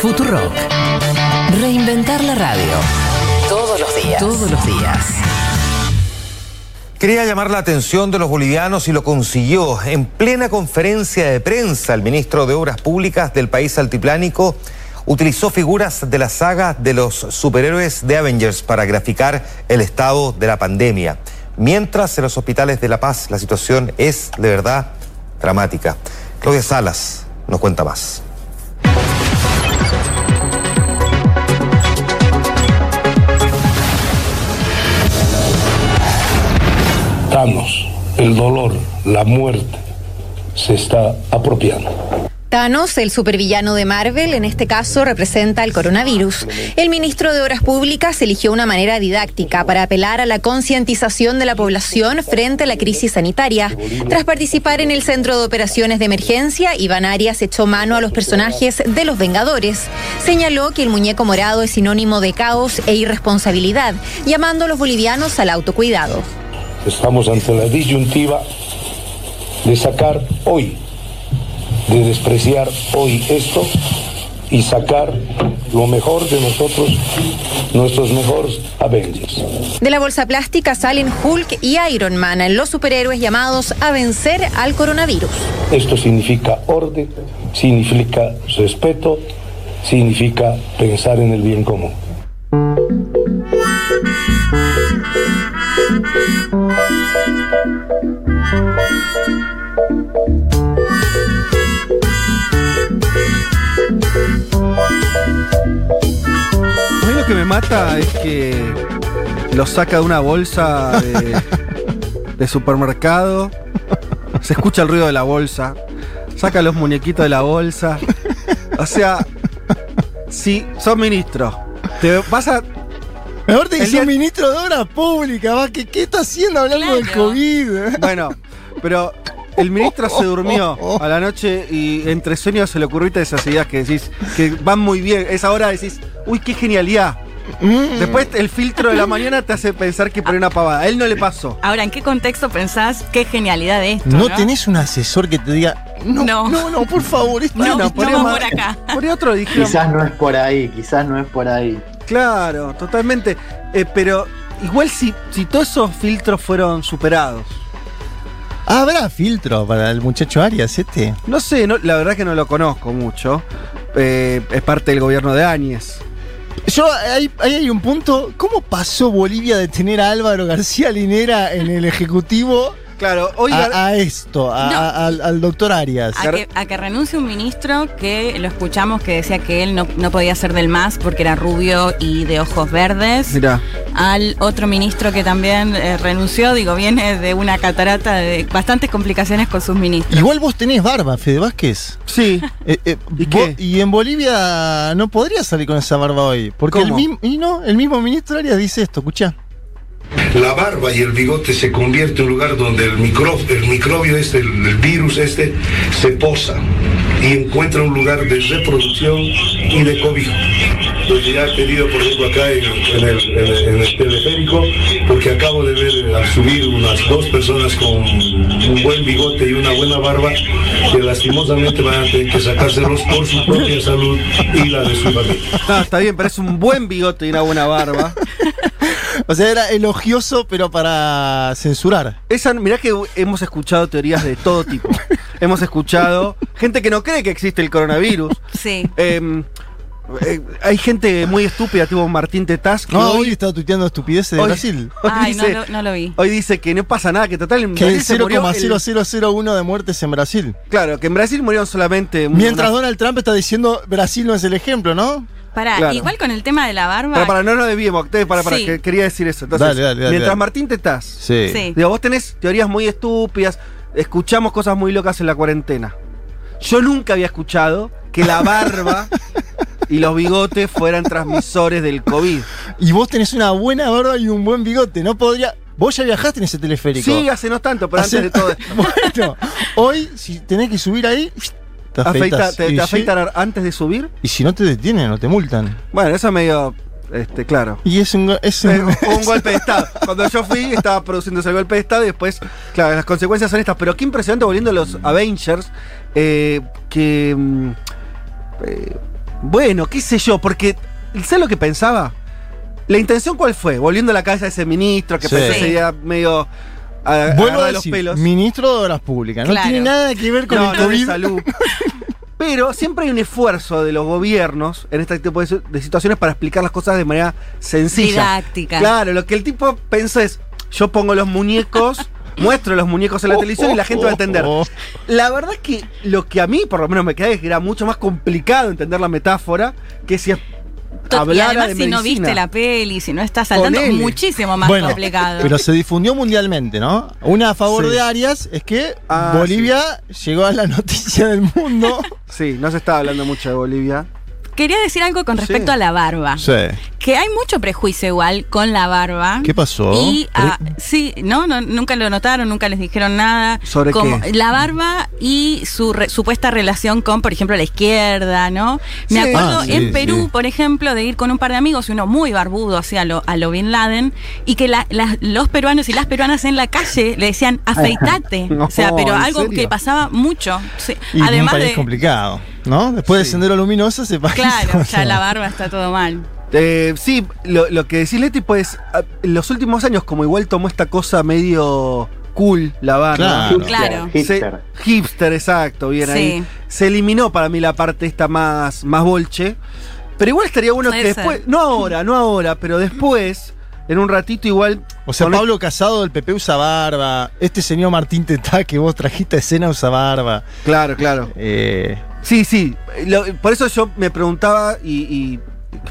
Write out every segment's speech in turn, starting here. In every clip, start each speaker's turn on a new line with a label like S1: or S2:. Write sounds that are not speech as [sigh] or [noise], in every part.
S1: Futurock. Reinventar la radio. Todos los días. Todos los días.
S2: Quería llamar la atención de los bolivianos y lo consiguió. En plena conferencia de prensa, el ministro de Obras Públicas del país altiplánico utilizó figuras de la saga de los superhéroes de Avengers para graficar el estado de la pandemia. Mientras en los hospitales de La Paz la situación es de verdad dramática. Claudia Salas nos cuenta más.
S3: Thanos, el dolor, la muerte, se está apropiando.
S4: Thanos, el supervillano de Marvel, en este caso representa el coronavirus. El ministro de Obras Públicas eligió una manera didáctica para apelar a la concientización de la población frente a la crisis sanitaria. Tras participar en el Centro de Operaciones de Emergencia, Iván Arias echó mano a los personajes de los Vengadores. Señaló que el muñeco morado es sinónimo de caos e irresponsabilidad, llamando a los bolivianos al autocuidado.
S3: Estamos ante la disyuntiva de sacar hoy de despreciar hoy esto y sacar lo mejor de nosotros, nuestros mejores Avengers.
S4: De la bolsa plástica salen Hulk y Iron Man, los superhéroes llamados a vencer al coronavirus.
S3: Esto significa orden, significa respeto, significa pensar en el bien común.
S5: A mí lo que me mata es que lo saca de una bolsa de, [laughs] de supermercado. Se escucha el ruido de la bolsa. Saca los muñequitos de la bolsa. O sea, si sos ministro, te vas a.
S6: Mejor te
S5: día-
S6: ministro de Obras Públicas, va, ¿qué, ¿qué está haciendo hablando del COVID?
S5: Bueno, pero el ministro se durmió a la noche y entre sueños se le ocurrió esas ideas que decís que van muy bien. Esa hora decís, uy, qué genialidad.
S6: Mm.
S5: Después el filtro de la mañana te hace pensar que pone una pavada. A él no le pasó.
S7: Ahora, ¿en qué contexto pensás qué genialidad de esto?
S6: ¿No, tenés un asesor que te diga, no, no,
S7: No.
S6: no, por favor, [laughs] esto
S7: No,
S6: no,
S5: más-
S7: por acá.
S5: Por otro dijeron,
S8: Quizás no es por ahí, quizás no es por ahí.
S5: Claro, totalmente. Eh, pero igual si, si todos esos filtros fueron superados.
S6: ¿Habrá filtro para el muchacho Arias este?
S5: No sé, no- la verdad que no lo conozco mucho. Eh, es parte del gobierno de Áñez.
S6: Yo, ahí, ahí hay un punto. ¿Cómo pasó Bolivia de tener a Álvaro García Linera en el Ejecutivo
S5: Claro, hoy
S6: a, esto, a-
S7: No.
S6: a- al, al doctor Arias?
S7: A que, a que renuncie un ministro que lo escuchamos que decía que él no, no podía ser del MAS porque era rubio y de ojos verdes.
S5: Mirá.
S7: Al otro ministro que también eh, renunció, digo, viene de una catarata de bastantes complicaciones con sus ministros.
S6: Igual vos tenés barba, Fede Vázquez.
S5: Sí.
S6: Eh, eh,
S5: ¿Y
S6: vos- y en Bolivia no podría salir con esa barba hoy. Porque el
S5: ¿Cómo?
S6: mismo, y no, el mismo ministro Arias dice esto, escucha.
S3: La barba y el bigote se convierte en un lugar donde el, micro- el microbio este, el, el virus este, se posa y encuentra un lugar de reproducción y de cobijo. Entonces ya he pedido, por ejemplo, acá en, en el, en el- en el teleférico, porque acabo de ver eh, al subir unas dos personas con un buen bigote y una buena barba, que lastimosamente van a tener que sacárselos por su propia salud y la de su familia. [laughs]
S5: No, está bien, pero es un buen bigote y una buena barba. [laughs]
S6: O sea, era elogioso, pero para censurar.
S5: Esa, mirá que hemos escuchado teorías de todo tipo. [laughs] hemos escuchado gente que no cree que existe el coronavirus.
S7: Sí.
S5: Em, eh, hay gente muy estúpida, tipo Martín Tetaz, que
S6: No, hoy
S5: hoy,
S6: estaba tuiteando estupideces de
S5: hoy-
S6: Brasil. [laughs]
S5: hoy
S7: Ay, no
S5: dice,
S7: lo, no lo vi.
S5: hoy dice que no pasa nada, que total en
S6: Que
S5: Brasil se murió el-
S6: 0,0001 de muertes en Brasil.
S5: Claro, que en Brasil murieron solamente.
S6: Mientras
S5: una-
S6: Donald Trump está diciendo Brasil no es el ejemplo, ¿no?
S7: Pará,
S5: Claro.
S7: igual con el tema de la barba.
S5: Para, para, no nos desviemos, te- para, para,
S7: Sí.
S5: que quería decir eso. Entonces,
S6: Dale, dale, dale,
S5: mientras
S6: dale.
S5: Martín Tetaz,
S6: Sí.
S7: Sí.
S5: digo, vos tenés teorías muy estúpidas, escuchamos cosas muy locas en la cuarentena. Yo nunca había escuchado que la barba y los bigotes fueran transmisores del COVID.
S6: Y vos tenés una buena barba y un buen bigote. No podría. Vos ya viajaste en ese teleférico.
S5: Sí, hace no tanto, pero
S6: Hace-
S5: antes de todo. [laughs]
S6: bueno, hoy, si tenés que subir ahí, te
S5: Afeita-
S6: afeitas.
S5: te, te antes de subir.
S6: y si no te detienen, no te multan.
S5: Bueno, eso es medio. Este, claro.
S6: Y es un. Es un- [laughs]
S5: golpe de Estado. Cuando yo fui, estaba produciéndose el golpe de Estado y después, claro, las consecuencias son estas. Pero qué impresionante volviendo a los Avengers, eh, que mm, eh, bueno, qué sé yo, porque, ¿sabes lo que pensaba? La intención cuál fue, volviendo a la cabeza de ese ministro que
S6: Sí.
S5: pensé ese día medio a-
S6: Vuelvo a
S5: de los
S6: decir,
S5: pelos.
S6: ministro de Obras Públicas. No
S7: Claro.
S6: tiene nada que ver con
S5: No,
S6: el
S5: no de
S6: COVID.
S5: salud. [laughs] Pero siempre hay un esfuerzo de los gobiernos en este tipo de, situaciones para explicar las cosas de manera sencilla.
S7: Didáctica.
S5: Claro, lo que el tipo pensó es, yo pongo los muñecos, [laughs] muestro los muñecos en la televisión y la gente va a entender. La verdad es que lo que a mí por lo menos me queda es que era mucho más complicado entender la metáfora que si
S7: To- y además,
S5: de
S7: si no viste la peli, si no estás al tanto,
S5: Ponele.
S7: muchísimo más
S6: Bueno,
S7: complicado.
S6: pero se difundió mundialmente, ¿no? Una a favor
S5: Sí.
S6: de Arias es que
S5: Ah,
S6: Bolivia llegó a la [laughs] noticia del mundo.
S5: Sí, no se estaba hablando mucho de Bolivia.
S7: Quería decir algo con respecto
S5: Sí.
S7: a la barba.
S6: sí.
S7: Que hay mucho prejuicio igual con la barba.
S6: ¿Qué pasó?
S7: Y ah, sí, ¿no? ¿no? Nunca lo notaron, nunca les dijeron nada.
S5: ¿Sobre
S7: Como
S5: qué?
S7: La barba y su re- supuesta relación con, por ejemplo, la izquierda, ¿no? Me
S5: Sí.
S7: acuerdo
S6: Ah,
S7: en Perú, por ejemplo, de ir con un par de amigos, uno muy barbudo, así a lo, a lo Bin Laden, y que la- las- los peruanos y las peruanas en la calle le decían, afeitate. [laughs]
S5: No,
S7: o sea, pero
S5: ¿en
S7: algo que pasaba mucho. Sí.
S6: Y en un
S7: Además
S6: país
S7: de.
S6: complicado, ¿no? Después de
S5: Sí.
S6: Sendero Luminoso se pasa.
S7: Claro, ya la barba está todo mal.
S5: Eh, sí, lo, lo que decís Leti, pues, ah, en los últimos años, como igual tomó esta cosa medio cool, la barba.
S6: Claro.
S7: Claro.
S8: Hipster.
S5: Se- hipster, exacto, bien
S7: Sí.
S5: ahí. Se eliminó para mí la parte esta más, más bolche. Pero igual estaría bueno
S7: Puede
S5: que
S7: ser.
S5: después, no ahora, no ahora, pero después, en un ratito igual.
S6: O sea, Pablo Casado del PP usa barba. Este señor Martín Tetá que vos trajiste a escena usa barba.
S5: Claro, claro.
S6: Eh,
S5: Sí, sí. lo- por eso yo me preguntaba y, y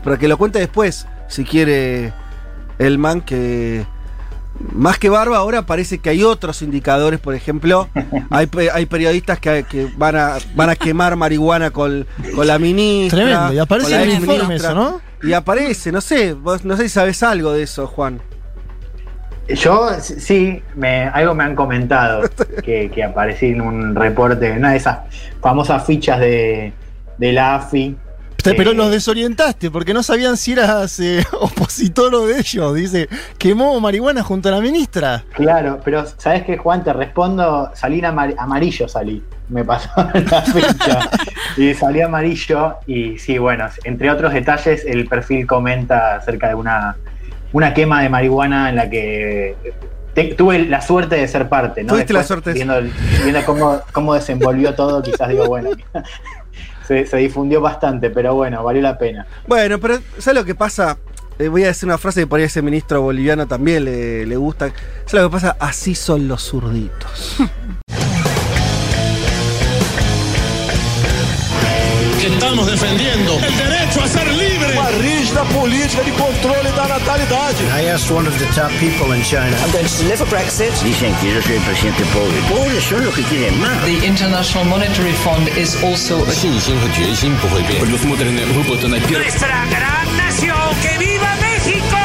S5: para que lo cuente después, si quiere el man, que más que barba ahora parece que hay otros indicadores, por ejemplo, [laughs] hay, pe- hay periodistas que, que van, a, van a quemar marihuana con, con la ministra.
S6: tremendo. Y aparece en el informe eso, ¿no?
S5: Y aparece, no sé, vos no sé si sabes algo de eso, Juan.
S8: Yo sí, me, algo me han comentado [laughs] que, que aparecí en un reporte, una de esas famosas fichas de, de la AFI.
S6: Pero
S8: Eh,
S6: los desorientaste porque no sabían si eras eh, [laughs] opositor o de ellos. Dice, quemó marihuana junto a la ministra.
S8: Claro, pero ¿sabes qué, Juan? Te respondo, salí amar- amarillo, salí. Me pasó [laughs] la fecha. y salí amarillo y sí, bueno, entre otros detalles, el perfil comenta acerca de una, una quema de marihuana en la que te- tuve la suerte de ser parte, ¿no?
S5: Tuviste la
S8: Después,
S5: suerte de
S8: Viendo, viendo cómo, cómo desenvolvió todo, quizás digo, bueno, se, se difundió bastante, pero bueno, valió la pena.
S5: Bueno, pero ¿sabes lo que pasa? Eh, voy a decir una frase que por ahí ese ministro boliviano también le, le gusta. ¿Sabes lo que pasa? Así son los zurditos. [laughs]
S9: que estamos defendiendo
S10: Uma rígida política de controle da natalidade.
S11: I asked one of the top people in China.
S10: I'm going to deliver Brexit.
S11: Dicen que yo soy el presidente pobre. Pobres son los que quieren más.
S1: The International Monetary Fund is also a
S9: 信心和决心不会变。Los modernos grupos están aquí.
S10: Nuestra gran nación, que viva México.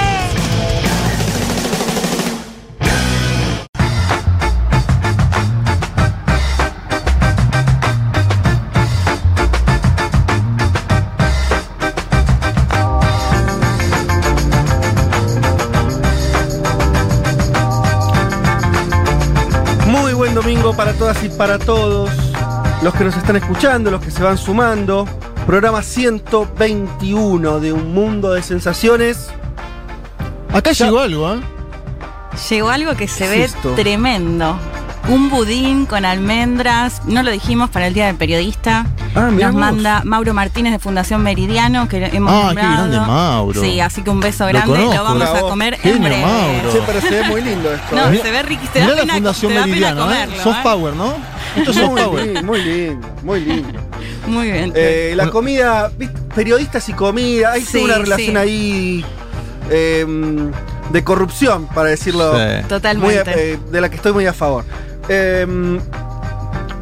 S5: Domingo para todas y para todos. Los que nos están escuchando, los que se van sumando. Programa 121 de Un Mundo de Sensaciones.
S6: Acá
S5: Ya-
S6: llegó algo, ¿eh?
S7: Llegó algo que se
S5: ¿Qué
S7: ve
S5: esto?
S7: tremendo. Un budín con almendras, no lo dijimos para el Día del Periodista.
S5: Ah,
S7: Nos manda Mauro Martínez de Fundación Meridiano, que hemos
S6: Ah, qué grande Mauro.
S7: Sí, así que un beso grande, lo,
S6: conozco.
S7: vamos a comer en
S6: Genio,
S7: breve.
S6: Mauro.
S5: Pero se ve muy lindo esto.
S7: No,
S5: ¿eh?
S7: se ve riquísimo. Te da
S6: la
S7: pena,
S6: Fundación
S7: da pena
S6: Meridiano, ¿eh?
S7: comerlo,
S6: Soft
S7: ¿eh?
S6: Power, ¿no? Esto es soft
S5: Muy
S6: power.
S5: lindo, muy lindo, muy lindo.
S7: Muy bien.
S5: Eh, la comida, ¿viste? periodistas y comida, hay
S7: Sí,
S5: una relación
S7: sí.
S5: ahí eh, de corrupción, para decirlo.
S6: Sí.
S7: Totalmente.
S5: muy eh, de la que estoy muy a favor. Eh,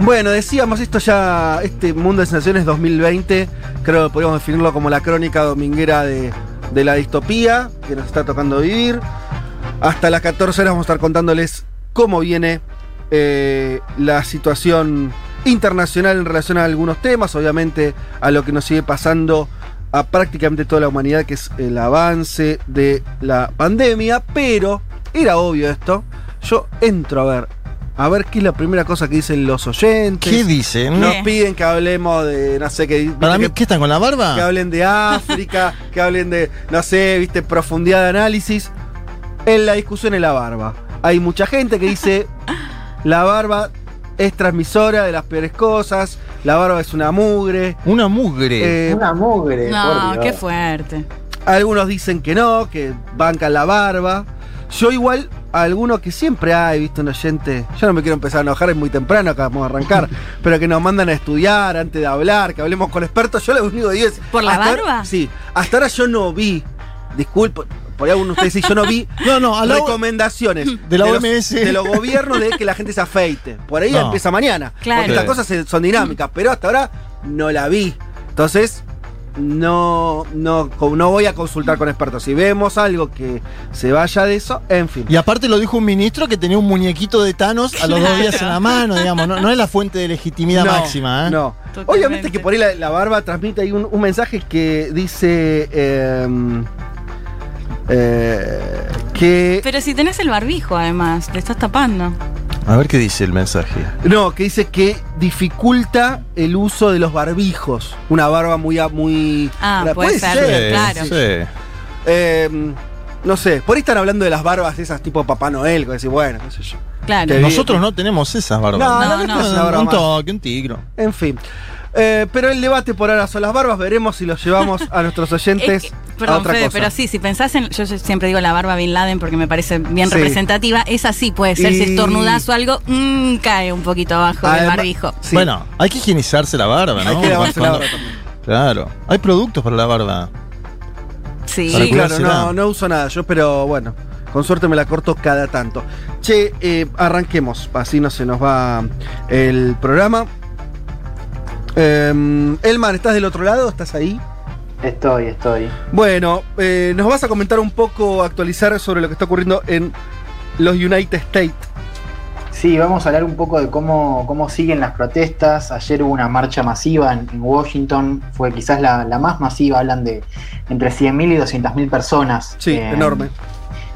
S5: bueno, decíamos esto ya, este Mundo de Sensaciones 2020, creo que podríamos definirlo como la crónica dominguera de, de la distopía que nos está tocando vivir. Hasta las 14 horas vamos a estar contándoles cómo viene eh, la situación internacional en relación a algunos temas, obviamente a lo que nos sigue pasando a prácticamente toda la humanidad, que es el avance de la pandemia, pero era obvio esto. Yo entro a ver a ver qué es la primera cosa que dicen los oyentes.
S6: ¿Qué dicen?
S5: Nos
S7: ¿Qué?
S5: piden que hablemos de, no sé, que,
S6: Para mí,
S5: que,
S6: ¿qué están con la barba?
S5: que hablen de África, [laughs] que hablen de, no sé, viste, profundidad de análisis. En la discusión en la barba. Hay mucha gente que dice, [laughs] la barba es transmisora de las peores cosas, la barba es una mugre.
S6: Una mugre.
S5: Eh,
S8: Una mugre.
S7: No, qué fuerte.
S5: Algunos dicen que no, que bancan la barba. Yo igual, a algunos que siempre hay, visto un oyente, yo no me quiero empezar a enojar, es muy temprano, acá vamos a arrancar, [laughs] pero que nos mandan a estudiar antes de hablar, que hablemos con expertos, yo lo único que digo es...
S7: ¿Por la
S5: ahora-
S7: barba?
S5: sí, hasta ahora yo no vi, disculpo, por ahí alguno de ustedes yo no vi [laughs]
S6: no, no, a la
S5: recomendaciones [laughs]
S6: de la OMS.
S5: de los gobiernos de que la gente se afeite. Por ahí
S6: No.
S5: empieza mañana.
S7: Claro.
S5: Porque
S6: Sí.
S5: cosas son dinámicas, pero hasta ahora no la vi. Entonces, no, no, no voy a consultar con expertos. Si vemos algo que se vaya de eso, en fin.
S6: Y aparte lo dijo un ministro que tenía un muñequito de Thanos a los dos días en la mano, digamos. No, no es la fuente de legitimidad
S5: No,
S6: máxima, ¿eh?
S5: No.
S7: Totalmente.
S5: Obviamente que por ahí la, la barba transmite ahí un, un mensaje que dice em, eh, que
S7: Pero si tenés el barbijo, además, te estás tapando.
S6: A ver qué dice el mensaje.
S5: No, que dice que dificulta el uso de los barbijos. Una barba muy. a- muy
S7: Ah, puede ser, claro.
S6: Sí.
S5: Eh, no sé, por ahí están hablando de las barbas esas tipo Papá Noel, que decir, bueno, qué sé yo.
S7: Claro.
S6: Nosotros no tenemos esas barbas.
S5: No,
S7: No, no.
S5: es una barba
S6: un toque, un tigro.
S5: En fin. Eh, pero el debate por ahora son las barbas, veremos si los llevamos a nuestros [laughs] oyentes
S7: Es que-
S5: a
S7: perdón,
S5: otra
S7: Fede,
S5: cosa.
S7: pero sí, si pensás en. Yo siempre digo la barba Bin Laden porque me parece bien
S5: Sí.
S7: representativa. Esa sí puede ser,
S5: Y-
S7: si estornudás o algo, mm, cae un poquito abajo del barbijo.
S5: Sí.
S6: Bueno, hay que higienizarse la barba, ¿no?
S5: hay que lavarse la barba también.
S6: Claro. Hay productos para la barba.
S7: Sí.
S5: Sí, claro, no, no uso nada yo, pero bueno, con suerte me la corto cada tanto. Che, eh, arranquemos, así no se nos va el programa. Eh, Elman, ¿estás del otro lado? ¿Estás ahí?
S8: Estoy, estoy.
S5: Bueno, eh, nos vas a comentar un poco, actualizar sobre lo que está ocurriendo en los United States.
S8: Sí, vamos a hablar un poco de cómo, cómo siguen las protestas. Ayer hubo una marcha masiva en, en Washington, fue quizás la, la más masiva, hablan de entre 100.000 y 200.000 personas.
S5: Sí,
S8: eh,
S5: enorme.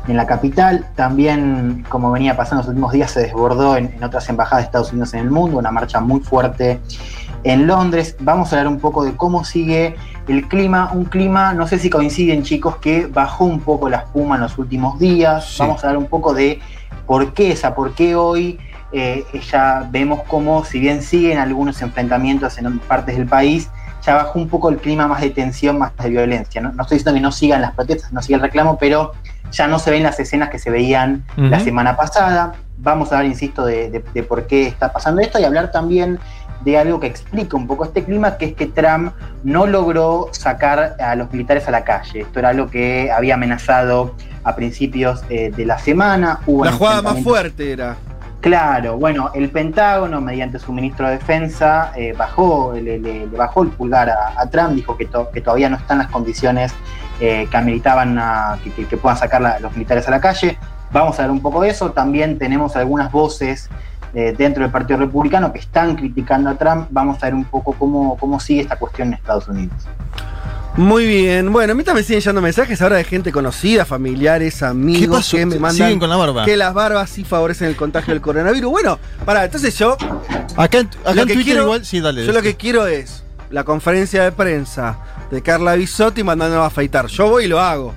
S8: En la capital, también, como venía pasando en los últimos días, se desbordó en, en otras embajadas de Estados Unidos en el mundo, una marcha muy fuerte en Londres. Vamos a hablar un poco de cómo sigue el clima, un clima, no sé si coinciden chicos, que bajó un poco la espuma en los últimos días.
S5: Sí.
S8: Vamos a hablar un poco de por qué esa, por qué hoy eh, ya vemos cómo, si bien siguen algunos enfrentamientos en partes del país, ya bajó un poco el clima más de tensión, más de violencia. No, no estoy diciendo que no sigan las protestas, no siga el reclamo, pero ya no se ven las escenas que se veían la semana pasada. Vamos a hablar, insisto, de, de- de por qué está pasando esto y hablar también de algo que explica un poco este clima, que es que Trump no logró sacar a los militares a la calle. Esto era algo que había amenazado a principios eh, de la semana. Hubo
S5: La jugada más fuerte era.
S8: Claro, bueno, el Pentágono, mediante su ministro de Defensa, eh, bajó, le, le- le bajó el pulgar a, a Trump, dijo que, to- que todavía no están las condiciones eh, que ameritaban a- que, que- que puedan sacar la- los militares a la calle. Vamos a ver un poco de eso. También tenemos algunas voces eh, dentro del Partido Republicano que están criticando a Trump. Vamos a ver un poco cómo, cómo sigue esta cuestión en Estados Unidos.
S5: Muy bien. Bueno, a mí también siguen llegando mensajes ahora de gente conocida, familiares, amigos que me mandan
S6: Siguen con la barba.
S5: que las barbas sí favorecen el contagio del coronavirus. Bueno, pará, entonces yo,
S6: Acá, en- acá
S5: Lo
S6: en
S5: que
S6: Twitter
S5: quiero-
S6: igual, sí, dale.
S5: yo lo que quiero es la conferencia de prensa de Carla Bisotti mandándonos a afeitar. Yo voy y lo hago.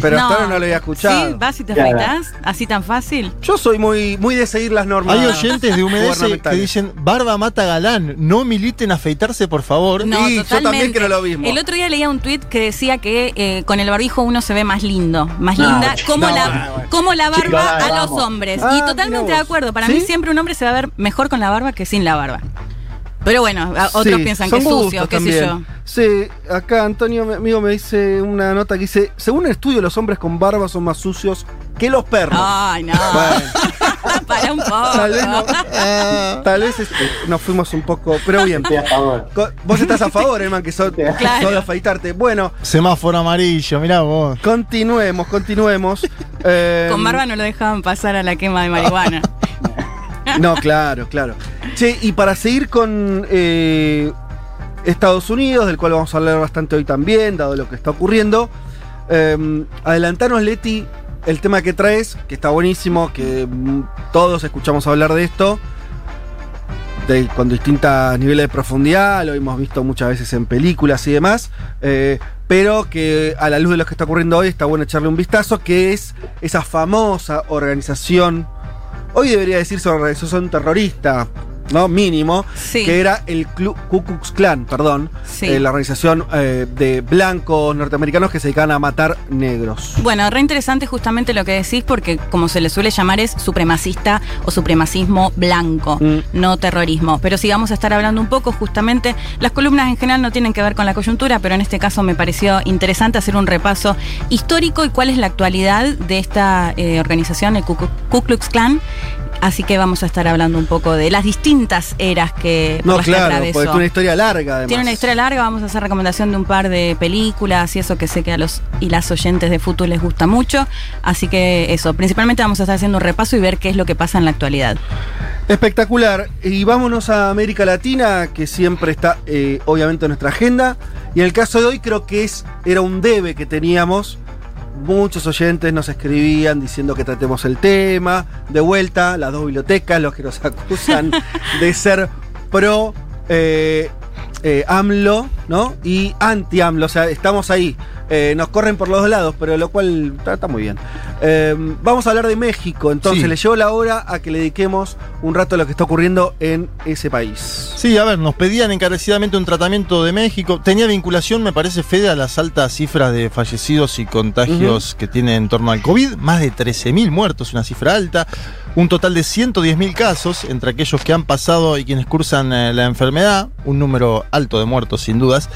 S5: Pero hasta ahora no lo había escuchado.
S7: Sí, vas y te afeitas, así tan fácil.
S5: Yo soy muy, muy de seguir las normas.
S6: Hay oyentes de UMDS que dicen, barba mata galán, no militen afeitarse, por favor.
S7: No,
S5: Y yo también creo lo mismo.
S7: El otro día leía un tuit que decía que eh, con el barbijo uno se ve más lindo, más
S8: No,
S7: linda, como,
S5: no,
S7: la,
S5: bueno,
S7: como la barba a los
S8: vamos.
S7: hombres.
S5: Ah,
S7: y totalmente de acuerdo. Para
S5: ¿Sí?
S7: mí siempre un hombre se va a ver mejor con la barba que sin la barba. Pero bueno, otros
S5: Sí,
S7: piensan que es sucio, qué sé yo.
S5: Sí, acá Antonio, mi amigo, me dice una nota que dice, según el estudio, los hombres con barba son más sucios que los perros.
S7: Ay, no.
S5: Bueno, [laughs]
S7: Para un poco.
S5: tal vez, no- tal vez este, nos fuimos un poco, pero bien.
S8: Estoy a favor.
S5: Co- Vos estás a favor, hermano, que sos,
S7: Claro.
S5: sos de afeitarte. Bueno,
S6: semáforo amarillo, mirá vos.
S5: continuemos, continuemos. Eh,
S7: Con barba no lo dejaban pasar a la quema de marihuana. [laughs] [laughs]
S5: No, claro, claro. Che, y para seguir con eh, Estados Unidos, del cual vamos a hablar bastante hoy también, dado lo que está ocurriendo, eh, adelantanos, Leti, el tema que traes, que está buenísimo, que mm, todos escuchamos hablar de esto, de- con distintos niveles de profundidad, lo hemos visto muchas veces en películas y demás, eh, pero que a la luz de lo que está ocurriendo hoy está bueno echarle un vistazo, que es esa famosa organización, hoy debería decirse organización terrorista, ¿no? Mínimo,
S7: Sí.
S5: que era el Clu- Ku Klux Klan, perdón,
S7: Sí.
S5: eh, la organización eh, de blancos norteamericanos que se dedicaban a matar negros.
S7: Bueno, re interesante justamente lo que decís porque como se le suele llamar es supremacista o supremacismo blanco,
S5: Mm.
S7: no terrorismo. Pero si vamos a estar hablando un poco justamente, las columnas en general no tienen que ver con la coyuntura, pero en este caso me pareció interesante hacer un repaso histórico y cuál es la actualidad de esta eh, organización, el Ku, Ku Klux Klan. Así que vamos a estar hablando un poco de las distintas eras que, por
S5: No,
S7: que
S5: claro,
S7: atravesó.
S5: porque tiene una historia larga además.
S7: Tiene una historia larga, vamos a hacer recomendación de un par de películas y eso que sé que a los y las oyentes de Futu les gusta mucho. Así que eso, principalmente vamos a estar haciendo un repaso y ver qué es lo que pasa en la actualidad.
S5: Espectacular. Y vámonos a América Latina, que siempre está eh, obviamente en nuestra agenda. Y en el caso de hoy creo que es, era un debe que teníamos. Muchos oyentes nos escribían diciendo que tratemos el tema. De vuelta, las dos bibliotecas, los que nos [laughs] acusan de ser pro eh, eh, AMLO, ¿no? Y anti-AMLO. O sea, estamos ahí. Eh, nos corren por los dos lados, pero lo cual está, está muy bien. Eh, vamos a hablar de México, entonces
S6: Sí.
S5: le llegó la hora a que le dediquemos un rato a lo que está ocurriendo en ese país.
S6: Sí, a ver, nos pedían encarecidamente un tratamiento de México. Tenía vinculación, me parece, Fede, a las altas cifras de fallecidos y contagios que tiene en torno al COVID. Más de 13.000 muertos, una cifra alta. Un total de 110.000 casos entre aquellos que han pasado y quienes cursan eh, la enfermedad. Un número alto de muertos, sin dudas.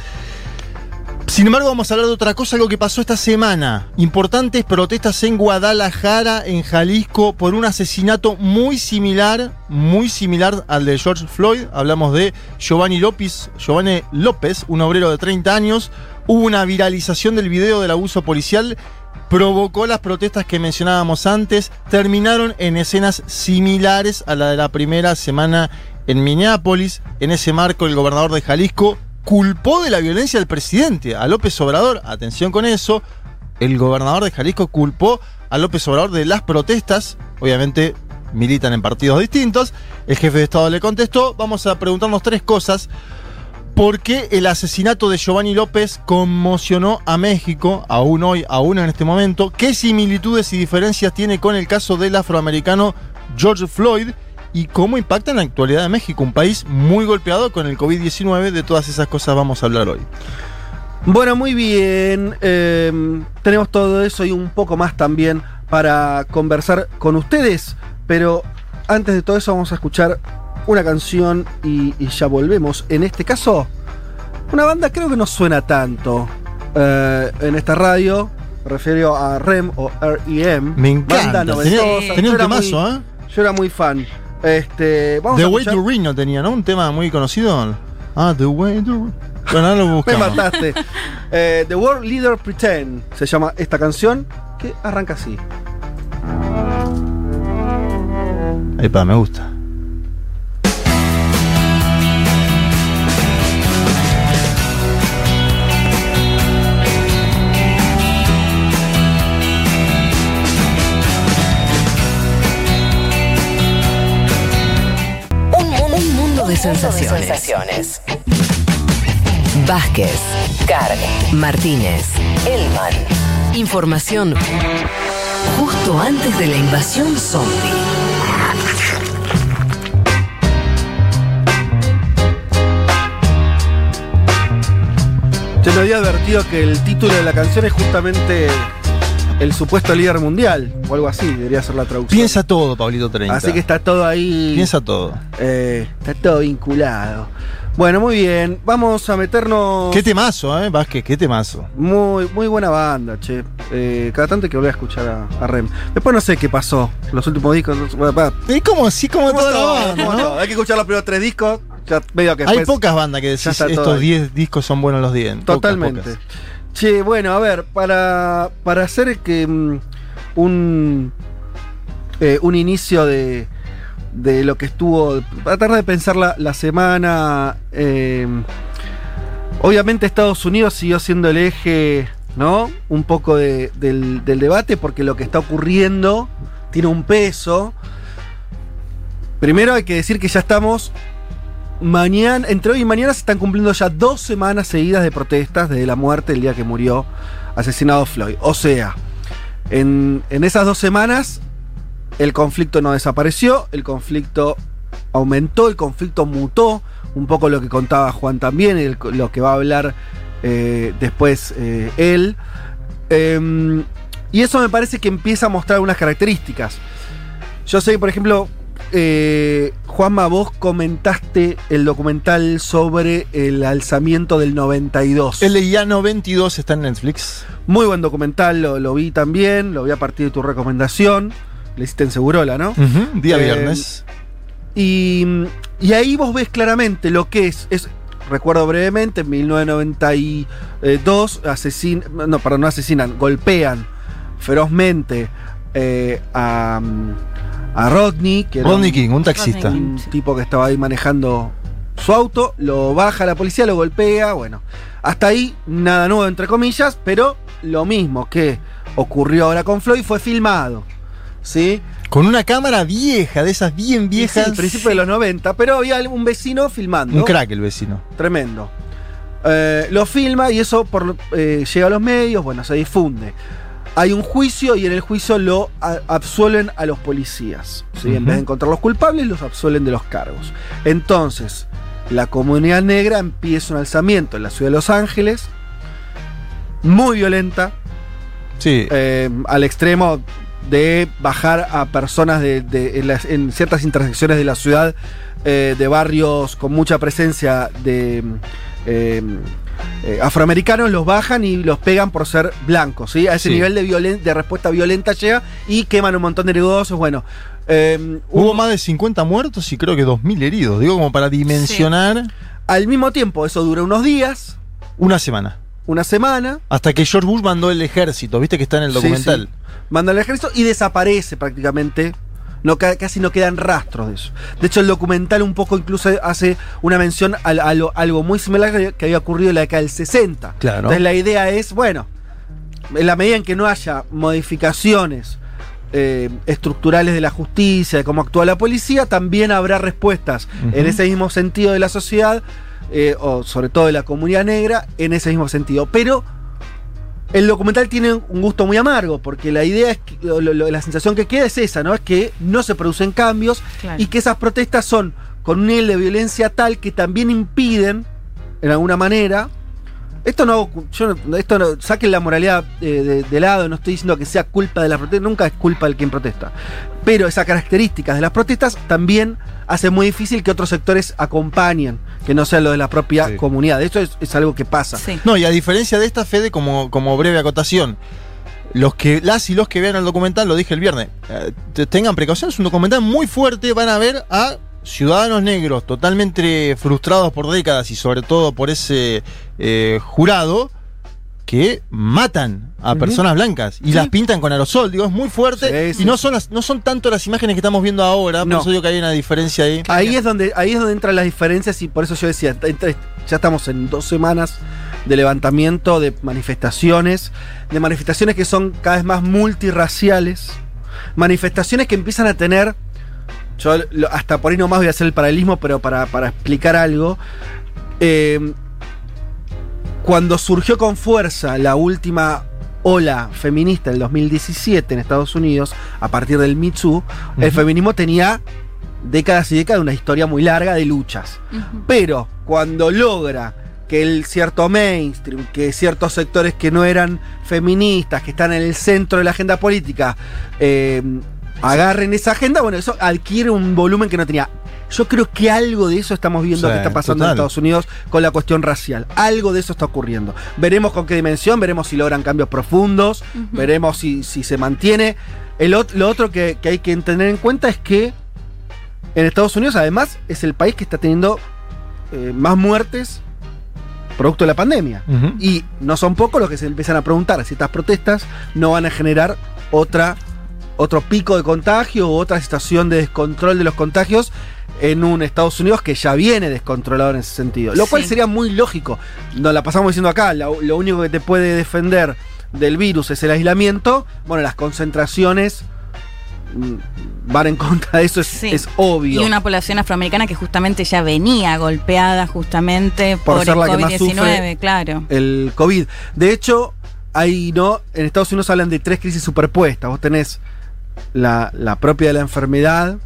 S6: Sin embargo, vamos a hablar de otra cosa, algo que pasó esta semana. Importantes protestas en Guadalajara, en Jalisco, por un asesinato muy similar, muy similar al de George Floyd. Hablamos de Giovanni López, Giovanni López, un obrero de 30 años. Hubo una viralización del video del abuso policial, provocó las protestas que mencionábamos antes, terminaron en escenas similares a la de la primera semana en Minneapolis. En ese marco, el gobernador de Jalisco culpó de la violencia al presidente, a López Obrador. Atención con eso. El gobernador de Jalisco culpó a López Obrador de las protestas. Obviamente militan en partidos distintos. El jefe de Estado le contestó. Vamos a preguntarnos tres cosas. ¿Por qué el asesinato de Giovanni López conmocionó a México, aún hoy, aún en este momento? ¿Qué similitudes y diferencias tiene con el caso del afroamericano George Floyd? ¿Y cómo impacta en la actualidad de México, un país muy golpeado con el COVID-19? De todas esas cosas vamos a hablar hoy.
S5: Bueno, muy bien. eh, tenemos todo eso y un poco más también para conversar con ustedes. Pero antes de todo eso vamos a escuchar una canción y, y ya volvemos. En este caso, una banda creo que no suena tanto eh, en esta radio. Me refiero a REM o REM.
S6: Me encanta.
S5: Banda
S6: Tenía-
S5: noventosa.
S6: tenía un temazo, ¿eh?
S5: Yo era muy fan. Este, vamos
S6: The
S5: a
S6: Way to Reno tenía, ¿no? Un tema muy conocido. Ah, The Way to Reno. Bueno, lo [laughs]
S5: Me mataste. Eh, The World Leader Pretend se llama esta canción que arranca así.
S6: Epa, me gusta.
S1: De sensaciones. Vázquez, Carg, Martínez, Elman. Información justo antes de la invasión zombie.
S5: Te me había advertido que el título de la canción es justamente el supuesto líder mundial o algo así, debería ser la traducción.
S6: Piensa todo, Pablito 30.
S5: Así que está todo ahí.
S6: Piensa todo.
S5: eh, está todo vinculado. Bueno, muy bien. Vamos a meternos.
S6: Qué temazo, ¿eh? Vázquez, qué temazo.
S5: Muy, muy buena banda, che. Eh, cada tanto hay que volver a escuchar a, a Rem. Después no sé qué pasó. Los últimos discos.
S6: Es como así, como la
S5: todo,
S6: banda,
S5: como
S6: ¿no?
S5: todo. Hay que escuchar los primeros tres discos. Ya medio que
S6: Hay
S5: después-
S6: pocas bandas que decís estos
S5: ahí.
S6: 10 discos son buenos los 10. Pocas,
S5: Totalmente.
S6: pocas.
S5: Che, bueno, a ver, para, para hacer que mm, un, eh, un inicio de, de lo que estuvo, para tratar de pensar la, semana, eh, obviamente Estados Unidos siguió siendo el eje ¿no? Un poco de- del, del debate, porque lo que está ocurriendo tiene un peso. Primero hay que decir que ya estamos. Mañana, entre hoy y mañana se están cumpliendo ya dos semanas seguidas de protestas desde la muerte el día que murió asesinado Floyd. O sea, en, en esas dos semanas el conflicto no desapareció, el conflicto aumentó, el conflicto mutó, un poco lo que contaba Juan también, lo que va a hablar eh, después eh, él. Em, y eso me parece que empieza a mostrar unas características. Yo sé, por ejemplo, eh, Juanma, vos comentaste el documental sobre el alzamiento del 92.
S6: El ya 92 está en Netflix.
S5: Muy buen documental, lo, lo vi también, lo vi a partir de tu recomendación. Le hiciste en Segurola, ¿no?
S6: Día
S5: Eh,
S6: viernes.
S5: Y, y ahí vos ves claramente lo que es. es recuerdo brevemente, en 1992 asesinan, no, perdón, no asesinan, golpean ferozmente eh, a, a Rodney, que era
S6: Rodney
S5: un-
S6: King, un taxista.
S5: Un tipo que estaba ahí manejando su auto, lo baja la policía, lo golpea, bueno. Hasta ahí nada nuevo entre comillas, pero lo mismo que ocurrió ahora con Floyd fue filmado. ¿Sí?
S6: Con una cámara vieja, de esas bien
S5: sí,
S6: viejas.
S5: al principio de los 90, pero había un vecino filmando.
S6: Un crack el vecino.
S5: Tremendo. Eh, lo filma y eso por, eh, llega a los medios, bueno, se difunde. Hay un juicio y en el juicio lo a- absuelven a los policías. ¿sí? En vez de encontrar los culpables, los absuelven de los cargos. Entonces, la comunidad negra empieza un alzamiento en la ciudad de Los Ángeles, muy violenta,
S6: Sí.
S5: eh, al extremo de bajar a personas de, de- en, las- en ciertas intersecciones de la ciudad, eh, de barrios con mucha presencia de eh, eh, afroamericanos, los bajan y los pegan por ser blancos. ¿sí? A ese
S6: Sí.
S5: nivel de, violen- de respuesta violenta llega y queman un montón de negocios. Bueno, eh,
S6: Hubo más de 50 muertos y creo que 2.000 heridos. Digo, como para dimensionar
S5: al mismo tiempo, eso dura unos días,
S6: una semana.
S5: una semana.
S6: Hasta que George Bush mandó el ejército, viste que está en el documental.
S5: sí. Manda al ejército y desaparece prácticamente. No, ca- casi no quedan rastros de eso. De hecho, el documental un poco incluso hace una mención a, a lo- algo muy similar que, había ocurrido en la década del 60.
S6: Claro.
S5: Entonces la idea es, bueno, en la medida en que no haya modificaciones eh, estructurales de la justicia, de cómo actúa la policía, también habrá respuestas en ese mismo sentido de la sociedad, eh, o sobre todo de la comunidad negra, en ese mismo sentido. Pero el documental tiene un gusto muy amargo, porque la idea es que, lo- lo- la sensación que queda es esa, ¿no? Es que no se producen cambios
S7: Claro.
S5: y que esas protestas son con un nivel de violencia tal que también impiden, en alguna manera, esto no, yo esto no, saquen la moralidad eh, de, de lado, no estoy diciendo que sea culpa de la protesta, nunca es culpa del quien protesta. Pero esas características de las protestas también hace muy difícil que otros sectores acompañen, que no sea lo de la propia
S6: Sí.
S5: comunidad. Esto es, es algo que pasa.
S7: Sí.
S6: No, y a diferencia de esta, Fede, como, como breve acotación, los que, las y los que vean el documental, lo dije el viernes, eh, te- tengan precaución, es un documental muy fuerte, van a ver a ciudadanos negros totalmente frustrados por décadas y sobre todo por ese eh, jurado que matan a personas blancas y
S5: Sí.
S6: las pintan con aerosol, digo, es muy fuerte
S5: Sí, sí.
S6: y no son, las, no son tanto las imágenes que estamos viendo ahora, por
S5: No.
S6: eso digo que hay una diferencia ahí.
S5: Ahí es donde ahí es donde entran las diferencias y por eso yo decía, ya estamos en dos semanas de levantamiento, de manifestaciones, de manifestaciones que son cada vez más multirraciales, manifestaciones que empiezan a tener, yo hasta por ahí nomás voy a hacer el paralelismo, pero para, para explicar algo, eh, cuando surgió con fuerza la última ola feminista del 2017 en Estados Unidos, a partir del Me Too, el feminismo tenía décadas y décadas de una historia muy larga de luchas. Pero cuando logra que el cierto mainstream, que ciertos sectores que no eran feministas, que están en el centro de la agenda política, eh, agarren esa agenda, bueno, eso adquiere un volumen que no tenía. Yo creo que algo de eso estamos viendo
S6: Sí,
S5: que está pasando en. Estados Unidos con la cuestión racial. Algo de eso está ocurriendo. Veremos con qué dimensión, veremos si logran cambios profundos, veremos si, si se mantiene. El, lo otro que, que hay que tener en cuenta es que en Estados Unidos, además, es el país que está teniendo eh, más muertes producto de la pandemia. Y no son pocos los que se empiezan a preguntar si estas protestas no van a generar otra, otro pico de contagio o otra situación de descontrol de los contagios en un Estados Unidos que ya viene descontrolado en ese sentido. Lo cual
S7: Sí.
S5: sería muy lógico. Nos la pasamos diciendo acá, lo, lo único que te puede defender del virus es el aislamiento. Bueno, las concentraciones mm, van en contra de eso, es,
S7: Sí.
S5: es obvio.
S7: Y una población afroamericana que justamente ya venía golpeada justamente
S5: Por
S7: por,
S5: ser
S7: el
S5: la que más
S7: COVID-19,
S5: sufre.
S7: claro.
S5: el COVID. De hecho, ahí no, en Estados Unidos hablan de tres crisis superpuestas. Vos tenés la, la propia de la enfermedad,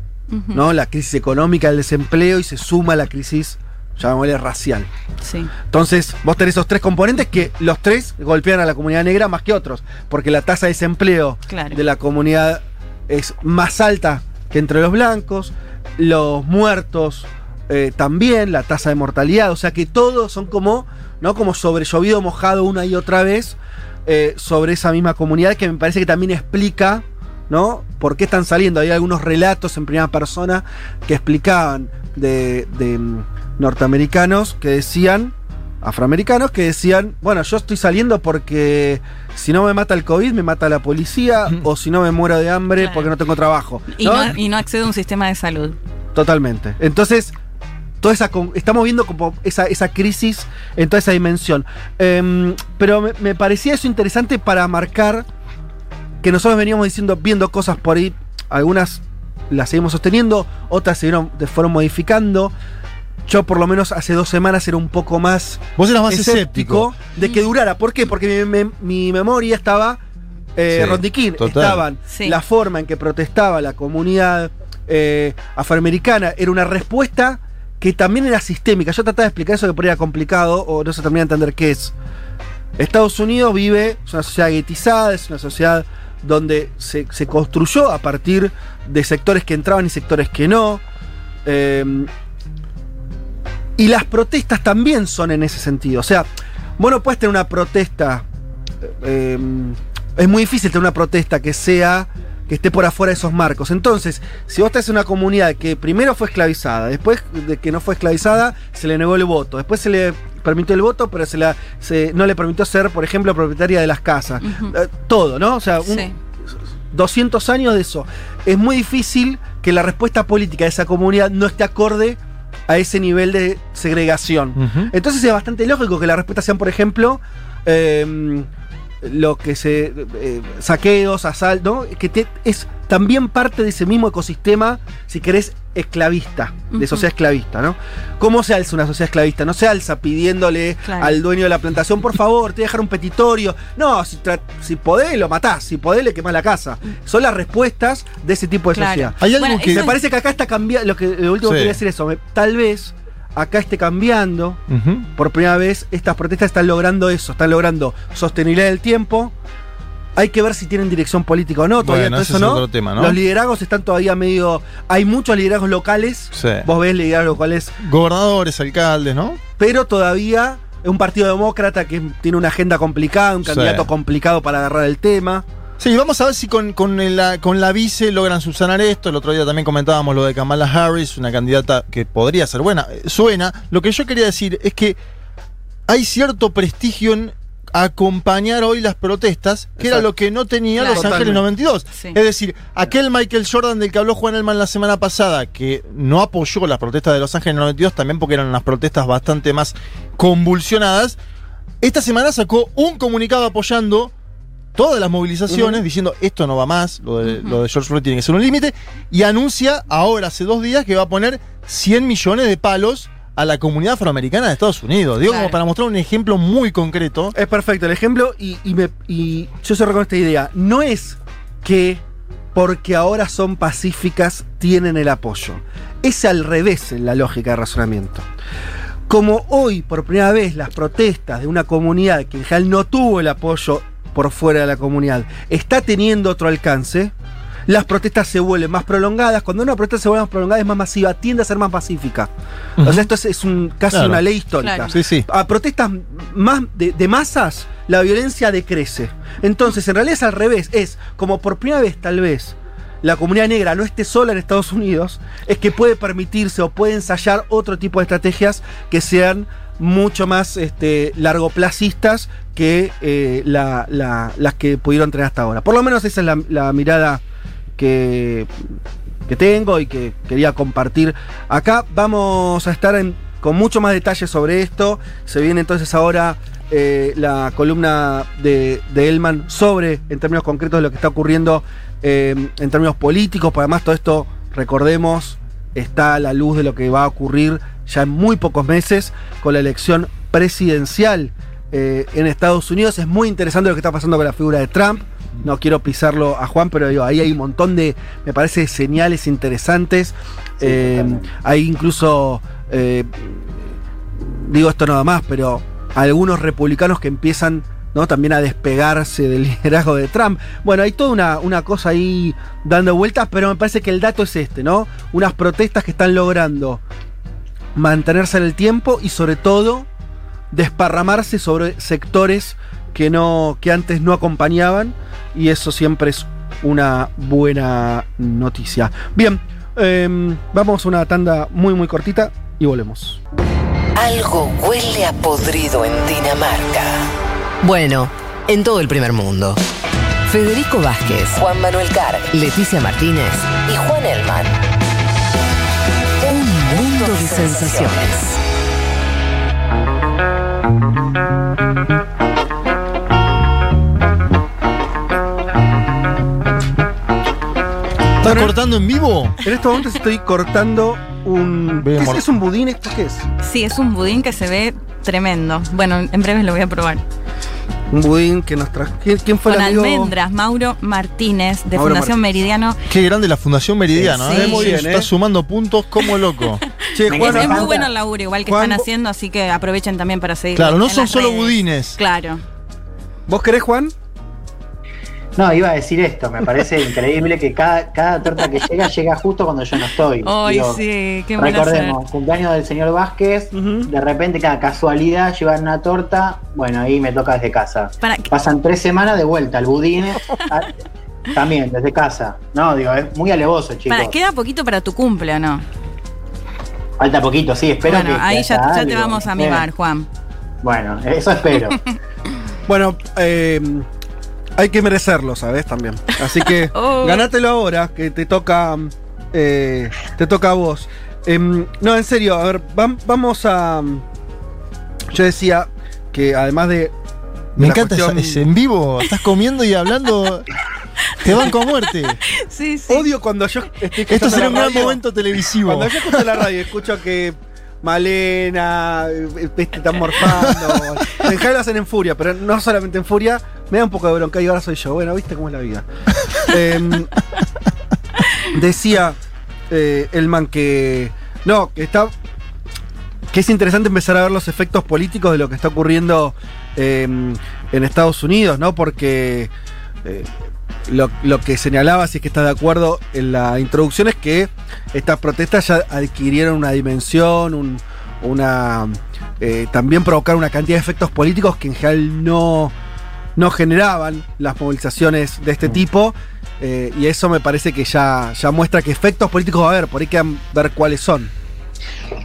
S5: ¿no? La crisis económica, el desempleo y se suma la crisis, llamémosle racial.
S7: Sí.
S5: Entonces, vos tenés esos tres componentes que los tres golpean a la comunidad negra más que otros, porque la tasa de desempleo
S7: Claro.
S5: de la comunidad es más alta que entre los blancos, los muertos eh, también, la tasa de mortalidad, o sea que todos son como, ¿no? Como sobre llovido mojado una y otra vez eh, sobre esa misma comunidad que me parece que también explica, ¿no? ¿Por qué están saliendo? Hay algunos relatos en primera persona que explicaban de, de, mm, norteamericanos que decían, afroamericanos que decían, bueno, yo estoy saliendo porque si no me mata el COVID, me mata la policía, o si no me muero de hambre
S7: Claro.
S5: porque no tengo trabajo.
S7: Y
S5: ¿no?
S7: no, y no accede a un sistema de salud.
S5: Totalmente. Entonces, toda esa estamos viendo como esa, esa crisis en toda esa dimensión. Em, pero me, me parecía eso interesante para marcar que nosotros veníamos diciendo, viendo cosas por ahí, algunas las seguimos sosteniendo, otras se vieron- fueron modificando. Yo por lo menos hace dos semanas era un poco más
S6: Vos eras más
S5: escéptico
S6: escéptico.
S5: de que durara. ¿Por qué? Porque mi, mi- mi memoria estaba eh,
S6: Sí,
S5: rondiquín.
S6: total.
S5: Estaban
S7: Sí.
S5: la forma en que protestaba la comunidad eh, afroamericana. Era una respuesta que también era sistémica. Yo trataba de explicar eso que por ahí era complicado o no se termina de entender qué es. Estados Unidos vive, es una sociedad guetizada, es una sociedad donde se, se construyó a partir de sectores que entraban y sectores que no. Eh, y las protestas también son en ese sentido. O sea, vos no puedes tener una protesta. eh, es muy difícil tener una protesta que sea. Que esté por afuera de esos marcos. Entonces, si vos estás en una comunidad que primero fue esclavizada, después de que no fue esclavizada, se le negó el voto, después se le permitió el voto, pero se la, se- no le permitió ser, por ejemplo, propietaria de las casas. Eh, todo, ¿no? O sea, un-
S7: Sí.
S5: 200 años de eso. Es muy difícil que la respuesta política de esa comunidad no esté acorde a ese nivel de segregación. Entonces es bastante lógico que la respuesta sean, por ejemplo, eh, lo que se. eh, saqueos, asaltos, ¿no? que te- es también parte de ese mismo ecosistema, si querés, esclavista, de
S7: Ujú.
S5: sociedad esclavista, ¿no? ¿Cómo se alza una sociedad esclavista? No se alza pidiéndole
S7: Claro.
S5: al dueño de la plantación, por favor, te voy a dejar un petitorio. No, si, si podés, lo matás, si podés, le quemás la casa. Son las respuestas de ese tipo de
S7: Claro.
S5: sociedad.
S6: Hay algo
S7: Bueno,
S6: que.
S5: Me parece que acá está cambiando. Lo, que, lo último
S6: Sí.
S5: que quería decir es eso. me- tal vez acá esté cambiando. Por primera vez, estas protestas están logrando eso. Están logrando sostenibilidad del tiempo. Hay que ver si tienen dirección política o no. Todavía
S6: Bueno, ese
S5: eso
S6: es
S5: no.
S6: otro tema, ¿no?
S5: Los liderazgos están todavía medio. Hay muchos liderazgos locales.
S6: Sí.
S5: Vos ves liderazgos locales.
S6: Gobernadores, alcaldes, ¿no?
S5: Pero todavía es un partido demócrata que tiene una agenda complicada, un
S6: Sí.
S5: candidato complicado para agarrar el tema.
S6: Sí, vamos a ver si con, con la, con la vice logran subsanar esto. El otro día también comentábamos lo de Kamala Harris, una candidata que podría ser buena. Eh, Suena. Lo que yo quería decir es que hay cierto prestigio en acompañar hoy las protestas, que era lo que no tenía
S7: Claro.
S6: Los Ángeles
S5: Totalmente.
S6: 92.
S7: Sí.
S6: Es decir, aquel Michael Jordan del que habló Juan Elman la semana pasada, que no apoyó las protestas de Los Ángeles 92, también porque eran unas protestas bastante más convulsionadas, esta semana sacó un comunicado apoyando todas las movilizaciones, diciendo esto no va más, lo de, lo de George Floyd tiene que ser un límite, y anuncia ahora, hace dos días, que va a poner 100 millones de palos a la comunidad afroamericana de Estados Unidos. Digo,
S7: Claro.
S6: como para mostrar un ejemplo muy concreto.
S5: Es perfecto el ejemplo y, y me- y yo cerro con esta idea. No es que porque ahora son pacíficas tienen el apoyo. Es al revés en la lógica de razonamiento. Como hoy, por primera vez, las protestas de una comunidad que en general no tuvo el apoyo por fuera de la comunidad está teniendo otro alcance, las protestas se vuelven más prolongadas. Cuando una protesta se vuelve más prolongada, es más masiva, tiende a ser más pacífica. O sea, esto es, es un, casi
S6: Claro.
S5: una ley histórica
S7: Claro.
S6: Sí, sí.
S5: a protestas más de, de masas, la violencia decrece. Entonces, en realidad es al revés. Es como por primera vez, tal vez, la comunidad negra no esté sola en Estados Unidos, es que puede permitirse o puede ensayar otro tipo de estrategias que sean mucho más este, largoplacistas que eh, la- la- las que pudieron tener hasta ahora. Por lo menos esa es la, mirada que, que tengo y que quería compartir acá. Vamos a estar con mucho más detalles sobre esto. Se viene entonces ahora eh, la columna de, de Elman sobre, en términos concretos, lo que está ocurriendo eh, en términos políticos. Además todo esto, recordemos, está a la luz de lo que va a ocurrir ya en muy pocos meses con la elección presidencial eh, en Estados Unidos. Es muy interesante lo que está pasando con la figura de Trump. No quiero pisarlo a Juan, pero digo, ahí hay un montón de, me parece, señales interesantes. Eh, hay incluso, eh, digo esto nada más, pero algunos republicanos que empiezan ¿no? también a despegarse del [laughs] liderazgo de Trump. Bueno, hay toda una, una cosa ahí dando vueltas, pero me parece que el dato es este, ¿no? Unas protestas que están logrando mantenerse en el tiempo y sobre todo desparramarse sobre sectores que no que antes no acompañaban y eso siempre es una buena noticia. Bien, em, vamos a una tanda muy muy cortita y volvemos.
S1: Algo huele a podrido en Dinamarca. Bueno, en todo el primer mundo. Federico Vázquez, Juan Manuel Carr, Leticia Martínez y Juan Elman. Un mundo de sensaciones.
S6: ¿Estás cortando en vivo?
S5: En estos momentos estoy cortando un. ¿qué es, es un budín? ¿Esto qué es?
S7: Sí, es un budín que se ve tremendo. Bueno, en breve lo voy a probar.
S5: Un budín que nos trajo. ¿Quién, quién fue
S7: Con
S5: el amigo?
S7: almendras, Mauro Martínez, de
S5: Mauro
S7: Fundación
S5: Martínez.
S7: Meridiano.
S6: Qué grande la Fundación Meridiano,
S7: Sí.
S6: ¿eh?
S5: Muy bien,
S6: Está
S5: ¿eh?
S6: sumando puntos como loco. [laughs]
S5: Che,
S7: Es,
S5: Juan,
S7: es muy bueno el laburo, igual que
S5: Juan,
S7: están haciendo, así que aprovechen también para seguir.
S6: Claro, no
S7: en
S6: son
S7: las
S6: solo
S7: redes.
S6: budines.
S7: Claro.
S5: ¿Vos querés, Juan?
S8: No, iba a decir esto, me parece [laughs] increíble que cada, cada torta que llega llega justo cuando yo no estoy.
S7: Ay,
S8: Digo,
S7: sí, qué
S8: Recordemos, cumpleaños del señor Vázquez, de repente cada casualidad llevan una torta, bueno, ahí me toca desde casa.
S7: Para,
S8: Pasan tres semanas de vuelta al budín, [laughs] también desde casa. No, digo, es muy alevoso, chicos.
S7: para, queda poquito para tu cumple, ¿o no?
S8: Falta poquito, sí, espero
S7: bueno,
S8: que-
S7: ahí
S8: que
S7: ya, te vamos a
S8: Eh,
S7: mimar, Juan.
S8: Bueno, eso espero. [laughs]
S5: Bueno, eh, hay que merecerlo, ¿sabes? También. Así que [laughs]
S7: Oh.
S5: ganátelo ahora, que te toca. eh, te toca a vos. Em, no, en serio, a ver, vam- vamos a. Yo decía que además de.
S6: Me encanta
S5: cuestión-
S6: ese en vivo. Estás comiendo y hablando. [laughs] Te van con muerte.
S7: Sí, sí.
S5: Odio cuando yo estoy
S6: Esto será un gran momento televisivo.
S5: Cuando yo escucho la radio y escucho que Malena, eh, este, están morfando. en general lo hacen en furia, pero no solamente en furia, me da un poco de bronca y ahora soy yo. Bueno, viste cómo es la vida. Em, [laughs] decía eh, Elman que. No, que está. Que es interesante empezar a ver los efectos políticos de lo que está ocurriendo em, en Estados Unidos, ¿no? Porque. eh, lo, lo que señalaba, si es que está de acuerdo en la introducción, es que estas protestas ya adquirieron una dimensión, un- una eh, también provocaron una cantidad de efectos políticos que en general no, no generaban las movilizaciones de este tipo. eh, y eso me parece que ya, ya muestra que efectos políticos va a haber, por ahí quedan ver cuáles son.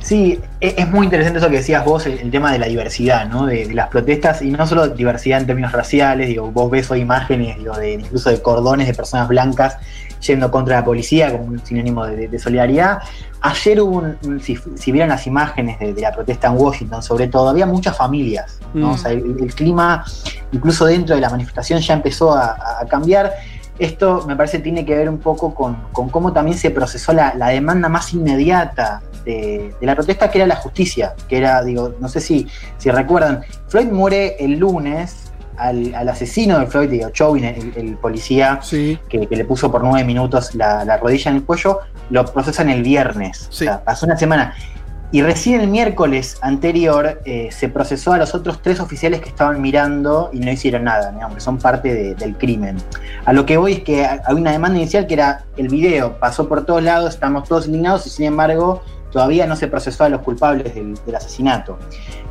S8: Sí, e- es muy interesante eso que decías vos, el, el tema de la diversidad, ¿no? De, de las protestas, y no solo diversidad en términos raciales, digo, vos ves hoy imágenes, digo, de, incluso de cordones de personas blancas yendo contra la policía como un sinónimo de, solidaridad. Ayer hubo un- si, si vieron las imágenes de, de la protesta en Washington, sobre todo, había muchas familias, ¿no?
S5: Mm.
S8: O sea, el, el clima, incluso dentro de la manifestación, ya empezó a, a cambiar. Esto me parece tiene que ver un poco con, con cómo también se procesó la, la demanda más inmediata de, de la protesta, que era la justicia, que era, digo, no sé si, si recuerdan, Floyd muere el lunes, al, al asesino de Floyd, digo, Chauvin, el, el policía
S5: Sí.
S8: que, que le puso por nueve minutos la, la rodilla en el cuello, lo procesan el viernes.
S5: Sí.
S8: O sea, pasó una semana. Y recién el miércoles anterior eh, se procesó a los otros tres oficiales que estaban mirando y no hicieron nada, digamos, que son parte de- del crimen. A lo que voy es que ha- había una demanda inicial que era el video, pasó por todos lados, estamos todos indignados y sin embargo todavía no se procesó a los culpables del, del asesinato.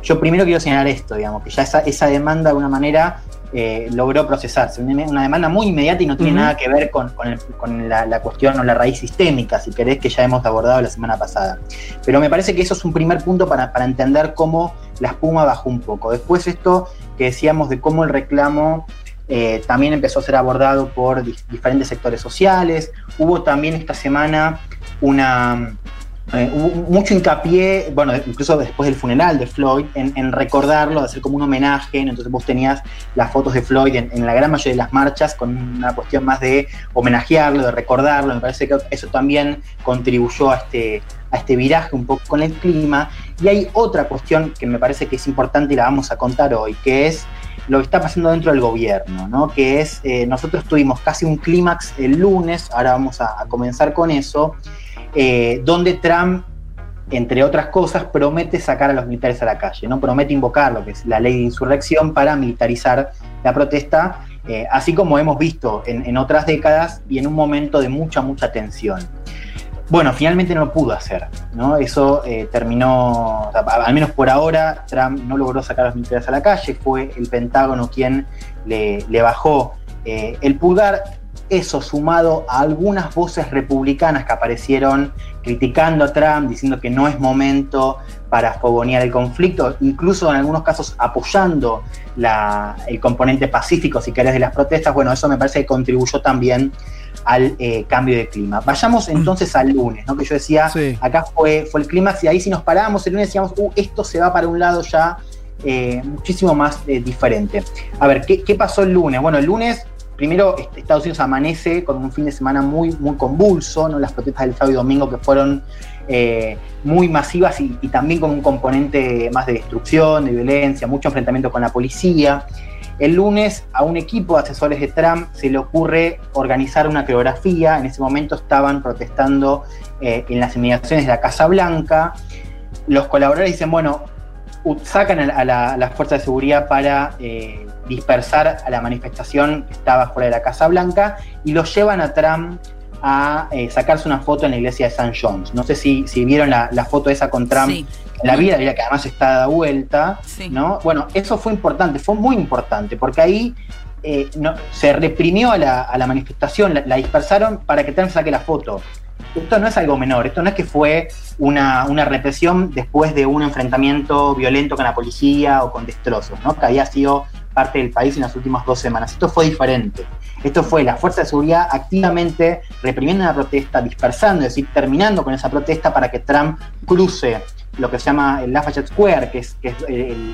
S8: Yo primero quiero señalar esto, digamos, que ya esa, esa demanda de alguna manera eh, logró procesarse. Una, una demanda muy inmediata y no tiene nada que ver con, con el- con la, la cuestión o la raíz sistémica, si querés, que ya hemos abordado la semana pasada. Pero me parece que eso es un primer punto para, para entender cómo la espuma bajó un poco. Después esto que decíamos de cómo el reclamo eh, también empezó a ser abordado por diferentes sectores sociales. Hubo también esta semana una, eh, mucho hincapié, bueno, incluso después del funeral de Floyd, en, recordarlo, de hacer como un homenaje. Entonces vos tenías las fotos de Floyd en, la gran mayoría de las marchas con una cuestión más de homenajearlo, de recordarlo. Me parece que eso también contribuyó a este, a este viraje un poco con el clima. Y hay otra cuestión que me parece que es importante y la vamos a contar hoy, que es lo que está pasando dentro del gobierno, ¿no? que es, eh, nosotros tuvimos casi un clímax el lunes, ahora vamos a, comenzar con eso, eh, donde Trump, entre otras cosas, promete sacar a los militares a la calle, ¿no? promete invocar lo que es la ley de insurrección para militarizar la protesta, eh, así como hemos visto en, otras décadas y en un momento de mucha, mucha tensión. Bueno, finalmente no lo pudo hacer, ¿no? Eso eh, terminó, al menos por ahora, Trump no logró sacar a los militares a la calle, fue el Pentágono quien le, bajó el pulgar. Eso sumado a algunas voces republicanas que aparecieron criticando a Trump, diciendo que no es momento para fogonear el conflicto, incluso en algunos casos apoyando el componente pacífico, si querés, de las protestas, bueno, eso me parece que contribuyó también al eh, cambio de clima. Vayamos entonces al lunes, ¿no? Que yo decía, acá fue, fue el clima, y ahí si nos parábamos el lunes decíamos, uh, esto se va para un lado ya eh, muchísimo más eh, diferente. A ver, ¿qué, pasó el lunes? Bueno, el lunes primero Estados Unidos amanece con un fin de semana muy, muy convulso, las protestas del sábado y domingo que fueron muy masivas y, también con un componente más de destrucción, de violencia, mucho enfrentamiento con la policía. El lunes a un equipo de asesores de Trump se le ocurre organizar una coreografía. En ese momento estaban protestando eh, en las inmediaciones de la Casa Blanca. Los colaboradores dicen, bueno, sacan a, las fuerzas de seguridad para eh, dispersar a la manifestación que estaba fuera de la Casa Blanca y los llevan a Trump a eh, sacarse una foto en la iglesia de St. John's. No sé si, vieron la, foto esa con Trump en la vida, que además está da vuelta. ¿no? Bueno, eso fue importante, fue muy importante, porque ahí eh, no, se reprimió a la, manifestación, la, dispersaron para que Trump saque la foto. Esto no es algo menor, esto no es que fue una, una, represión después de un enfrentamiento violento con la policía o con destrozos, ¿no? que había sido parte del país en las últimas dos semanas. Esto fue diferente. Esto fue la fuerza de seguridad activamente reprimiendo la protesta, dispersando, es decir, terminando con esa protesta para que Trump cruce lo que se llama el Lafayette Square, que es,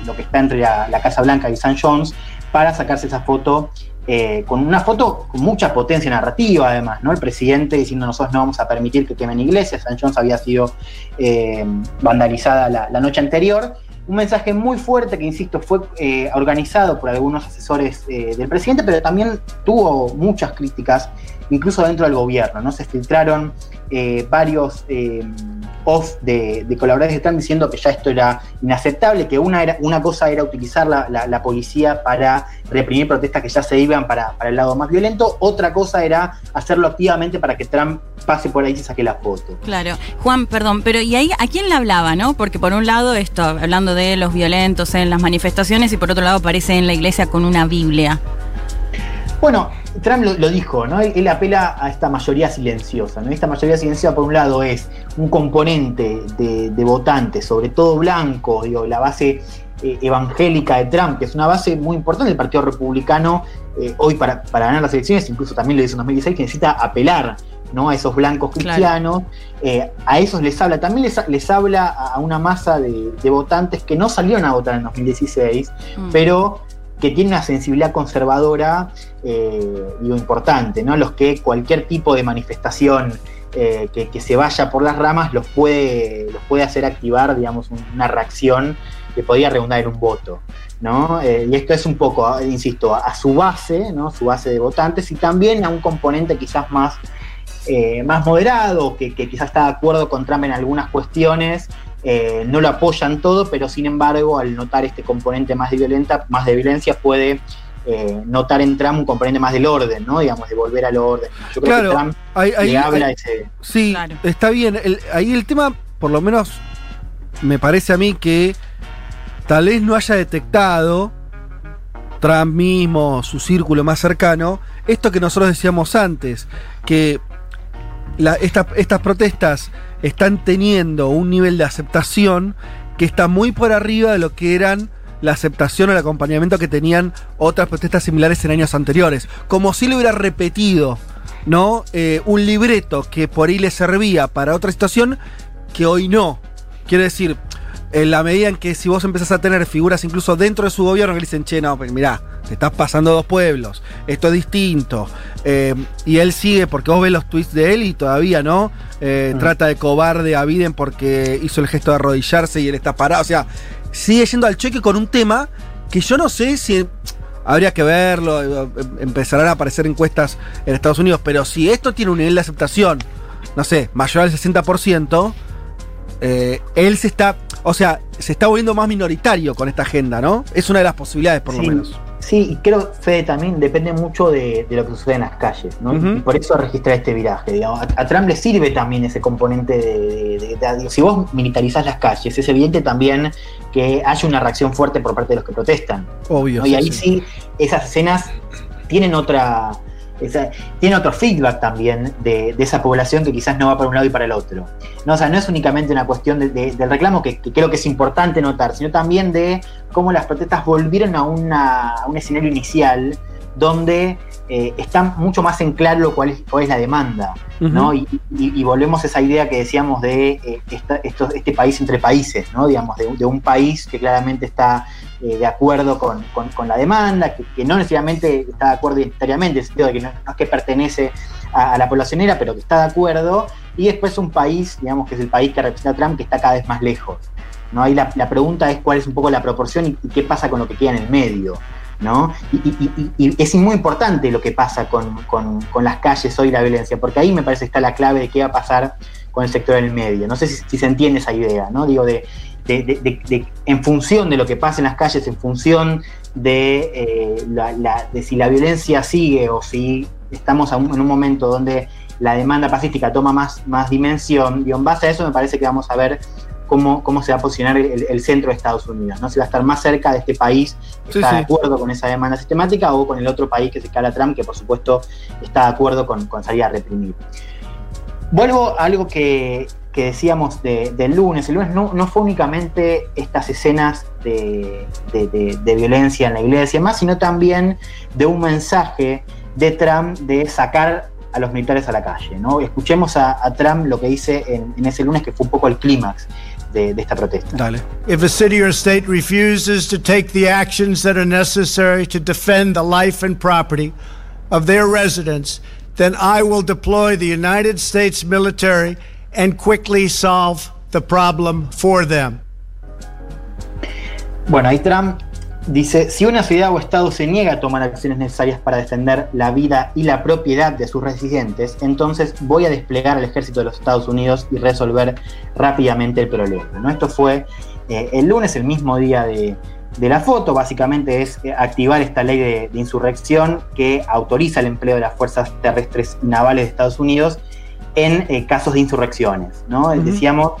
S8: lo que está entre la, Casa Blanca y St. John's, para sacarse esa foto eh, con una foto con mucha potencia narrativa, además, ¿no? El presidente diciendo nosotros no vamos a permitir que quemen iglesias, St. John's había sido eh, vandalizada la, noche anterior, un mensaje muy fuerte que, insisto, fue eh, organizado por algunos asesores eh, del presidente, pero también tuvo muchas críticas, incluso dentro del gobierno. ¿no? Se filtraron eh, varios off de, colaboradores de Trump diciendo que ya esto era inaceptable, que una, era, una cosa era utilizar la, policía para reprimir protestas que ya se iban para, el lado más violento, otra cosa era hacerlo activamente para que Trump pase por ahí y se saque la foto.
S7: Claro. Juan, perdón, pero ¿y ahí a quién le hablaba, no? Porque por un lado esto, hablando de los violentos en las manifestaciones y por otro lado aparece en la iglesia con una Biblia.
S8: Bueno, Trump lo, dijo, ¿no? Él, apela a esta mayoría silenciosa, ¿no? Esta mayoría silenciosa, por un lado, es un componente de, votantes, sobre todo blanco, digo, la base eh, evangélica de Trump, que es una base muy importante del Partido Republicano, eh, hoy para, ganar las elecciones, incluso también lo dice en 2016, que necesita apelar ¿no? a esos blancos cristianos, eh, a esos les habla, también les, les habla a una masa de, votantes que no salieron a votar en 2016, mm. pero que tiene una sensibilidad conservadora, eh, digo, importante, ¿no? Los que cualquier tipo de manifestación eh, que, se vaya por las ramas los puede, los puede hacer activar, digamos, una reacción que podría redundar en un voto, ¿no? Eh, y esto es un poco, insisto, a, su base, ¿no? Su base de votantes y también a un componente quizás más, más moderado, que, que quizás está de acuerdo con Trump en algunas cuestiones, eh, no lo apoyan todo, pero sin embargo, al notar este componente más de, violenta, más de violencia, puede eh, notar en Trump un componente más del orden, ¿no? Digamos, de volver al orden.
S5: Yo creo que Trump le habla ese. Sí, está bien. ahí el tema, por lo menos, me parece a mí que tal vez no haya detectado Trump mismo, su círculo más cercano, esto que nosotros decíamos antes, que estas protestas están teniendo un nivel de aceptación que está muy por arriba de lo que eran la aceptación o el acompañamiento que tenían otras protestas similares en años anteriores. Como si lo hubiera repetido, ¿no? Eh, un libreto que por ahí le servía para otra situación que hoy no. Quiero decir, en la medida en que si vos empezás a tener figuras incluso dentro de su gobierno que dicen, che, no, pues mirá, te estás pasando dos pueblos, esto es distinto. Eh, y él sigue, porque vos ves los tweets de él y todavía, ¿no? Eh, Trata de cobarde a Biden porque hizo el gesto de arrodillarse y él está parado. O sea, sigue yendo al cheque con un tema que yo no sé si habría que verlo, eh, empezarán a aparecer encuestas en Estados Unidos, pero si esto tiene un nivel de aceptación, no sé, mayor al 60%, eh, él se está, o sea, se está volviendo más minoritario con esta agenda, ¿no? Es una de las posibilidades, por
S8: Sí,
S5: lo menos.
S8: Sí, y creo, Fede, también depende mucho de, de lo que sucede en las calles, ¿no? Y por eso registrar este viraje, digamos. A, a Trump le sirve también ese componente de, de- de- de- si vos militarizás las calles, es evidente también que haya una reacción fuerte por parte de los que protestan.
S5: Obvio.
S8: ¿no? Y ahí sí, esas escenas tienen otra. Esa- tienen otro feedback también de, de esa población que quizás no va para un lado y para el otro. No, o sea, no es únicamente una cuestión de- de- del reclamo que, que creo que es importante notar, sino también de cómo las protestas volvieron a, una- a un escenario inicial donde eh, está mucho más en claro cuál es, cuál es la demanda. y, y- y volvemos a esa idea que decíamos de eh, esta- esto- este país entre países, ¿no? digamos, de, de un país que claramente está eh, de acuerdo con, con- la demanda, que, no necesariamente está de acuerdo identitariamente, en el sentido de que no, es que pertenece a, la poblacionera, pero que está de acuerdo, y después un país, digamos, que es el país que representa a Trump, que está cada vez más lejos. ¿no? Ahí la, pregunta es cuál es un poco la proporción y, qué pasa con lo que queda en el medio. ¿no? Y, es muy importante lo que pasa con, con- con las calles hoy, la violencia, porque ahí me parece que está la clave de qué va a pasar con el sector del medio. No sé si, si se entiende esa idea, ¿no? Digo, de, de- de- de- de- en función de lo que pasa en las calles, en función de, eh, la- la- de si la violencia sigue o si estamos un- en un momento donde la demanda pacífica toma más, más dimensión, y en base a eso me parece que vamos a ver cómo, cómo se va a posicionar el, el centro de Estados Unidos, ¿no? Si va a estar más cerca de este país que
S5: Sí,
S8: está de acuerdo con esa demanda sistemática o con el otro país que se cala Trump, que por supuesto está de acuerdo con, con salir a reprimir. Vuelvo a algo que, que decíamos de- del lunes. El lunes no, no fue únicamente estas escenas de, de- de- de violencia en la iglesia, y más, sino también de un mensaje de Trump de sacar a los militares a la calle. ¿no? Escuchemos a, a Trump lo que dice en, en ese lunes, que fue un poco el clímax de, de esta protesta.
S5: Dale.
S12: If a city or state refuses to take the actions that are necessary to defend the life and property of their residents, then I will deploy the United States military and quickly solve the problem for them.
S8: Bueno, ahí Trump dice, si una ciudad o estado se niega a tomar acciones necesarias para defender la vida y la propiedad de sus residentes, entonces voy a desplegar al ejército de los Estados Unidos y resolver rápidamente el problema. ¿no? Esto fue eh, el lunes, el mismo día de, de la foto, básicamente es eh, activar esta ley de, de insurrección que autoriza el empleo de las fuerzas terrestres y navales de Estados Unidos en eh, casos de insurrecciones. ¿no?
S5: Ujú.
S8: Decíamos,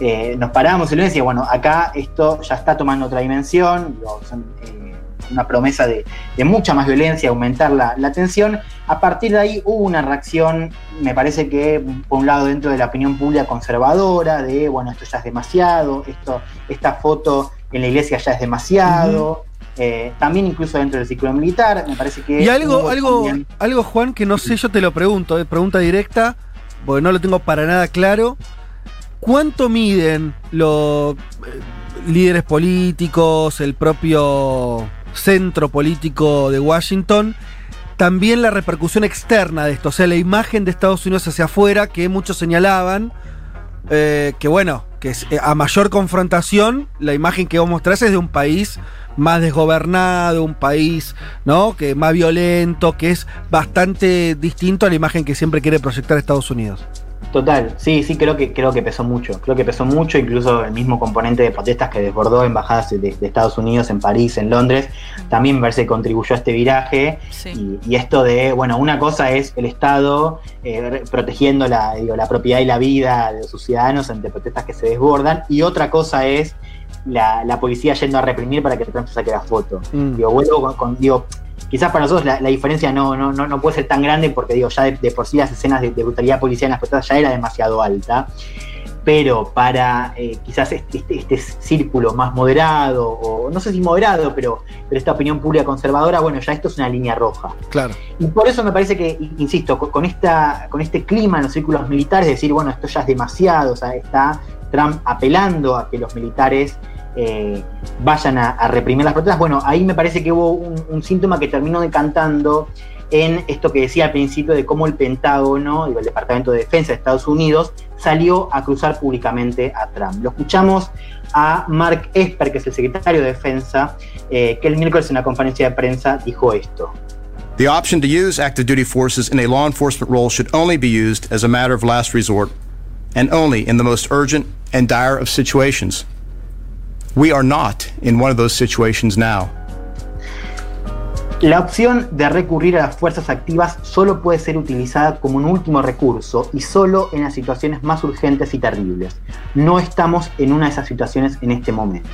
S8: eh, nos paramos el lunes y decía, bueno, acá esto ya está tomando otra dimensión, son, eh, una promesa de, de mucha más violencia, aumentar la, la tensión. A partir de ahí hubo una reacción, me parece que por un lado dentro de la opinión pública conservadora, de, bueno, esto ya es demasiado, esto, esta foto en la iglesia ya es demasiado. Eh, también incluso dentro del ciclo militar, me parece que...
S5: Y algo, algo,
S8: también-
S5: algo, Juan, que no sé, yo te lo pregunto, eh, pregunta directa, porque no lo tengo para nada claro. ¿Cuánto miden los eh, líderes políticos, el propio centro político de Washington? También la repercusión externa de esto, o sea, la imagen de Estados Unidos hacia afuera, que muchos señalaban, eh, que bueno, que eh, a mayor confrontación, la imagen que vos mostrás es de un país más desgobernado, un país, ¿no? Que más violento, que es bastante distinto a la imagen que siempre quiere proyectar Estados Unidos.
S8: Total, sí, sí, creo que, creo que pesó mucho. Creo que pesó mucho, incluso el mismo componente de protestas que desbordó embajadas de, de Estados Unidos en París, en Londres, también me parece que contribuyó a este viraje.
S7: Sí.
S8: Y, y esto de, bueno, una cosa es el Estado eh, protegiendo la, digo, la propiedad y la vida de sus ciudadanos ante protestas que se desbordan, y otra cosa es la, la policía yendo a reprimir para que Trump se saque la foto.
S5: Mm.
S8: Digo, vuelvo con, con- digo, quizás para nosotros la, la diferencia no, no, no, no puede ser tan grande porque digo, ya de, de por sí las escenas de, de brutalidad policial en las protestas ya era demasiado alta. pero para eh, quizás este, este, este, círculo más moderado, o no sé si moderado, pero, pero esta opinión pública conservadora, bueno, ya esto es una línea roja.
S5: Claro.
S8: Y por eso me parece que, insisto, con, esta, con este clima en los círculos militares, decir, bueno, esto ya es demasiado, o sea, está Trump apelando a que los militares eh, vayan a, reprimir las protestas, bueno, ahí me parece que hubo un, síntoma que terminó decantando en esto que decía al principio de cómo el Pentágono, el Departamento de Defensa de Estados Unidos, salió a cruzar públicamente a Trump. Lo escuchamos a Mark Esper, que es el secretario de Defensa, eh, que el miércoles en una conferencia de prensa dijo esto.
S13: The option to use active duty forces in a law enforcement role should only be used as a matter of last resort and only in the most urgent and dire of. We are not in one of those situations now.
S8: La opción de recurrir a las fuerzas activas solo puede ser utilizada como un último recurso y solo en las situaciones más urgentes y terribles. No estamos en una de esas situaciones en este momento.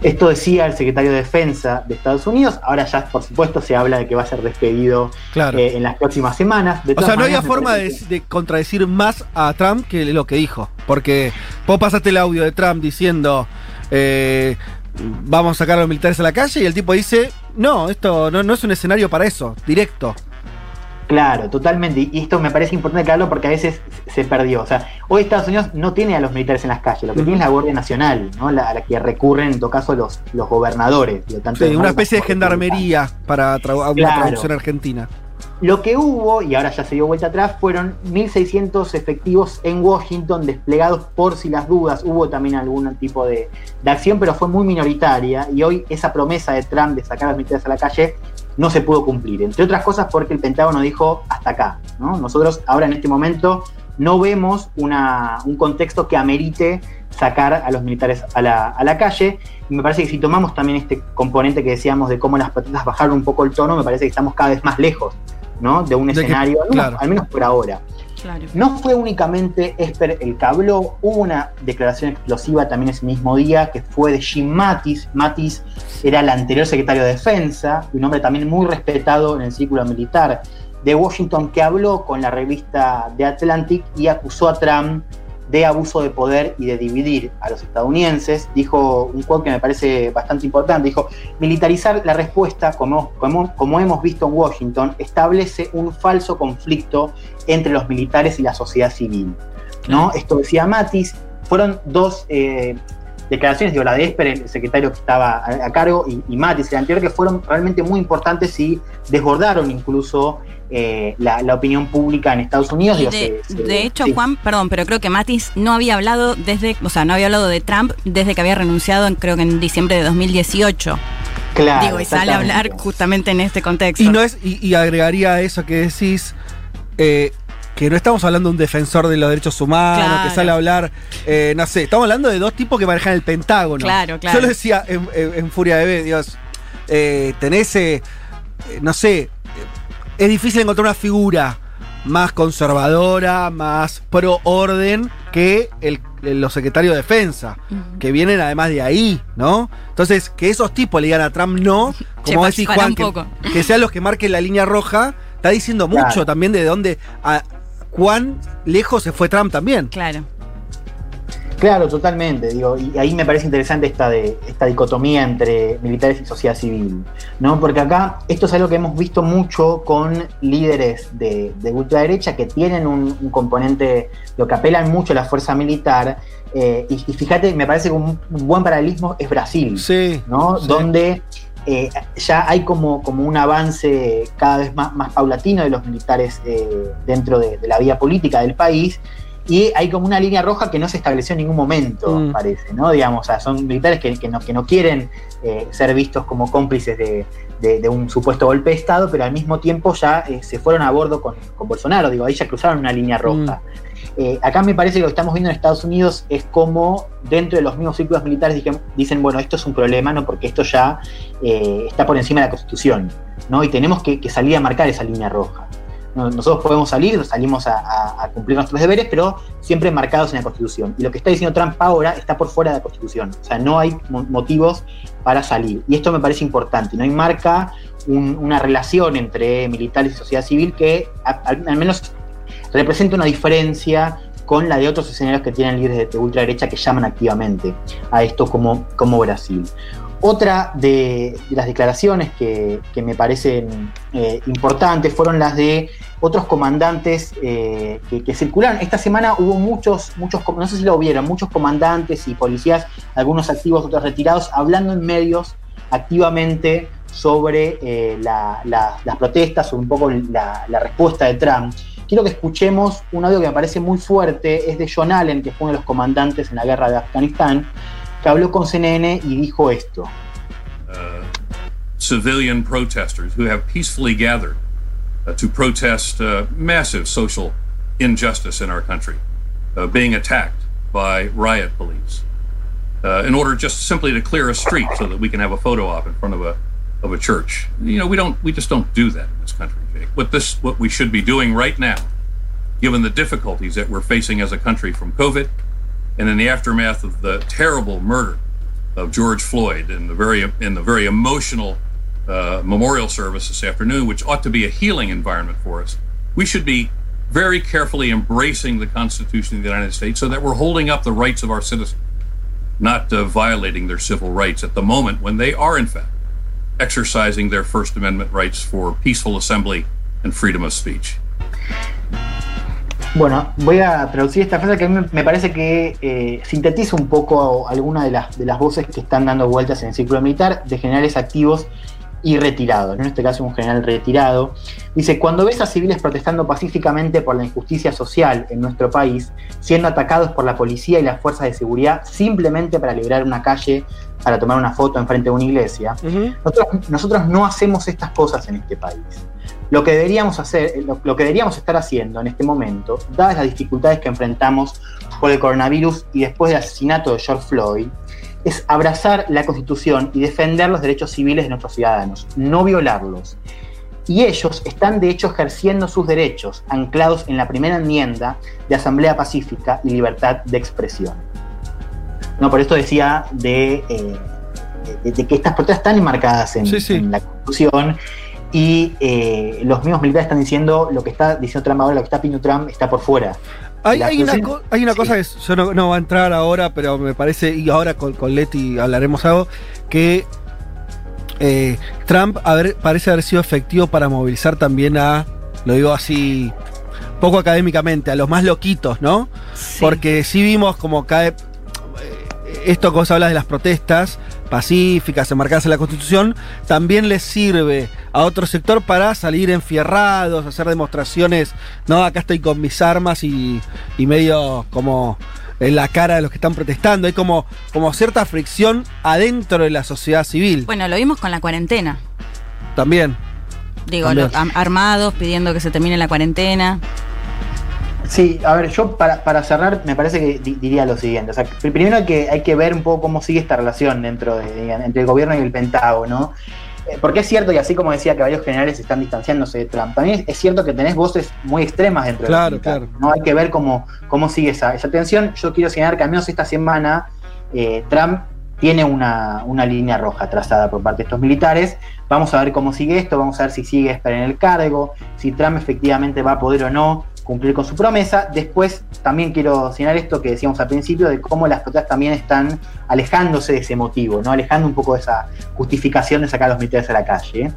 S8: Esto decía el secretario de Defensa de Estados Unidos. Ahora ya, por supuesto, se habla de que va a ser despedido eh, en las próximas semanas.
S5: o sea, no había forma de, contradecir más a Trump que lo que dijo. Porque vos pasaste el audio de Trump diciendo... Eh, vamos a sacar a los militares a la calle y el tipo dice, no, esto no, no es un escenario para eso, directo.
S8: Claro, totalmente. Y esto me parece importante claro porque a veces se perdió. O sea, hoy Estados Unidos no tiene a los militares en las calles, lo que tiene es la Guardia Nacional, ¿no? La, a la que recurren en todo caso los, los gobernadores.
S5: sí, una especie de gendarmería para una traducción argentina.
S8: Lo que hubo, y ahora ya se dio vuelta atrás, fueron 1.600 efectivos en Washington desplegados por si las dudas. Hubo también algún tipo de, acción, pero fue muy minoritaria. Y hoy esa promesa de Trump de sacar a los militares a la calle no se pudo cumplir. Entre otras cosas porque el Pentágono dijo hasta acá. Nosotros ahora en este momento no vemos un contexto que amerite sacar a los militares a la, calle. Y me parece que si tomamos también este componente que decíamos de cómo las protestas bajaron un poco el tono, me parece que estamos cada vez más lejos ¿no? de un escenario, al, menos, por ahora. No fue únicamente Esper el que habló, hubo una declaración explosiva también ese mismo día que fue de Jim Mattis. Mattis era el anterior secretario de Defensa, un hombre también muy respetado en el círculo militar de Washington, que habló con la revista The Atlantic y acusó a Trump de abuso de poder y de dividir a los estadounidenses. Dijo un quote que me parece bastante importante, dijo, militarizar la respuesta, como, como, como hemos visto en Washington, establece un falso conflicto entre los militares y la sociedad civil. ¿no? Esto decía Matis, fueron dos eh, declaraciones, digo, la de Esper, el secretario que estaba a, cargo, y, y Matis, el anterior, que fueron realmente muy importantes y desbordaron incluso eh, la, opinión pública en Estados Unidos.
S7: de, hecho, Juan, perdón, pero creo que Matis no había hablado desde, o sea, no había hablado de Trump desde que había renunciado, en, creo que en diciembre de 2018.
S8: Claro.
S7: Digo, y sale a hablar justamente en este contexto.
S5: Y no es, y, agregaría eso que decís. Eh, que no estamos hablando de un defensor de los derechos humanos, que sale a hablar, eh, no sé, estamos hablando de dos tipos que manejan el Pentágono.
S7: Claro, claro.
S5: Yo lo decía en, Furia de B, Dios, tenés, no sé, es difícil encontrar una figura más conservadora, más pro orden que el, los secretarios de defensa, que vienen además de ahí, ¿no? Entonces, que esos tipos le digan a Trump no, [laughs] como decís Juan, que, sean los que marquen la línea roja, está diciendo mucho también de dónde, a cuán lejos se fue Trump también.
S7: Claro.
S8: Claro, totalmente. Digo, y ahí me parece interesante esta, de, esta dicotomía entre militares y sociedad civil. ¿no? Porque acá esto es algo que hemos visto mucho con líderes de, de ultraderecha que tienen un, componente, lo que apelan mucho a la fuerza militar. Eh, y, fíjate, me parece que un, buen paralelismo es Brasil,
S5: sí,
S8: ¿no? Donde eh, ya hay como, como un avance cada vez más, más paulatino de los militares eh, dentro de, de, la vida política del país y hay como una línea roja que no se estableció en ningún momento, mm. parece, ¿no? Digamos, son militares que, que, no, que no quieren eh, ser vistos como cómplices de, un supuesto golpe de Estado, pero al mismo tiempo ya eh, se fueron a bordo con, Bolsonaro, digo, ahí ya cruzaron una línea roja. Mm. Eh, acá me parece que lo que estamos viendo en Estados Unidos es como dentro de los mismos círculos militares dicen, bueno, esto es un problema, ¿no? Porque esto ya está por encima de la Constitución, ¿no? Y tenemos que salir a marcar esa línea roja. Nosotros podemos salir, salimos a, cumplir nuestros deberes, pero siempre marcados en la Constitución. Y lo que está diciendo Trump ahora está por fuera de la Constitución. O sea, no hay motivos para salir. Y esto me parece importante. No hay marca una relación entre militares y sociedad civil que al, menos representa una diferencia con la de otros escenarios que tienen líderes de ultraderecha que llaman activamente a esto como, como Brasil. Otra de, las declaraciones que, me parecen eh, importantes fueron las de otros comandantes eh, que, circularon. Esta semana hubo muchos, muchos, no sé si lo vieron, muchos comandantes y policías, algunos activos, otros retirados, hablando en medios activamente sobre eh, las protestas, sobre un poco la, respuesta de Trump. Quiero que escuchemos un audio que me parece muy fuerte, es de John Allen, que fue uno de los comandantes en la guerra de Afganistán, que habló con CNN y dijo esto.
S14: Uh, civilian protesters who have peacefully gathered uh, to protest uh, massive social injustice in our country, uh, being attacked by riot police, uh, in order just simply to clear a street so that we can have a photo op in front of a of a church. You know, we don't we just don't do that in this country, Jake. What this what we should be doing right now, given the difficulties that we're facing as a country from COVID and in the aftermath of the terrible murder of George Floyd and the very in the very emotional uh, memorial service this afternoon, which ought to be a healing environment for us, we should be very carefully embracing the Constitution of the United States so that we're holding up the rights of our citizens, not uh, violating their civil rights at the moment when they are, in fact, exercising their First Amendment rights for peaceful assembly and freedom of speech.
S8: Bueno, voy a traducir esta frase que a mí me parece que eh, sintetiza un poco alguna de las, de las voces que están dando vueltas en el círculo militar de generales activos y retirados, en este caso un general retirado. Dice, cuando ves a civiles protestando pacíficamente por la injusticia social en nuestro país, siendo atacados por la policía y las fuerzas de seguridad simplemente para liberar una calle, para tomar una foto enfrente de una iglesia, nosotros, nosotros no hacemos estas cosas en este país. Lo que deberíamos hacer, eh, lo, que deberíamos estar haciendo en este momento, dadas las dificultades que enfrentamos por el coronavirus y después del asesinato de George Floyd, es abrazar la Constitución y defender los derechos civiles de nuestros ciudadanos, no violarlos. Y ellos están de hecho ejerciendo sus derechos, anclados en la primera enmienda de Asamblea Pacífica y Libertad de Expresión. No, por esto decía de, eh, que estas protestas están enmarcadas en, en la Constitución y eh, los mismos militares están diciendo lo que está diciendo Trump ahora, lo que está pidiendo Trump está por fuera.
S5: Hay, una, cosa que yo no, no, va a entrar ahora, pero me parece, y ahora con, con Leti hablaremos algo, que eh, Trump parece haber sido efectivo para movilizar también a, lo digo así, poco académicamente, a los más loquitos, ¿no? Porque sí vimos como cae. Esto que vos hablas de las protestas, pacíficas, enmarcadas en la Constitución, también les sirve a otro sector para salir enfierrados, hacer demostraciones, no, acá estoy con mis armas y, medio como en la cara de los que están protestando. Hay como, como cierta fricción adentro de la sociedad civil.
S7: Bueno, lo vimos con la cuarentena.
S5: También.
S7: Digo, armados pidiendo que se termine la cuarentena.
S8: Sí, a ver, yo para, cerrar me parece que diría lo siguiente. O sea, primero hay que, hay que ver un poco cómo sigue esta relación dentro de, entre el gobierno y el Pentágono. Eh, porque es cierto, y así como decía que varios generales están distanciándose de Trump, también es cierto que tenés voces muy extremas dentro
S5: claro, Claro.
S8: ¿no? Hay que ver cómo, cómo sigue esa, esa tensión. Yo quiero señalar que al menos esta semana eh, Trump tiene una, una, línea roja trazada por parte de estos militares. Vamos a ver cómo sigue esto, vamos a ver si sigue en el cargo, si Trump efectivamente va a poder o no cumplir con su promesa. Después también quiero señalar esto que decíamos al principio, de cómo las protestas también están alejándose de ese motivo, ¿no? alejando un poco de esa justificación de sacar a los militares a la calle.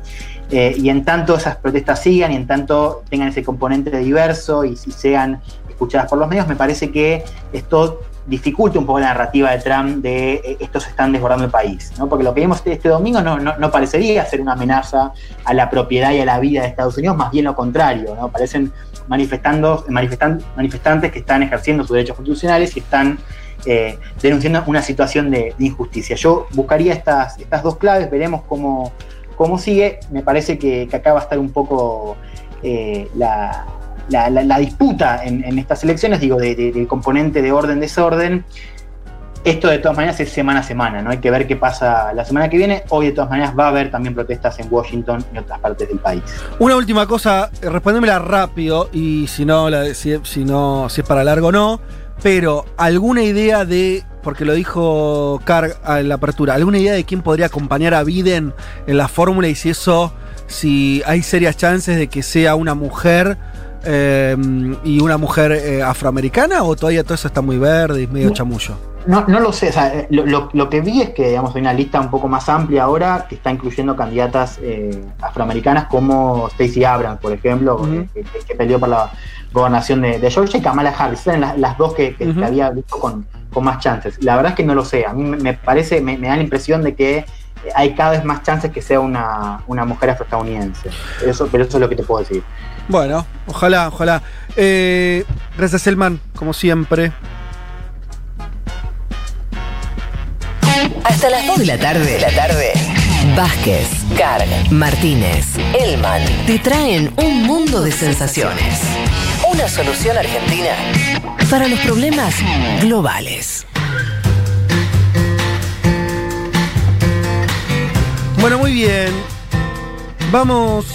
S8: Eh, y en tanto esas protestas sigan y en tanto tengan ese componente diverso y si sean escuchadas por los medios, me parece que esto dificulta un poco la narrativa de Trump de eh, estos están desbordando el país, ¿no? porque lo que vimos este, domingo no, no, parecería ser una amenaza a la propiedad y a la vida de Estados Unidos, más bien lo contrario, ¿no? parecen manifestando, manifestantes que están ejerciendo sus derechos constitucionales y están eh, denunciando una situación de, injusticia. Yo buscaría estas, estas dos claves, veremos cómo, cómo sigue. Me parece que, acá va a estar un poco eh, la, disputa en, estas elecciones, digo, del componente de orden-desorden. Esto de todas maneras es semana a semana, ¿no? Hay que ver qué pasa la semana que viene. Hoy de todas maneras va a haber también protestas en Washington y otras partes del país.
S5: Una última cosa, eh, respondémela rápido y si no, si, no, si es para largo no, pero alguna idea de, porque lo dijo Carg en la apertura, alguna idea de quién podría acompañar a Biden en la fórmula y si eso, si hay serias chances de que sea una mujer eh, y una mujer eh, afroamericana o todavía todo eso está muy verde y medio chamullo?
S8: No, no lo sé, o sea, eh, lo, lo- lo que vi es que digamos, hay una lista un poco más amplia ahora que está incluyendo candidatas eh, afroamericanas como Stacey Abrams, por ejemplo,
S5: Ujú.
S8: que, que- que peleó por la gobernación de, de Georgia y Kamala Harris, eran las, las dos que, que- que
S5: Ujú.
S8: había visto con, con más chances. La verdad es que no lo sé, a mí me, me parece, me, me da la impresión de que hay cada vez más chances que sea una, una mujer afroestadounidense. Eso, pero eso es lo que te puedo decir.
S5: Bueno, ojalá, ojalá. Eh, gracias, Elman, como siempre.
S1: Hasta las 2 de la tarde. De la tarde. Vázquez, Carg, Martínez, Elman te traen un mundo de sensaciones. Una solución argentina para los problemas globales.
S5: Bueno, muy bien. Vamos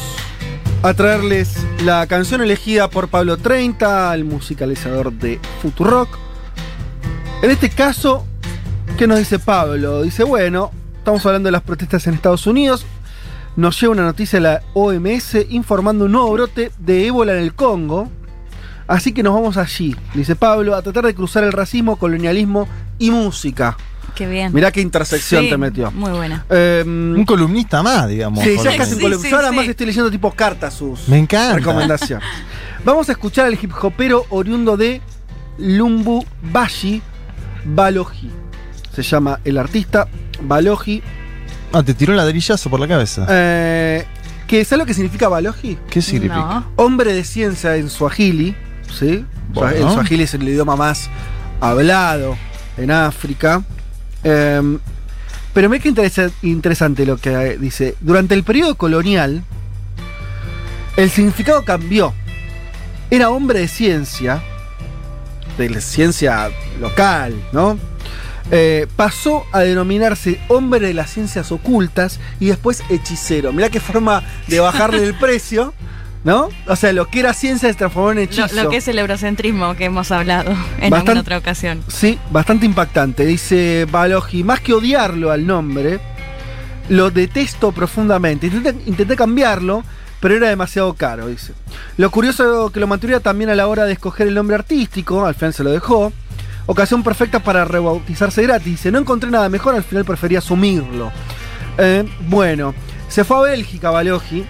S5: a traerles la canción elegida por Pablo 30, el musicalizador de Futurock. En este caso, ¿qué nos dice Pablo? Dice, bueno, estamos hablando de las protestas en Estados Unidos. Nos llega una noticia de la OMS informando un nuevo brote de ébola en el Congo. Así que nos vamos allí, dice Pablo, a tratar de cruzar el racismo, colonialismo y música.
S7: Qué bien.
S5: Mirá qué intersección
S7: Sí,
S5: te metió.
S7: Muy buena.
S5: Em,
S6: Un columnista más, digamos.
S5: Sí, ya casi un columnista.
S7: Sí,
S5: nada más
S7: sí.
S5: estoy leyendo tipo cartas sus
S6: Me encanta.
S5: recomendaciones. Vamos a escuchar al hip hopero oriundo de Lumbubashi, Baloji. Se llama el artista Baloji.
S6: Ah, te tiró un ladrillazo por la cabeza.
S5: Eh, que, ¿Sabes lo que significa Baloji?
S6: ¿Qué significa?
S7: No.
S5: Hombre de ciencia en Swahili. ¿sí?
S6: Bueno.
S5: El Swahili es el idioma más hablado en África. Eh, pero me que interesa- interesante lo que eh, dice. Durante el periodo colonial, el significado cambió. Era hombre de ciencia, de la ciencia local, ¿no? Eh, pasó a denominarse hombre de las ciencias ocultas y después hechicero. Mirá qué forma de bajarle el [laughs] precio, ¿no? O sea, lo que era ciencia se transformó en hechizo.
S7: lo que es el eurocentrismo que hemos hablado en alguna otra ocasión.
S5: Sí, bastante impactante. Dice Balogi, más que odiarlo al nombre, lo detesto profundamente. Intenté, intenté cambiarlo, pero era demasiado caro, dice. Lo curioso que lo mantuviera también a la hora de escoger el nombre artístico, al final se lo dejó. Ocasión perfecta para rebautizarse gratis. No encontré nada mejor, al final preferí asumirlo. Eh, bueno, se fue a Bélgica, Balogi,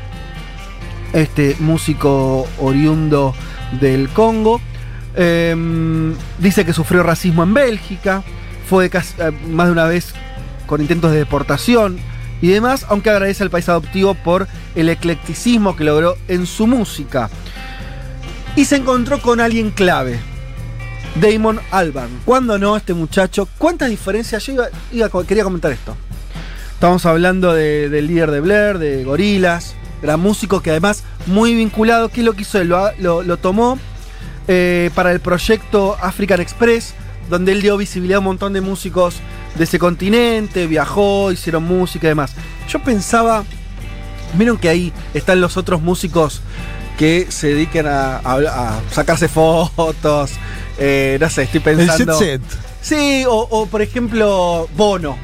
S5: este músico oriundo del Congo. Eh, dice que sufrió racismo en Bélgica, fue eh, más de una vez con intentos de deportación y demás, aunque agradece al país adoptivo por el eclecticismo que logró en su música. Y se encontró con alguien clave, Damon Albarn. ¿Cuándo no este muchacho? ¿Cuántas diferencias? Yo iba- iba quería comentar esto. Estamos hablando de- del líder de Blair, de Gorilas, gran músico que además muy vinculado. ¿Qué es lo que hizo? Lo, lo- lo tomó eh, para el proyecto African Express, donde él dio visibilidad a un montón de músicos de ese continente, viajó, hicieron música y demás. Yo pensaba, vieron que ahí están los otros músicos que se a- a sacarse fotos, eh, no sé, estoy
S6: El
S5: pensando...
S6: jet set.
S5: Sí, o, o, por ejemplo, Bono.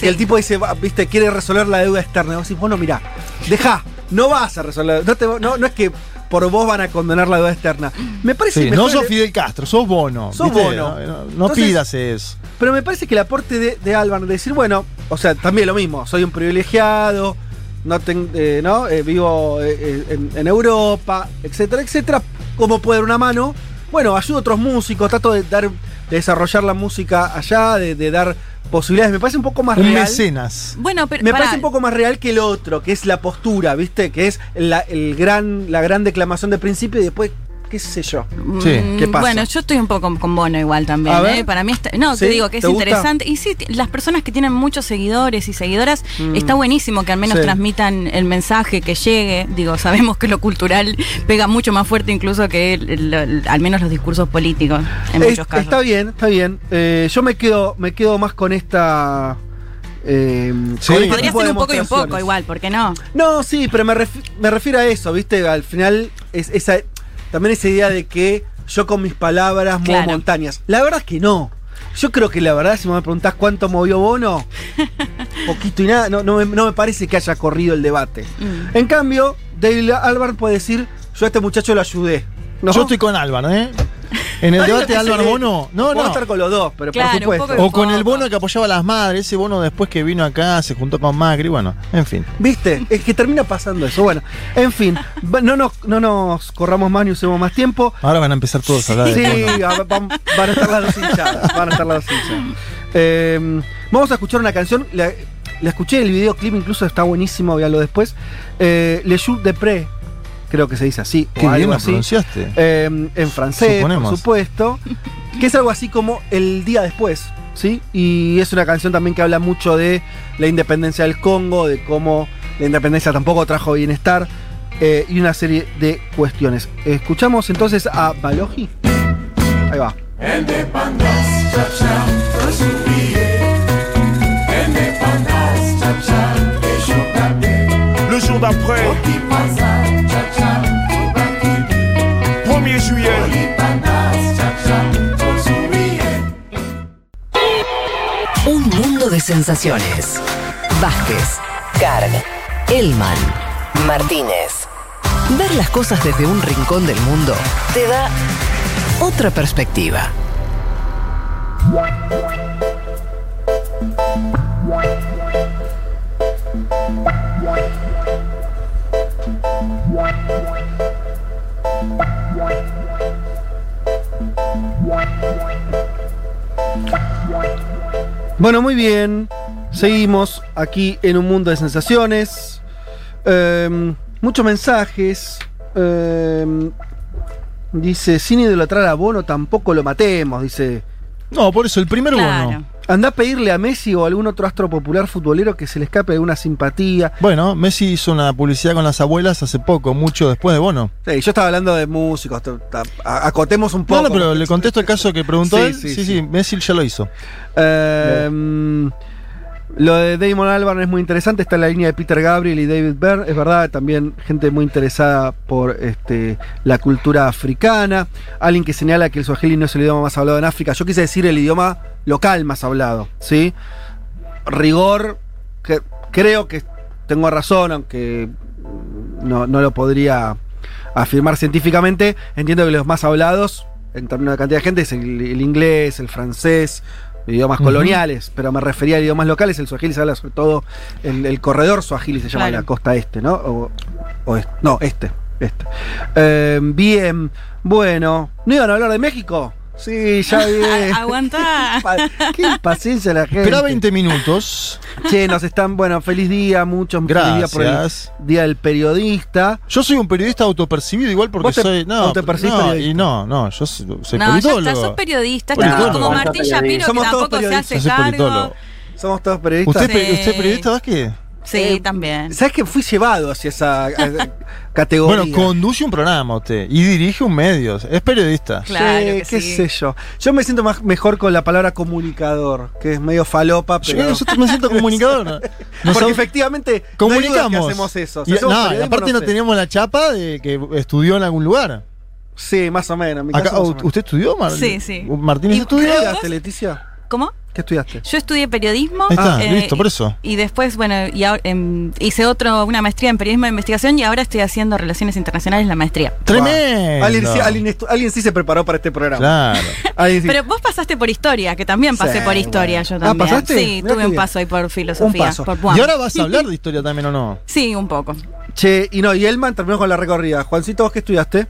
S5: Que el tipo dice, viste, quiere resolver la deuda externa. Y vos decís, Bono, mirá, deja, no vas a resolver. No, te- no, no es que por vos van a condenar la deuda externa. Me parece
S6: Sí,
S5: mejor
S6: no sos
S5: el-
S6: Fidel Castro, sos Bono.
S5: Sos
S6: ¿viste?
S5: Bono.
S6: No, no- no
S5: Entonces-
S6: pidas eso.
S5: Pero me parece que el aporte de, de Alban, de decir, bueno, o sea, también lo mismo, soy un privilegiado, no, ten- eh, ¿no? Eh, vivo eh, en, en Europa, etcétera, etcétera. ¿Cómo puedo dar una mano? Bueno, ayudo a otros músicos, trato de dar, de desarrollar la música allá, de, de dar posibilidades. Me parece un poco más
S6: Un
S5: real.
S6: mecenas.
S7: Bueno, pero
S5: Me parece un poco más real que el otro, que es la postura, ¿viste? Que es la, el gran, la gran declamación de principio y después, qué sé yo.
S7: Mm,
S5: ¿Qué pasa?
S7: Bueno, yo estoy un poco con, con Bono igual también.
S5: A ver.
S7: ¿eh? Para mí está, no,
S5: ¿Sí?
S7: te digo que es interesante. Y sí, las personas que tienen muchos seguidores y seguidoras,
S5: Mm.
S7: está buenísimo que al menos
S5: Sí.
S7: transmitan el mensaje, que llegue. Digo, sabemos que lo cultural pega mucho más fuerte incluso que el- el- el- al menos los discursos políticos en
S5: Es-
S7: muchos casos.
S5: Está bien, está bien. Eh, yo me quedo, me quedo más con esta. eh, con este
S7: Podría ser un poco y un poco igual, ¿por qué no?
S5: No, sí, pero me, refi- me refiero a eso, ¿viste? Al final, es esa, también esa idea de que yo con mis palabras muevo
S7: Claro.
S5: montañas. La verdad es que no. Yo creo que la verdad, si me preguntás cuánto movió Bono, [laughs] poquito y nada, no, no, me, no me parece que haya corrido el debate.
S7: Mm.
S5: En cambio, David Albarn puede decir, yo a este muchacho lo ayudé. ¿no?
S6: Yo estoy con Álvaro, ¿eh? En el debate de Álvaro Bono, no,
S5: Puedo
S6: no.
S5: estar con los dos, pero
S7: Claro,
S5: por supuesto.
S6: O con el bono que apoyaba a las madres, ese bono después que vino acá, se juntó con Macri, bueno, en fin.
S5: ¿Viste? Es que termina pasando eso. Bueno, en fin, no nos, no nos corramos más ni usemos más tiempo.
S6: Ahora van a empezar todos a hablar de
S5: Sí, van, van a estar las dos hinchadas. Van a estar las dos hinchadas. Eh, vamos a escuchar una canción. La, la escuché, el videoclip incluso está buenísimo, véanlo después. Eh, Le Jour de Pré, creo que se dice así.
S6: Qué
S5: o
S6: bien
S5: algo
S6: lo
S5: así.
S6: pronunciaste.
S5: Eh, en francés,
S6: Suponemos.
S5: por supuesto. Que es algo así como el día después, ¿sí? Y es una canción también que habla mucho de la independencia del Congo, de cómo la independencia tampoco trajo bienestar eh, y una serie de cuestiones. Escuchamos entonces a Balogi. Ahí va.
S10: Le jour d'après.
S1: Un mundo de sensaciones. Vázquez, Carg, Elman, Martínez. Ver las cosas desde un rincón del mundo te da otra perspectiva.
S5: Bueno, muy bien. Seguimos aquí en un mundo de sensaciones. Em, muchos mensajes. Em, dice, sin idolatrar a Bono tampoco lo matemos, dice.
S6: No, por eso, el primer
S7: Claro.
S6: bono.
S5: Anda a pedirle a Messi o a algún otro astro popular futbolero que se le escape alguna simpatía.
S6: Bueno, Messi hizo una publicidad con las abuelas hace poco, mucho después de Bono.
S5: Sí, yo estaba hablando de músicos. Acotemos un poco.
S6: No, no, pero le contesto el caso que preguntó
S5: Sí,
S6: él.
S5: sí,
S6: Sí, Messi ya lo hizo.
S5: Em, lo de Damon Albarn es muy interesante, está en la línea de Peter Gabriel y David Byrne, es verdad, también gente muy interesada por este, la cultura africana, alguien que señala que el swahili no es el idioma más hablado en África, yo quise decir el idioma local más hablado, ¿sí? Rigor, que creo que tengo razón, aunque no, no lo podría afirmar científicamente, entiendo que los más hablados, en términos de cantidad de gente, es el, el inglés, el francés, idiomas coloniales, pero me refería a idiomas locales, el suajili se habla sobre todo, el, el corredor suajili se llama
S7: Claro.
S5: la costa este, ¿no? O, o est- no, este, este. Eh, bien, bueno, ¿no iban a hablar de México? Sí, ya [laughs] vi.
S7: Aguanta. [laughs]
S5: Qué impaciencia la gente.
S6: Espera 20 minutos.
S5: Che, nos están, bueno, feliz día, muchos feliz día por el
S6: Gracias.
S5: Día del Periodista.
S6: Yo soy un periodista autopercibido igual porque
S5: ¿Vos te
S6: soy. No, no, y no, no, yo soy, soy
S7: no, ya está,
S6: politólogo.
S7: sos periodista, como, Martín. Shapiro, que tampoco se hace cargo.
S5: Somos todos periodistas.
S6: ¿Usted,
S7: Sí.
S6: ¿Usted es periodista, Vázquez?
S7: Sí,
S5: Eh,
S7: también.
S5: ¿Sabes que fui llevado hacia esa [laughs] categoría?
S6: Bueno, conduce un programa usted y dirige un medio. Es periodista.
S7: Claro
S5: Sí,
S7: que
S5: qué
S7: sí.
S5: sé yo. Yo me siento más, mejor con la palabra comunicador, que es medio falopa,
S6: Yo
S5: pero.
S6: nosotros me siento comunicador. Nos [laughs]
S5: Porque efectivamente no hay duda
S6: comunicamos.
S5: que hacemos eso.
S6: Y- no, y aparte no,
S5: sé.
S6: tenemos la chapa de que estudió en algún lugar.
S5: Sí, más o menos. en mi
S6: Acá,
S5: caso, más o menos.
S6: ¿Usted estudió, Mar-
S7: Sí, sí.
S6: ¿Martínez
S7: ¿Y
S5: ¿Qué
S6: estudió?
S5: estudiaste, Leticia?
S7: ¿Cómo?
S5: ¿Qué estudiaste?
S7: Yo estudié periodismo.
S6: Ahí está,
S7: eh,
S6: listo, por eso.
S7: Y después, bueno, y ahora, em, hice otro, una maestría en periodismo de investigación y ahora estoy haciendo relaciones internacionales la maestría.
S6: Tremendo.
S5: Alguien, sí- alguien estu- alguien sí se preparó para este programa.
S6: Claro. [laughs]
S5: Sí-
S7: Pero vos pasaste por historia, que también pasé
S5: Sí,
S7: por historia
S5: bueno.
S7: yo
S5: Ah,
S7: también.
S5: ¿pasaste?
S7: Sí,
S5: Mirá
S7: tuve un paso ahí por filosofía.
S5: Un paso.
S7: por.
S6: Y ahora vas a hablar de [laughs] historia también o no.
S7: Sí, un poco.
S5: Che, y no, y Elman terminó con la recorrida. Juancito, ¿vos qué estudiaste?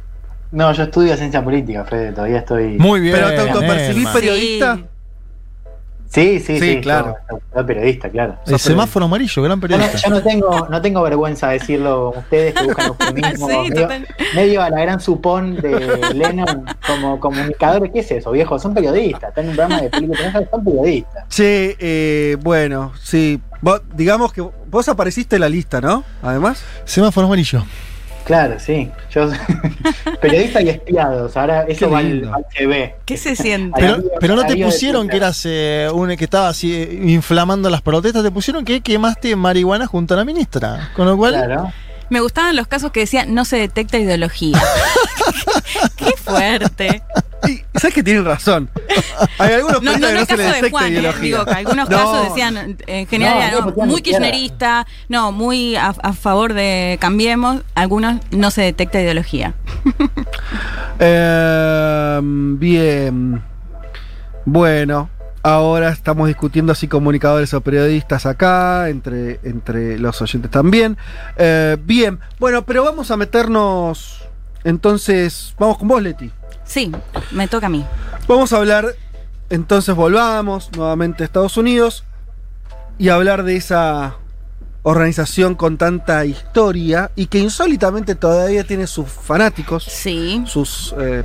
S8: No, yo estudio ciencia política, Fede, todavía estoy.
S6: Muy bien.
S5: ¿Pero te autopercibís periodista?
S7: Sí.
S8: Sí, sí,
S5: Sí,
S8: sí,
S5: claro.
S8: Soy periodista, claro.
S6: El semáforo amarillo, gran
S8: Yo no,
S6: periodista.
S8: yo no tengo, no tengo vergüenza de decirlo ustedes que buscan eufemismo, [laughs]
S7: Sí,
S8: medio, a la gran supón de Lennon como comunicador. ¿Qué es eso, viejo? Son periodistas, están en un programa de películas, son periodistas.
S5: Che, eh, bueno, sí. Vos- digamos que vos apareciste en la lista, ¿no? Además.
S6: Semáforo amarillo.
S8: Claro, sí. Yo [laughs] periodista y espiados. Ahora eso va al, al TV.
S7: ¿Qué se siente?
S6: Pero, no te pusieron que eras eh, un que estaba así eh, inflamando las protestas, te pusieron que quemaste marihuana junto a la ministra. Con lo cual,
S8: Claro.
S7: Me gustaban los casos que decían no se detecta ideología. [laughs] Qué fuerte.
S5: Y, ¿Sabes que tienen razón? Hay algunos
S7: No, no,
S5: países
S7: no
S5: que
S7: es
S5: no se
S7: de Juan, eh, digo, que algunos
S5: No.
S7: casos decían, en general,
S8: No,
S7: muy kirchnerista, no, muy a, a favor de Cambiemos, algunos no se detecta ideología. [laughs]
S5: Eh, bien. Bueno, ahora estamos discutiendo si comunicadores o periodistas acá, entre, entre los oyentes también. Eh, bien, bueno, pero vamos a meternos. Entonces, vamos con vos, Leti.
S7: Sí, me toca a mí.
S5: Vamos a hablar, entonces volvamos nuevamente a Estados Unidos y hablar de esa organización con tanta historia y que insólitamente todavía tiene sus fanáticos, sus eh,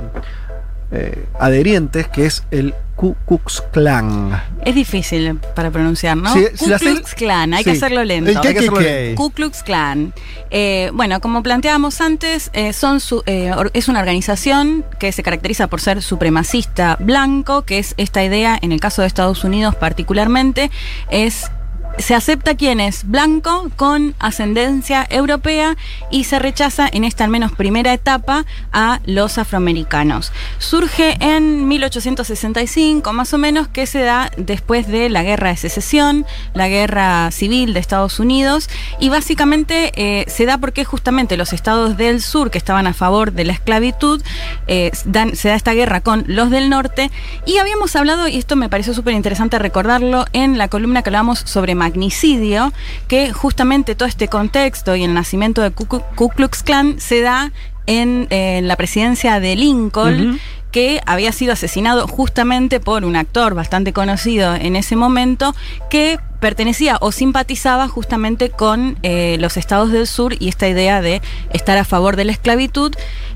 S5: eh, adherientes, que es el Ku Klux Klan.
S7: Es difícil para pronunciar, ¿no?
S5: Sí,
S7: Ku Klux Klan, hay
S5: sí.
S7: que hacerlo lento.
S5: Que hacerlo lento.
S7: Ku Klux Klan. Eh, bueno, como planteábamos antes, eh, son su- eh, es una organización que se caracteriza por ser supremacista blanco, que es esta idea, en el caso de Estados Unidos particularmente, es se acepta quien es blanco con ascendencia europea y se rechaza en esta al menos primera etapa a los afroamericanos. Surge en 1865 más o menos que se da después de la guerra de secesión, la guerra civil de Estados Unidos y básicamente eh, se da porque justamente los estados del sur que estaban a favor de la esclavitud eh, se da esta guerra con los del norte y habíamos hablado, y esto me pareció súper interesante recordarlo, en la columna que hablábamos sobre magnicidio, que justamente todo este contexto y el nacimiento de Ku, Klux Klan se da en, eh, la presidencia de Lincoln. Que había sido asesinado justamente por un actor bastante conocido en ese momento que pertenecía o simpatizaba justamente con eh, los estados del sur y esta idea de estar a favor de la esclavitud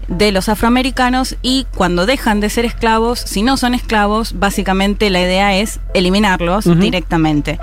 S7: de los afroamericanos y cuando dejan de ser esclavos, si no son esclavos, básicamente la idea es eliminarlos directamente.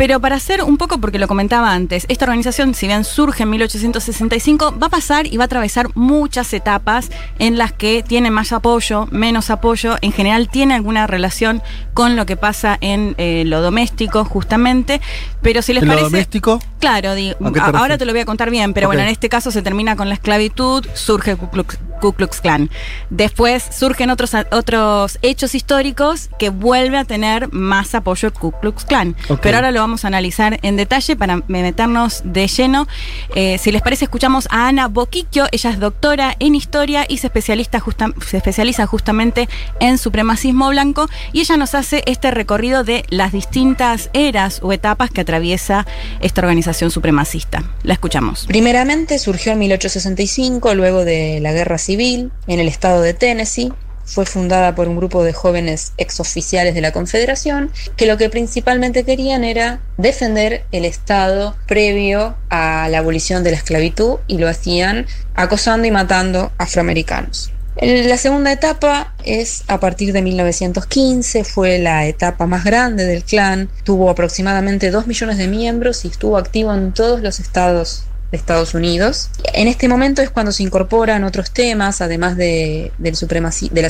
S7: Pero para hacer un poco, porque lo comentaba antes, esta organización, si bien surge en 1865, va a pasar y va a atravesar muchas etapas en las que tiene más apoyo, menos apoyo, en general tiene alguna relación con lo que pasa en eh, lo doméstico, justamente. Pero si les
S5: ¿En lo
S7: parece.
S5: doméstico?
S7: Claro, di-
S5: ¿A qué te
S7: a-
S5: refieres?
S7: ahora te lo voy a contar bien, pero bueno, en este caso se termina con la esclavitud, surge Ku Klux, Ku Klux Klan. Después surgen otros, otros hechos históricos que vuelve a tener más apoyo el Ku Klux Klan. Pero ahora lo vamos a analizar en detalle para meternos de lleno. Eh, si les parece, escuchamos a Ana Boquicchio. Ella es doctora en historia y se, especialista justa- se especializa justamente en supremacismo blanco. Y ella nos hace este recorrido de las distintas eras o etapas que atraviesa esta organización supremacista. La escuchamos.
S15: Primeramente surgió en 1865, luego de la Guerra Civil, en el estado de Tennessee. Fue fundada por un grupo de jóvenes exoficiales de la Confederación que lo que principalmente querían era defender el Estado previo a la abolición de la esclavitud y lo hacían acosando y matando afroamericanos. La segunda etapa es a partir de 1915, fue la etapa más grande del clan, tuvo aproximadamente 2 millones de miembros y estuvo activo en todos los estados de Estados Unidos. En este momento es cuando se incorporan otros temas, además de, la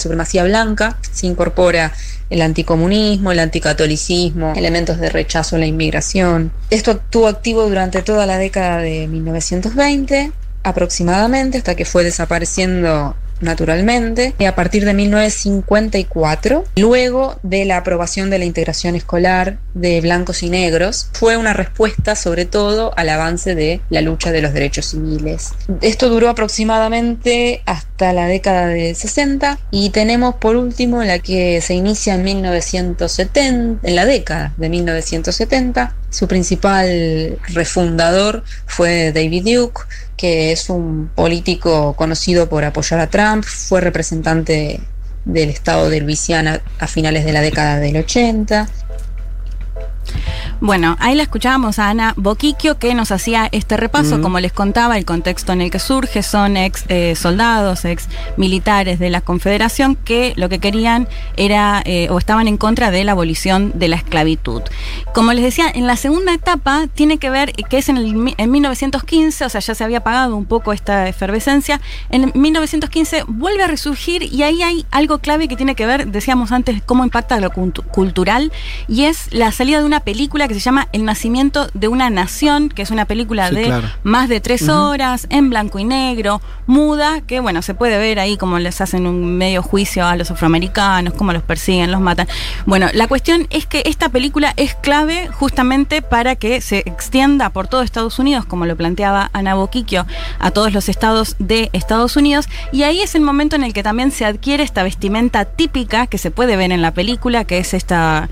S15: supremacía blanca, se incorpora el anticomunismo, el anticatolicismo, elementos de rechazo a la inmigración. Esto estuvo activo durante toda la década de 1920 aproximadamente hasta que fue desapareciendo naturalmente y a partir de 1954 luego de la aprobación de la integración escolar de blancos y negros fue una respuesta sobre todo al avance de la lucha de los derechos civiles. Esto duró aproximadamente hasta la década de 60 y tenemos por último la que se inicia en 1970 en la década de 1970 su principal refundador fue David Duke, que es un político conocido por apoyar a Trump, fue representante del estado de Luisiana a finales de la década del 80.
S7: Bueno, ahí la escuchábamos a Ana Boquicchio que nos hacía este repaso, como les contaba, el contexto en el que surge, son ex eh, soldados, ex militares de la Confederación que lo que querían era eh, o estaban en contra de la abolición de la esclavitud. Como les decía, en la segunda etapa tiene que ver que es en, el, en 1915, o sea, ya se había apagado un poco esta efervescencia, en 1915 vuelve a resurgir y ahí hay algo clave que tiene que ver, decíamos antes, cómo impacta lo cultu- cultural y es la salida de una película que se llama El nacimiento de una nación, que es una película
S5: Sí,
S7: de
S5: claro.
S7: más de tres horas, en blanco y negro, muda, que bueno, se puede ver ahí cómo les hacen un medio juicio a los afroamericanos, cómo los persiguen, los matan. Bueno, la cuestión es que esta película es clave justamente para que se extienda por todo Estados Unidos, como lo planteaba Ana Boquiquio, a todos los estados de Estados Unidos, y ahí es el momento en el que también se adquiere esta vestimenta típica que se puede ver en la película, que es esta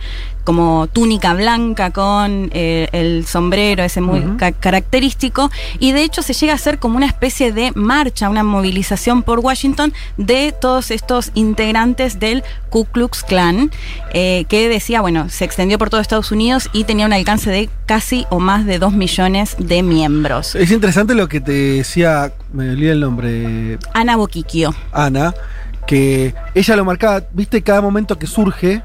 S7: como túnica blanca con eh, el sombrero ese muy ca- característico y de hecho se llega a hacer como una especie de marcha, una movilización por Washington de todos estos integrantes del Ku Klux Klan eh, que decía, bueno, se extendió por todo Estados Unidos y tenía un alcance de casi o más de dos millones de miembros.
S5: Es interesante lo que te decía, me olvidé el nombre,
S7: Ana Boquiquio.
S5: Ana, que ella lo marcaba, viste, cada momento que surge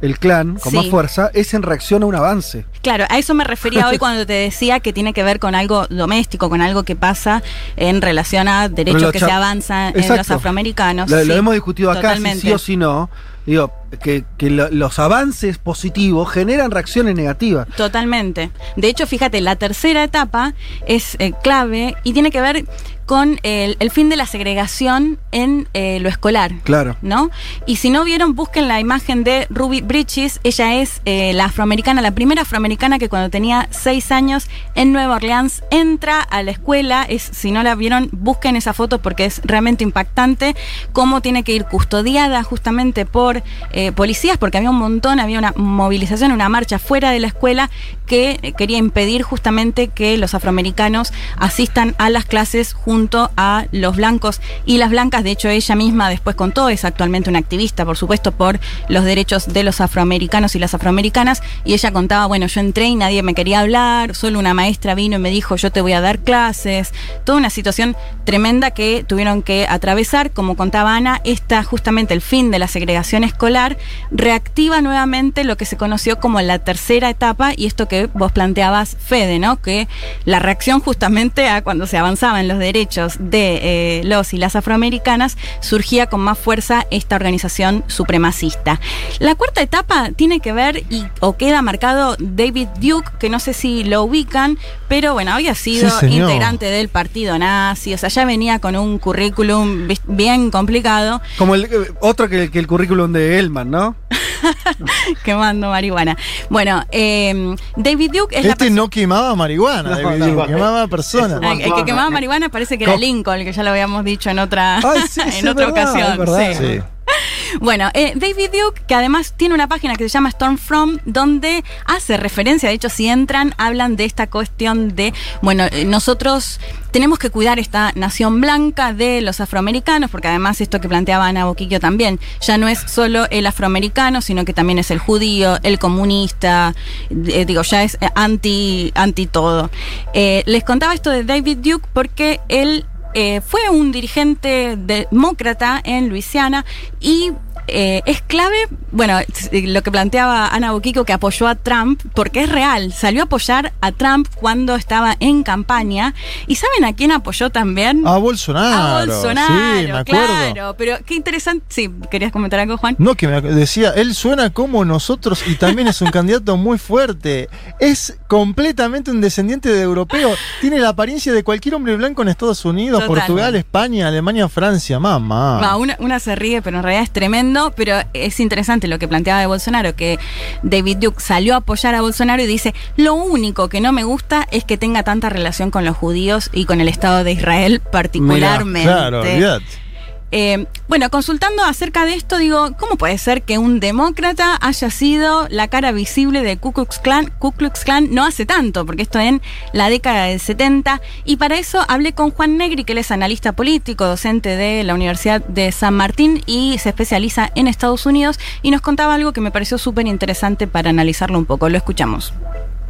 S5: el clan con
S7: Sí.
S5: más fuerza es en reacción a un avance.
S7: Claro, a eso me refería hoy [laughs] cuando te decía que tiene que ver con algo doméstico, con algo que pasa en relación a derechos que se avanzan en los afroamericanos.
S5: Lo, hemos discutido acá, si sí o si no. Digo, que, que lo- los avances positivos generan reacciones negativas.
S7: Totalmente. De hecho, fíjate, la tercera etapa es eh, clave y tiene que ver con el, el fin de la segregación en eh, lo escolar.
S5: Claro.
S7: ¿No? Y si no vieron, busquen la imagen de Ruby Bridges. Ella es eh, la afroamericana, la primera afroamericana que cuando tenía seis años en Nueva Orleans entra a la escuela. Es, si no la vieron, busquen esa foto porque es realmente impactante. Cómo tiene que ir custodiada justamente por eh, policías, porque había un montón, había una movilización, una marcha fuera de la escuela que quería impedir justamente que los afroamericanos asistan a las clases junto a los blancos y las blancas. De hecho, ella misma después contó, es actualmente una activista, por supuesto, por los derechos de los afroamericanos y las afroamericanas. Y ella contaba, bueno, yo entré y nadie me quería hablar, solo una maestra vino y me dijo, yo te voy a dar clases. Toda una situación tremenda que tuvieron que atravesar. Como contaba Ana, esta justamente el fin de la segregación escolar reactiva nuevamente lo que se conoció como la tercera etapa y esto que vos planteabas, Fede, ¿no? Que la reacción justamente a cuando se avanzaba en los derechos de eh, los y las afroamericanas surgía con más fuerza esta organización supremacista. La cuarta etapa tiene que ver y o queda marcado David Duke, que no sé si lo ubican, pero bueno, había sido
S6: Sí,
S7: integrante del partido nazi, o sea, ya venía con un currículum bien complicado.
S5: Como el, eh, otro que, que el currículum de ¿no? [laughs]
S7: quemando marihuana. Bueno, eh, David Duke es la
S6: Este no quemaba marihuana,
S5: No,
S6: David
S5: no.
S6: Duke, quemaba personas.
S7: Ah, El que quemaba marihuana parece que era
S6: Co-
S7: Lincoln, que ya lo habíamos dicho en otra,
S5: Ay, sí, [laughs]
S7: en otra
S5: verdad,
S7: ocasión.
S5: verdad.
S7: sí. [laughs] Bueno, eh, David Duke, que además tiene una página que se llama Stormfront, donde hace referencia, de hecho, si entran, hablan de esta cuestión de, bueno, eh, nosotros tenemos que cuidar esta nación blanca de los afroamericanos, porque además esto que planteaba Ana Boquiquio también, ya no es solo el afroamericano, sino que también es el judío, el comunista, eh, digo, ya es anti, anti todo. Les contaba esto de David Duke porque él eh, fue un dirigente demócrata en Luisiana y eh, es clave, bueno, t- lo que planteaba Ana Boquico que apoyó a Trump, porque es real, salió a apoyar a Trump cuando estaba en campaña. ¿Y saben a quién apoyó también?
S6: A Bolsonaro.
S7: a Bolsonaro,
S6: Sí, me acuerdo.
S7: claro. Pero qué interesante. Sí, ¿querías comentar algo, Juan?
S6: No, que me decía, él suena como nosotros y también es un [laughs] candidato muy fuerte. Es completamente un descendiente de europeo. Tiene la apariencia de cualquier hombre blanco en Estados Unidos,
S7: Total.
S6: Portugal, España, Alemania, Francia. Mamá.
S7: Va, una, una se ríe, pero en realidad es tremendo. Pero es interesante lo que planteaba de Bolsonaro, que David Duke salió a apoyar a Bolsonaro y dice: Lo único que no me gusta es que tenga tanta relación con los judíos y con el Estado de Israel, particularmente.
S6: Claro, olvidate.
S7: Eh, bueno, consultando acerca de esto, digo, ¿cómo puede ser que un demócrata haya sido la cara visible de Ku Klux Klan, Ku Klux Klan no hace tanto, porque esto en la década del 70, y para eso hablé con Juan Negri, que él es analista político, docente de la Universidad de San Martín y se especializa en Estados Unidos, y nos contaba algo que me pareció súper interesante para analizarlo un poco. Lo escuchamos.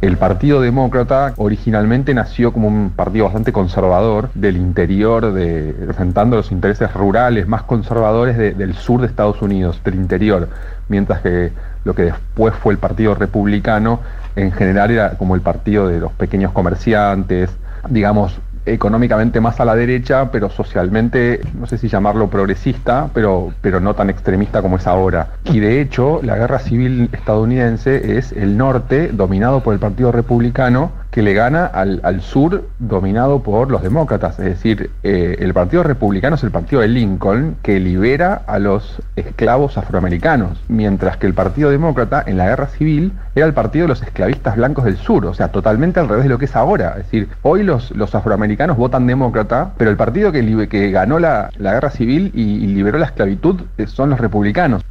S16: El Partido Demócrata originalmente nació como un partido bastante conservador del interior, de, representando los intereses rurales más conservadores de- del sur de Estados Unidos, del interior, mientras que lo que después fue el Partido Republicano en general era como el partido de los pequeños comerciantes, digamos, económicamente más a la derecha, pero socialmente, no sé si llamarlo progresista, pero, pero no tan extremista como es ahora. Y de hecho, la guerra civil estadounidense es el norte dominado por el Partido Republicano que le gana al, al sur dominado por los demócratas. Es decir, eh, el Partido Republicano es el partido de Lincoln que libera a los esclavos afroamericanos, mientras que el Partido Demócrata en la guerra civil era el partido de los esclavistas blancos del sur, o sea, totalmente al revés de lo que es ahora. Es decir, hoy los, los afroamericanos votan demócrata, pero el partido que, que ganó la, la guerra civil y, y liberó la esclavitud eh, son los republicanos.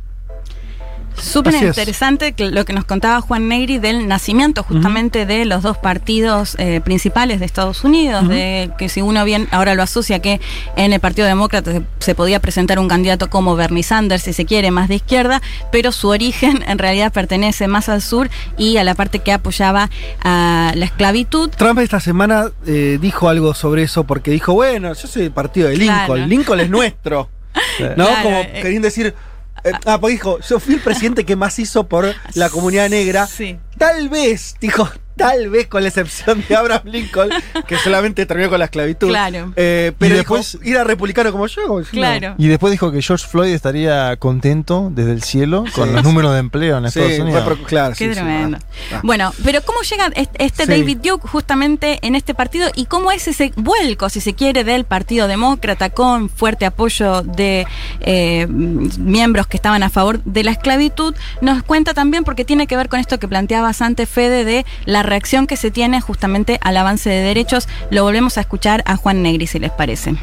S7: Súper interesante lo que nos contaba Juan Negri del nacimiento justamente de los dos partidos eh, principales de Estados Unidos, de que si uno bien ahora lo asocia que en el Partido Demócrata se, se podía presentar un candidato como Bernie Sanders, si se quiere, más de izquierda, pero su origen [laughs] en realidad pertenece más al sur y a la parte que apoyaba a la esclavitud.
S5: Trump esta semana eh, dijo algo sobre eso porque dijo, bueno, yo soy del partido de Lincoln,
S7: Claro.
S5: Lincoln es [laughs] nuestro. ¿No?
S7: Claro,
S5: Como
S7: eh.
S5: queriendo decir... eh, ah, pues dijo, yo fui el presidente que más hizo por la comunidad negra.
S7: Sí.
S5: Tal vez, dijo, tal vez con la excepción de Abraham Lincoln, que solamente terminó con la esclavitud.
S7: Claro.
S5: Eh, pero
S6: Y
S5: dijo,
S6: después-
S5: ir a republicano como yo. no.
S6: Y después dijo que George Floyd estaría contento desde el cielo con
S5: Sí.
S6: los números de empleo en
S5: Sí,
S6: Estados
S5: fue
S6: Unidos.
S5: pro- claro,
S7: Qué
S5: sí, sí,
S7: tremendo.
S5: ah.
S7: Bueno, pero ¿cómo llega est- este
S5: Sí.
S7: David Duke justamente en este partido y cómo es ese vuelco, si se quiere, del Partido Demócrata con fuerte apoyo de eh, miembros que estaban a favor de la esclavitud? Nos cuenta también porque tiene que ver con esto que planteabas antes, Fede, de la reacción que se tiene justamente al avance de derechos. Lo volvemos a escuchar a Juan Negri, si les parece.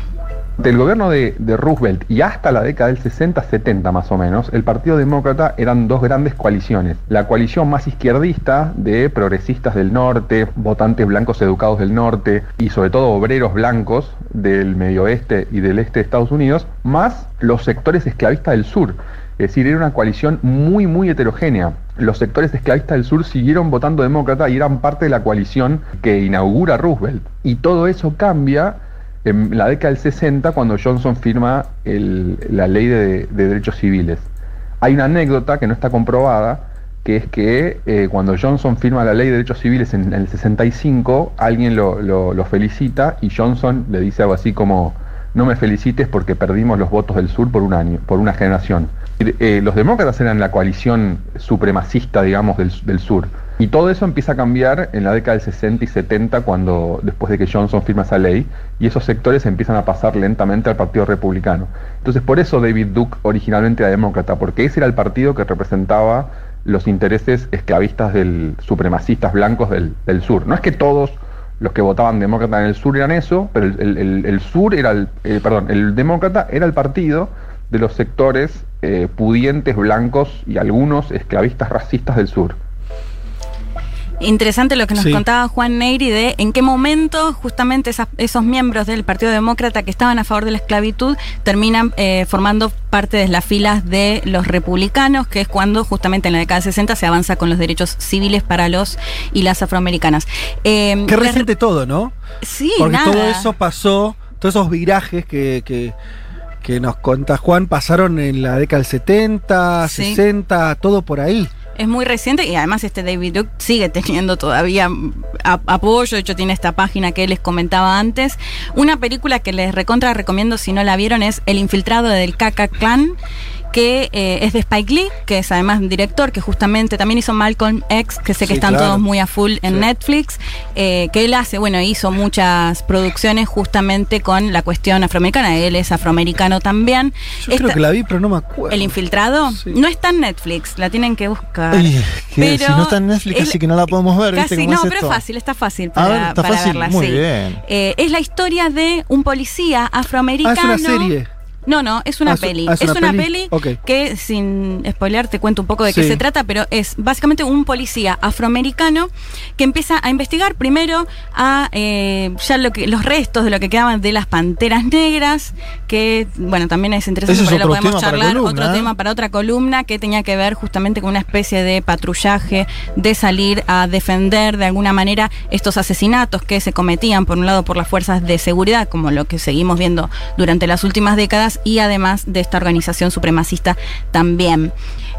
S16: Del gobierno de, de Roosevelt y hasta la década del 60-70 más o menos, el Partido Demócrata eran dos grandes coaliciones. La coalición más izquierdista de progresistas del norte, votantes blancos educados del norte y sobre todo obreros blancos del medio oeste y del este de Estados Unidos, más los sectores esclavistas del sur. Es decir, era una coalición muy, muy heterogénea. Los sectores esclavistas del sur siguieron votando demócrata y eran parte de la coalición que inaugura Roosevelt. Y todo eso cambia en la década del 60 cuando Johnson firma la ley de, de derechos civiles. Hay una anécdota que no está comprobada, que es que eh, cuando Johnson firma la ley de derechos civiles en el 65, alguien lo- lo felicita y Johnson le dice algo así como, no me felicites porque perdimos los votos del sur por un año, por una generación. Eh, los demócratas eran la coalición supremacista, digamos, del, del sur. Y todo eso empieza a cambiar en la década del 60 y 70, cuando, después de que Johnson firma esa ley, y esos sectores empiezan a pasar lentamente al Partido Republicano. Entonces, por eso David Duke originalmente era demócrata, porque ese era el partido que representaba los intereses esclavistas del supremacistas blancos del, del sur. No es que todos los que votaban demócrata en el sur eran eso, pero el, el- el- sur era el, eh, perdón, el demócrata era el partido de los sectores eh, pudientes blancos y algunos esclavistas racistas del sur.
S7: Interesante lo que nos
S16: Sí.
S7: contaba Juan Negri de en qué momento justamente esas- esos miembros del Partido Demócrata que estaban a favor de la esclavitud terminan eh, formando parte de las filas de los republicanos, que es cuando justamente en la década de 60 se avanza con los derechos civiles para los y las afroamericanas. Eh,
S5: Qué
S7: les-
S5: reciente todo, ¿no?
S7: Sí,
S5: Porque
S7: nada.
S5: todo eso pasó, todos esos virajes que, que, que nos cuenta Juan pasaron en la década del 70,
S7: Sí.
S5: 60, todo por ahí.
S7: Es muy reciente y además este David Duke sigue teniendo todavía apoyo, de hecho tiene esta página que les comentaba antes. Una película que les recontra recomiendo si no la vieron es El infiltrado del Kaka Clan que eh, es de Spike Lee, que es además un director que justamente también hizo Malcolm X, que sé que
S17: Sí,
S7: están
S17: claro.
S7: todos muy a full en Netflix, eh, que él hace, bueno, hizo muchas producciones justamente con la cuestión afroamericana, él es afroamericano también.
S5: Yo
S7: Esta-
S5: creo que la vi, pero no me acuerdo.
S7: el infiltrado no está en Netflix, la tienen que buscar.
S6: Ay,
S7: Pero
S6: si no está en Netflix,
S7: es-
S6: así que no la podemos ver, ¿viste?
S7: Casi,
S6: cómo
S7: no,
S6: es
S7: pero
S6: esto?
S7: es fácil, está fácil
S6: A
S7: para,
S6: ver, está
S7: para
S6: fácil,
S7: verla.
S6: muy bien.
S7: Eh, es la historia de un policía afroamericano.
S5: Ah, es una serie.
S7: No, no, es una
S5: Ah,
S7: peli.
S5: ah,
S7: es,
S5: una
S7: una
S5: peli.
S7: que, sin spoilear, te cuento un poco de qué se trata, pero es básicamente un policía afroamericano que empieza a investigar primero a eh, ya lo que, los restos de lo que quedaban de las panteras negras, que, bueno, también es interesante,
S6: es
S7: ahí lo podemos charlar,
S6: columna,
S7: otro
S6: ¿eh?
S7: tema para otra columna que tenía que ver justamente con una especie de patrullaje, de salir a defender de alguna manera estos asesinatos que se cometían, por un lado, por las fuerzas de seguridad, como lo que seguimos viendo durante las últimas décadas, y además de esta organización supremacista también.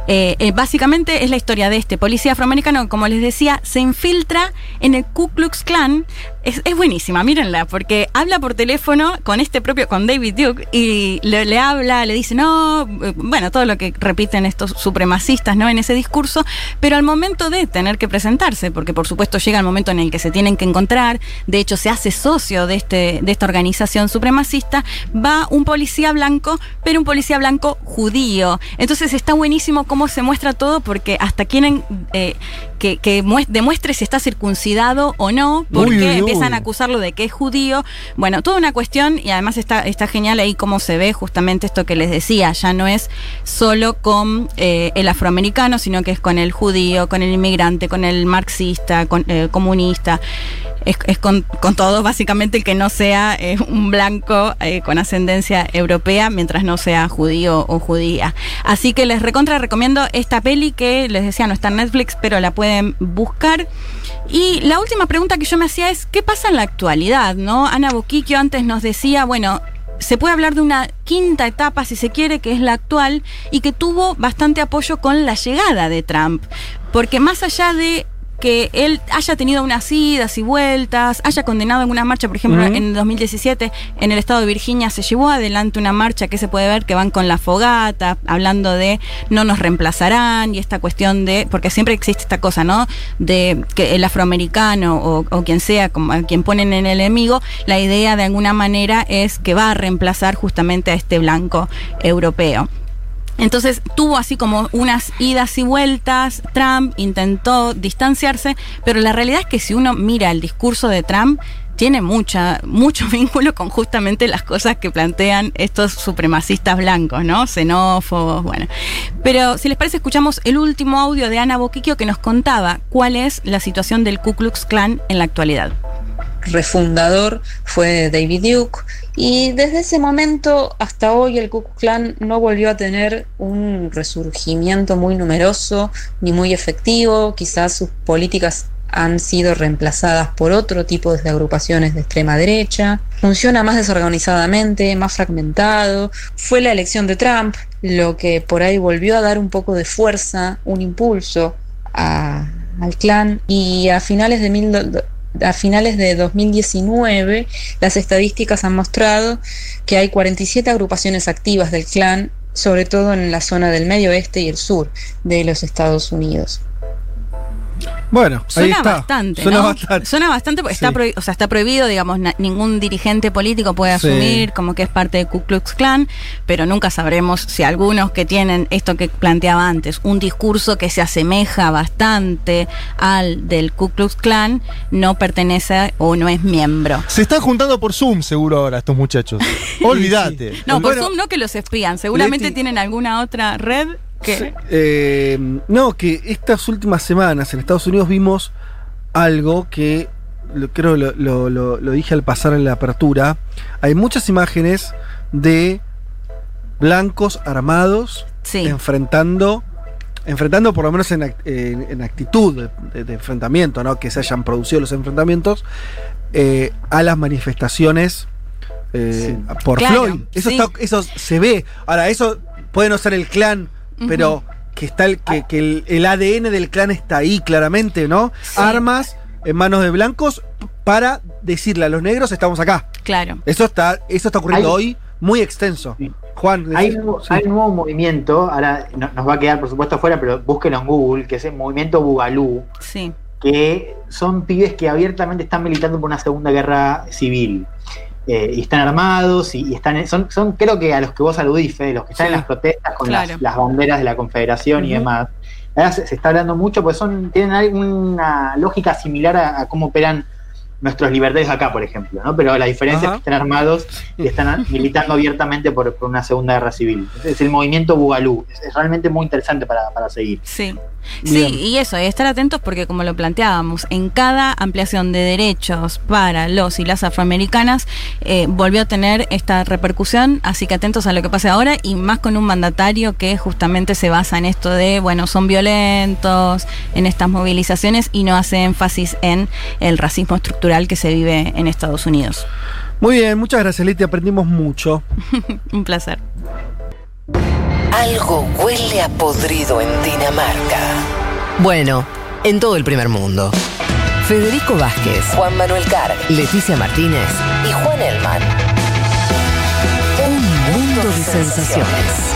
S7: Eh, eh, básicamente es la historia de este policía afroamericano como les decía, se infiltra en el Ku Klux Klan es, es buenísima, mírenla, porque habla por teléfono con este propio, con David Duke, y le, le habla, le dice, no, bueno, todo lo que repiten estos supremacistas, ¿no? En ese discurso, pero al momento de tener que presentarse, porque por supuesto llega el momento en el que se tienen que encontrar, de hecho se hace socio de, este, de esta organización supremacista, va un policía blanco, pero un policía blanco judío. Entonces está buenísimo cómo se muestra todo, porque hasta quieren eh, que, que mues- demuestre si está circuncidado o no, porque
S6: uy.
S7: Empiezan a acusarlo de que es judío. Bueno, toda una cuestión y además está, está genial ahí cómo se ve justamente esto que les decía, ya no es solo con eh, el afroamericano, sino que es con el judío, con el inmigrante, con el marxista, con, eh, comunista. Es, es con, con todo, básicamente, el que no sea eh, un blanco eh, con ascendencia europea, mientras no sea judío o judía. Así que les recontra recomiendo esta peli que les decía no está en Netflix, pero la pueden buscar. Y la última pregunta que yo me hacía es, ¿qué pasa en la actualidad? ¿no? Ana Boquiquio antes nos decía, bueno, se puede hablar de una quinta etapa, si se quiere, que es la actual, y que tuvo bastante apoyo con la llegada de Trump. Porque más allá de que él haya tenido unas idas y vueltas, haya condenado en una marcha, por ejemplo,
S5: Ujú.
S7: en 2017 en el estado de Virginia se llevó adelante una marcha que se puede ver que van con la fogata, hablando de no nos reemplazarán y esta cuestión de, porque siempre existe esta cosa, ¿no? De que el afroamericano o, o quien sea, como a quien ponen en el enemigo, la idea de alguna manera es que va a reemplazar justamente a este blanco europeo. Entonces tuvo así como unas idas y vueltas, Trump intentó distanciarse, pero la realidad es que si uno mira el discurso de Trump, tiene mucha, mucho [laughs] vínculo con justamente las cosas que plantean estos supremacistas blancos, ¿no? Xenófobos, bueno. Pero si les parece, escuchamos el último audio de Ana Boquiquio que nos contaba cuál es la situación del Ku Klux Klan en la actualidad.
S15: refundador fue David Duke y desde ese momento hasta hoy el Ku Klux Klan no volvió a tener un resurgimiento muy numeroso ni muy efectivo, quizás sus políticas han sido reemplazadas por otro tipo de agrupaciones de extrema derecha, funciona más desorganizadamente, más fragmentado, fue la elección de Trump lo que por ahí volvió a dar un poco de fuerza, un impulso al clan y a finales de mil, a finales de 2019, las estadísticas han mostrado que hay 47 agrupaciones activas del clan, sobre todo en la zona del medio oeste y el sur de los Estados Unidos.
S5: Bueno, ahí
S7: Suena
S5: está.
S7: bastante,
S5: Suena
S7: ¿no?
S5: bastante.
S7: Suena bastante porque está,
S5: Sí.
S7: prohi- o sea, está prohibido, digamos, ningún dirigente político puede
S5: Sí.
S7: asumir como que es parte de Ku Klux Klan, pero nunca sabremos si algunos que tienen esto que planteaba antes, un discurso que se asemeja bastante al del Ku Klux Klan, no pertenece o no es miembro.
S6: Se están juntando por Zoom seguro ahora estos muchachos. [laughs] Olvídate.
S7: No, por
S5: Bueno,
S7: Zoom no que los espían, seguramente
S5: Leti-
S7: tienen alguna otra red
S5: Eh, no, que estas últimas semanas en Estados Unidos vimos algo que lo- creo lo, lo- lo- lo dije al pasar en la apertura. Hay muchas imágenes de blancos armados enfrentando. Enfrentando, por lo menos en, act- en- en actitud de, de- de enfrentamiento, ¿no? Que se hayan producido los enfrentamientos eh, a las manifestaciones eh, por
S7: Claro,
S5: Floyd. Eso,
S7: sí.
S5: está- eso se ve. Ahora, eso puede no ser el clan, pero que está el, que, que el, el ADN del clan está ahí claramente, ¿no? Armas en manos de blancos para decirle a los negros estamos acá.
S7: Claro.
S5: Eso está, eso está ocurriendo
S8: Hay-
S5: hoy muy extenso. Juan,
S8: Hay,
S5: sí.
S8: hay un nuevo movimiento, ahora no- nos va a quedar por supuesto afuera, pero búsquenlo en Google, que es el movimiento Bugalú,
S7: Sí.
S8: que son pibes que abiertamente están militando por una segunda guerra civil. Eh, y están armados y, y están son, son creo que a los que vos aludís, Fede, los que están
S5: Sí.
S8: en las protestas con
S7: Claro.
S8: las, las banderas de la confederación y demás. Ahora se, se está hablando mucho, pues son, tienen una lógica similar a, a cómo operan nuestros libertarios acá, por ejemplo, ¿no? Pero la diferencia
S5: Ajá.
S8: es que están armados y están [laughs] militando abiertamente por, por una segunda guerra civil. Es el movimiento Bugalú. Es, es realmente muy interesante para, para seguir.
S7: Sí.
S5: Bien.
S7: Sí, y eso, y estar atentos porque como lo planteábamos, en cada ampliación de derechos para los y las afroamericanas eh, volvió a tener esta repercusión, así que atentos a lo que pase ahora y más con un mandatario que justamente se basa en esto de, bueno, son violentos, en estas movilizaciones y no hace énfasis en el racismo estructural que se vive en Estados Unidos.
S5: Muy bien, muchas gracias, Leti. Aprendimos mucho. [laughs]
S7: un placer.
S1: Algo huele a podrido en Dinamarca. Bueno, en todo el primer mundo. Federico Vázquez, Juan Manuel Carr, Leticia Martínez y Juan Elman. Un mundo de sensaciones.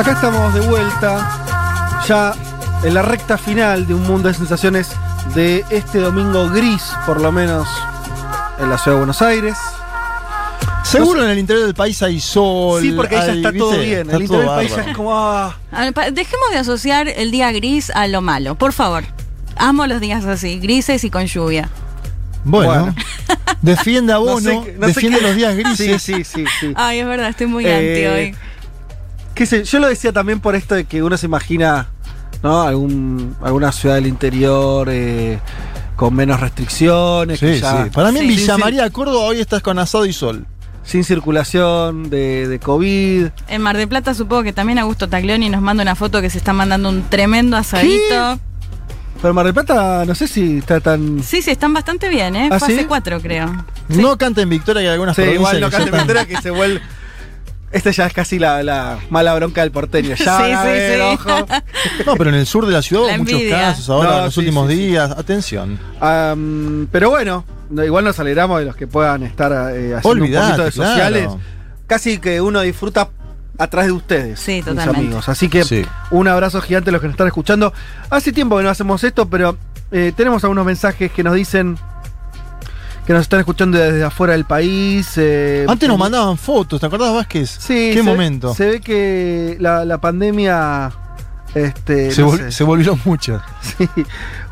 S5: Acá estamos de vuelta, ya en la recta final de un mundo de sensaciones de este domingo gris, por lo menos en la ciudad de Buenos Aires.
S6: Seguro en el interior del país hay sol.
S5: Sí, porque ahí ya está todo bien.
S6: Está
S5: el interior del país ya es como. ah,
S7: A ver, pa- Dejemos de asociar el día gris a lo malo, por favor. Amo los días así, grises y con lluvia.
S6: Bueno,
S5: Bueno.
S6: defiende a [laughs]
S5: No
S6: Bono,
S5: sé no
S6: defiende
S5: qué-
S6: los días [laughs] grises.
S5: Sí, sí, sí. sí.
S7: Ay, es verdad, estoy muy
S5: Eh,
S7: anti hoy.
S5: Qué sé, yo lo decía también por esto de que uno se imagina, ¿no? Algún, alguna ciudad del interior eh, con menos restricciones. que
S6: Sí,
S5: ya-
S6: sí. Para mí en
S5: Sin
S6: Villa María, Córdoba, hoy estás con asado y sol.
S5: Sin circulación de, de COVID.
S7: En Mar del Plata supongo que también Augusto Taglioni nos manda una foto que se está mandando un tremendo asadito.
S5: Pero Mar del Plata, no sé si está tan.
S7: Sí, sí, están bastante bien, ¿eh?
S5: ¿Ah,
S7: Fue
S5: sí?
S7: hace cuatro, creo.
S6: No canta en Victoria que hay algunas
S5: Sí,
S6: provincias
S5: igual no
S6: que ya
S5: cante
S6: están-
S5: Ventura que se vuelve. [laughs] Esta ya es casi la, la mala bronca del porteño. Ya, [laughs]
S7: Sí, sí,
S5: ver,
S7: sí.
S5: ojo. [laughs]
S6: No, pero en el sur de la ciudad
S7: La
S6: hubo muchos casos ahora
S5: No,
S6: en los
S5: sí,
S6: últimos
S5: sí, sí.
S6: días. Atención.
S5: Pero bueno, no, igual nos alegramos de los que puedan estar eh, haciendo
S6: Olvidate,
S5: un poquito de
S6: claro.
S5: sociales. Casi que uno disfruta a través de ustedes,
S7: Sí,
S5: mis
S7: totalmente.
S5: amigos. Así que
S6: Sí.
S5: un abrazo gigante a los que nos están escuchando. Hace tiempo que no hacemos esto, pero eh, tenemos algunos mensajes que nos dicen que nos están escuchando desde afuera del país. eh,
S6: Antes nos mandaban fotos, ¿te acordás, Vázquez?
S5: Sí,
S6: ¿Qué
S5: se-
S6: momento?
S5: Se ve que la, la pandemia. Este,
S6: Se,
S5: no
S6: vol-
S5: sé.
S6: se volvieron muchas. [laughs]
S5: Sí.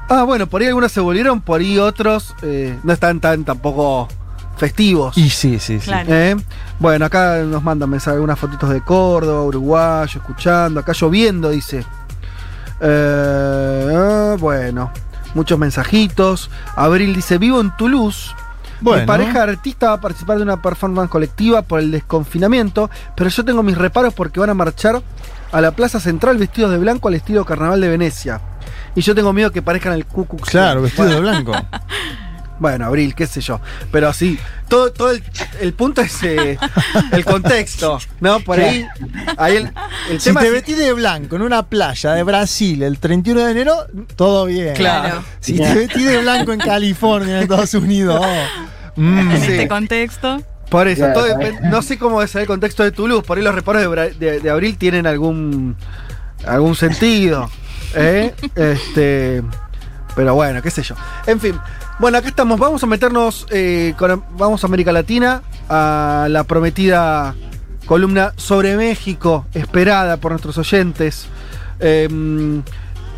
S5: Ah, bueno, por ahí algunos se volvieron, por ahí otros eh, no están tan tampoco festivos.
S6: Y sí, sí, sí.
S7: Claro.
S5: ¿Eh? Bueno, acá nos mandan mensajes, algunas fotitos de Córdoba, Uruguayo, escuchando, acá lloviendo, dice. Eh, ah, bueno, muchos mensajitos. Abril dice, vivo en Toulouse.
S6: Bueno.
S5: Mi pareja artista va a participar de una performance colectiva por el desconfinamiento, pero yo tengo mis reparos porque van a marchar a la plaza central vestidos de blanco al estilo carnaval de Venecia. Y yo tengo miedo que parezcan el Ku Klux Klan.
S6: Claro, vestido de blanco. [laughs]
S5: Bueno, Abril, qué sé yo. Pero sí, todo, todo el, el punto es eh, el contexto, ¿no? Por ahí, ahí el, el
S6: Si
S5: tema
S6: te
S5: es-
S6: vestís de blanco en una playa de Brasil el 31 de enero, todo bien.
S5: Claro.
S6: Si te vestís de blanco en California, en Estados Unidos, oh, mm,
S7: En
S5: Sí.
S7: este contexto.
S5: Por eso,
S8: Claro,
S5: todo depende- no sé cómo es el contexto de Toulouse, por ahí los reparos de, Bra- de- de abril tienen algún algún sentido. ¿eh? [laughs] Este, pero bueno, qué sé yo. En fin, bueno, acá estamos, vamos a meternos, eh, vamos a América Latina, a la prometida columna sobre México, esperada por nuestros oyentes. Eh,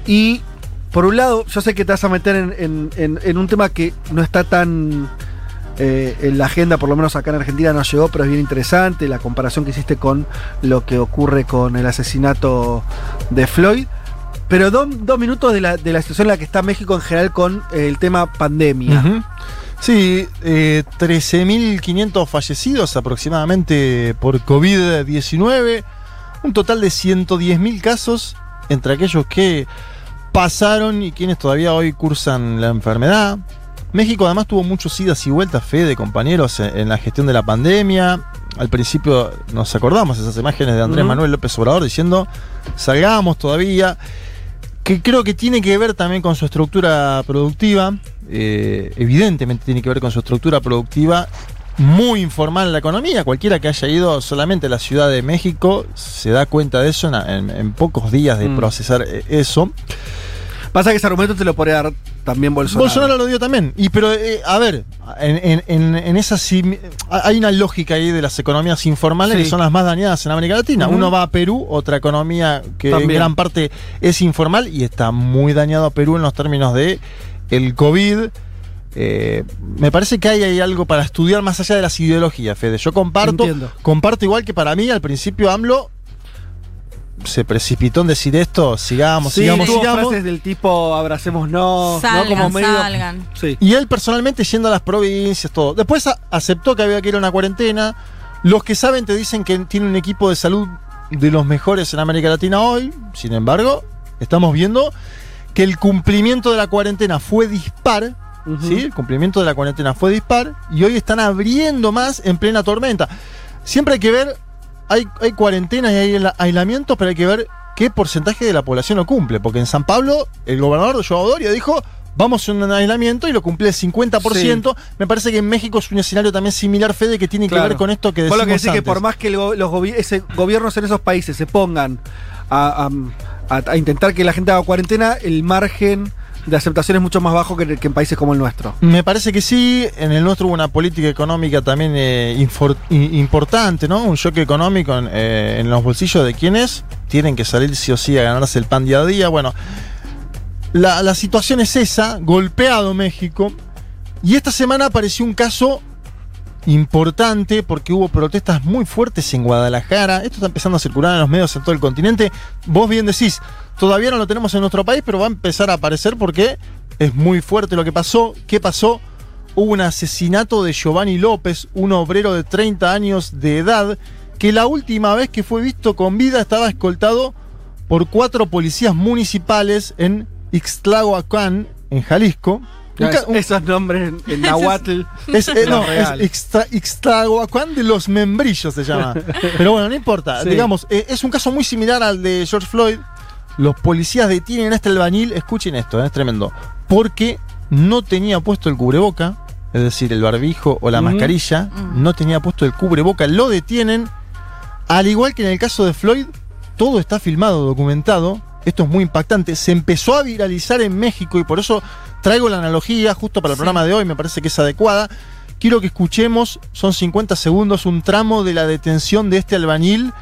S5: y por un lado, yo sé que te vas a meter en un tema que no está tan eh, en la agenda, por lo menos acá en Argentina no llegó, pero es bien interesante la comparación que hiciste con lo que ocurre con el asesinato de Floyd. Pero do- dos minutos de la, de la situación en la que está México en general con eh, el tema pandemia.
S6: Ujú. Sí, eh, 13.500 fallecidos aproximadamente por COVID-19, un total de 110.000 casos entre aquellos que pasaron y quienes todavía hoy cursan la enfermedad. México además tuvo muchos idas y vueltas, fe de compañeros en, en la gestión de la pandemia. Al principio nos acordamos esas imágenes de Andrés. Manuel López Obrador diciendo, salgamos todavía que creo que tiene que ver también con su estructura productiva, eh, evidentemente tiene que ver con su estructura productiva, muy informal en la economía, cualquiera que haya ido solamente a la Ciudad de México se da cuenta de eso en, en- en pocos días de
S5: Mm.
S6: procesar eh, eso.
S5: Pasa que ese argumento te lo podría dar también Bolsonaro.
S6: Bolsonaro lo dio también. Y pero, eh, a ver, en, en- en- esa sim- hay una lógica ahí de las economías informales
S5: Sí.
S6: que son las más dañadas en América Latina. Uno va a Perú, otra economía que
S5: También.
S6: en gran parte es informal y está muy dañado a Perú en los términos de el COVID. Eh, me parece que hay, hay algo para estudiar más allá de las ideologías, Fede. Yo comparto,
S5: Entiendo.
S6: comparto igual que para mí al principio AMLO se precipitó en decir esto, sigamos,
S5: Sí,
S6: sigamos,
S5: tuvo
S6: sigamos.
S5: frases del tipo abracémonos,
S7: Salgan,
S5: ¿no? Como medio.
S7: salgan.
S5: Sí.
S6: Y él personalmente yendo a las provincias, todo. Después a- aceptó que había que ir a una cuarentena, Los que saben te dicen que tiene un equipo de salud de los mejores en América Latina hoy. Sin embargo, estamos viendo que el cumplimiento de la cuarentena fue dispar. ¿sí? El cumplimiento de la cuarentena fue dispar. Y hoy están abriendo más en plena tormenta. Siempre hay que ver, hay, hay cuarentenas y hay aisla- aislamientos, pero hay que ver qué porcentaje de la población lo cumple. Porque en San Pablo, el gobernador Joao Doria dijo. Vamos a un aislamiento y lo cumple el 50%. Me parece que en México es un escenario también similar, Fede, que tiene que ver con esto que decimos
S5: lo que decís que
S6: antes.
S5: por más que los gobi- ese- gobiernos en esos países se pongan a, a- a- a intentar que la gente haga cuarentena, el margen de aceptación es mucho más bajo que, en países como el nuestro.
S6: Me parece que sí. En el nuestro hubo una política económica también eh, importante, ¿no? Un shock económico en, eh, en los bolsillos de quienes tienen que salir sí o sí a ganarse el pan día a día. Bueno, la, la situación es esa, golpeado México. Y esta semana apareció un caso importante porque hubo protestas muy fuertes en Guadalajara. Esto está empezando a circular en los medios en todo el continente. Vos bien decís, todavía no lo tenemos en nuestro país, pero va a empezar a aparecer porque es muy fuerte lo que pasó. ¿Qué pasó? Hubo un asesinato de Giovanni López, un obrero de 30 años de edad, que la última vez que fue visto con vida estaba escoltado por cuatro policías municipales en Ixtlahuacán, en Jalisco. Un-
S5: esos nombres en, [laughs] Nahuatl. [laughs]
S6: es, eh, no, es Ixtlahuacán de los membrillos se llama. [laughs] Pero bueno, no importa.
S5: Sí.
S6: Digamos, eh, es un caso muy similar al de George Floyd. Los policías detienen a este albañil, escuchen esto, eh, es tremendo, porque no tenía puesto el cubreboca, es decir, el barbijo o la mascarilla, no tenía puesto el cubreboca, lo detienen, al igual que en el caso de Floyd, todo está filmado, documentado. Esto es muy impactante. Se empezó a viralizar en México y por eso traigo la analogía justo para el programa de hoy, me parece que es adecuada. Quiero que escuchemos, son 50 segundos, un tramo de la detención de este albañil,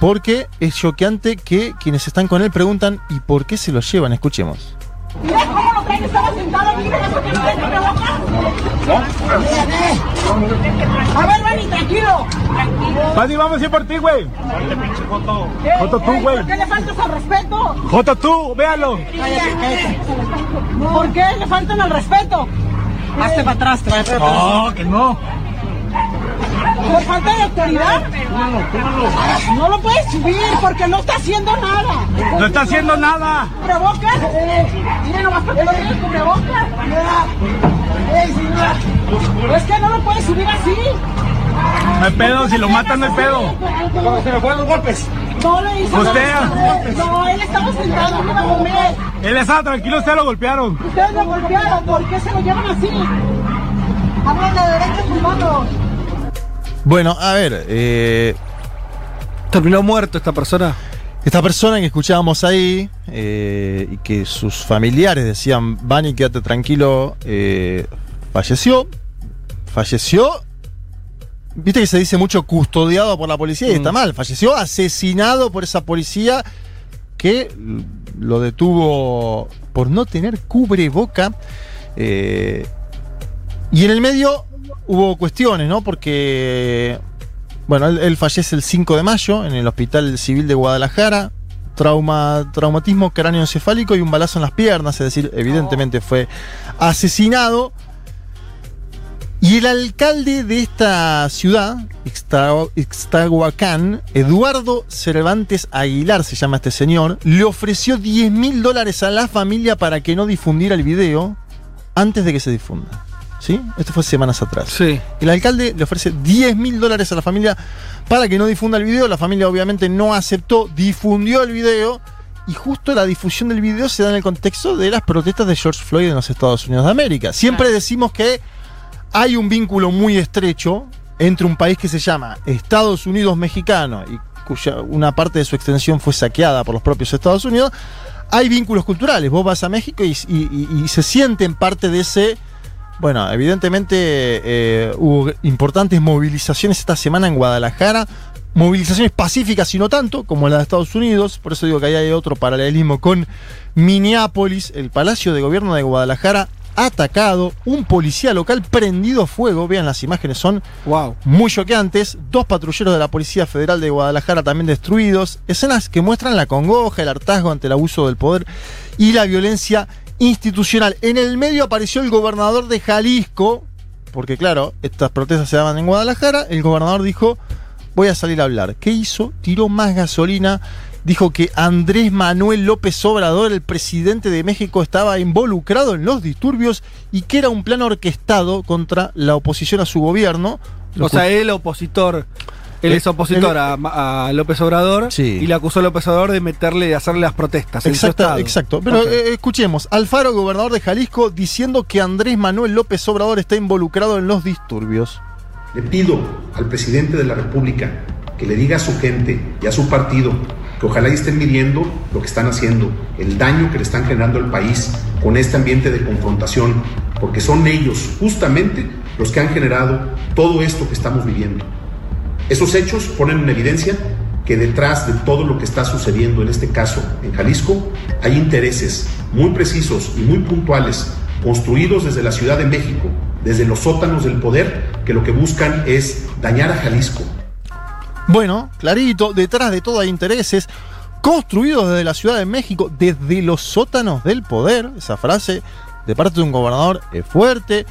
S6: porque es choqueante que quienes están con él preguntan ¿y por qué se lo llevan? Escuchemos.
S17: Cómo lo traen, estaba sentado, mira que no A ver, Benny, tranquilo.
S10: Buddy, vamos a ir por ti, güey. Joto tú,
S17: Ey,
S10: güey.
S17: ¿Por qué le faltas al respeto?
S10: Joto tú, véalo.
S17: ¿Por qué le faltan al respeto? Hazte para atrás, te
S10: No, que no.
S17: ¿Por falta de autoridad? No lo puedes subir porque no está haciendo nada.
S10: No está haciendo nada.
S17: ¿Cubrebocas? Mira nomás porque no tiene cubrebocas. Ey, señora. Es que no lo puedes subir así.
S10: No hay pedo, si lo matan no hay pedo. Se me fueron los golpes.
S17: No le hizo
S10: Usted.
S17: No, él estaba sentado, no iba a comer.
S10: Él estaba tranquilo, usted lo golpearon.
S17: Ustedes lo golpearon, ¿por qué se lo llevan así? Hablan de derechos humanos.
S6: Bueno, a ver, eh,
S5: Terminó muerto esta persona.
S6: Esta persona que escuchábamos ahí eh, y que sus familiares decían, Vani, quédate tranquilo, eh, falleció. Falleció. Viste que se dice mucho custodiado por la policía y está mal. Falleció asesinado por esa policía que lo detuvo por no tener cubreboca. Eh, y en el medio hubo cuestiones, ¿no? Porque bueno, él, fallece el 5 de mayo en el Hospital Civil de Guadalajara. Trauma, traumatismo cráneoencefálico y un balazo en las piernas, es decir, evidentemente fue asesinado. Y el alcalde de esta ciudad, Ixta- Ixtahuacán, Eduardo Cervantes Aguilar, se llama este señor, le ofreció 10 mil dólares a la familia para que no difundiera el video antes de que se difunda. ¿Sí? Esto fue semanas atrás.
S5: Sí.
S6: El alcalde le ofrece 10 mil dólares a la familia para que no difunda el video. La familia obviamente no aceptó, difundió el video. Y justo la difusión del video se da en el contexto de las protestas de George Floyd en los Estados Unidos de América. Siempre decimos que hay un vínculo muy estrecho entre un país que se llama Estados Unidos mexicano y cuya una parte de su extensión fue saqueada por los propios Estados Unidos. Hay vínculos culturales. Vos vas a México y, y- y- y se sienten parte de ese bueno, evidentemente eh, hubo importantes movilizaciones esta semana en Guadalajara, movilizaciones pacíficas y no tanto, como la de Estados Unidos, por eso digo que ahí hay otro paralelismo con Minneapolis, el Palacio de Gobierno de Guadalajara atacado, un policía local prendido a fuego, vean las imágenes, son
S5: wow.
S6: muy choqueantes, dos patrulleros de la Policía Federal de Guadalajara también destruidos, escenas que muestran la congoja, el hartazgo ante el abuso del poder y la violencia institucional. En el medio apareció el gobernador de Jalisco, porque claro, estas protestas se daban en Guadalajara, el gobernador dijo, voy a salir a hablar. ¿Qué hizo? Tiró más gasolina, dijo que Andrés Manuel López Obrador, el presidente de México, estaba involucrado en los disturbios y que era un plan orquestado contra la oposición a su gobierno.
S5: O sea, el opositor. Él
S6: Eh,
S5: es opositor
S6: él-
S5: a, a López Obrador
S6: Sí.
S5: y le acusó a López Obrador de meterle, de hacerle las protestas. en su
S6: Exacto, exacto. Pero eh, escuchemos, Alfaro, gobernador de Jalisco, diciendo que Andrés Manuel López Obrador está involucrado en los disturbios.
S18: Le pido al presidente de la República que le diga a su gente y a su partido que ojalá y estén midiendo lo que están haciendo, el daño que le están generando al país con este ambiente de confrontación, porque son ellos justamente los que han generado todo esto que estamos viviendo. Esos hechos ponen en evidencia que detrás de todo lo que está sucediendo en este caso en Jalisco hay intereses muy precisos y muy puntuales construidos desde la Ciudad de México, desde los sótanos del poder, que lo que buscan es dañar a Jalisco.
S6: Bueno, clarito, detrás de todo hay intereses construidos desde la Ciudad de México, desde los sótanos del poder. Esa frase de parte de un gobernador es fuerte.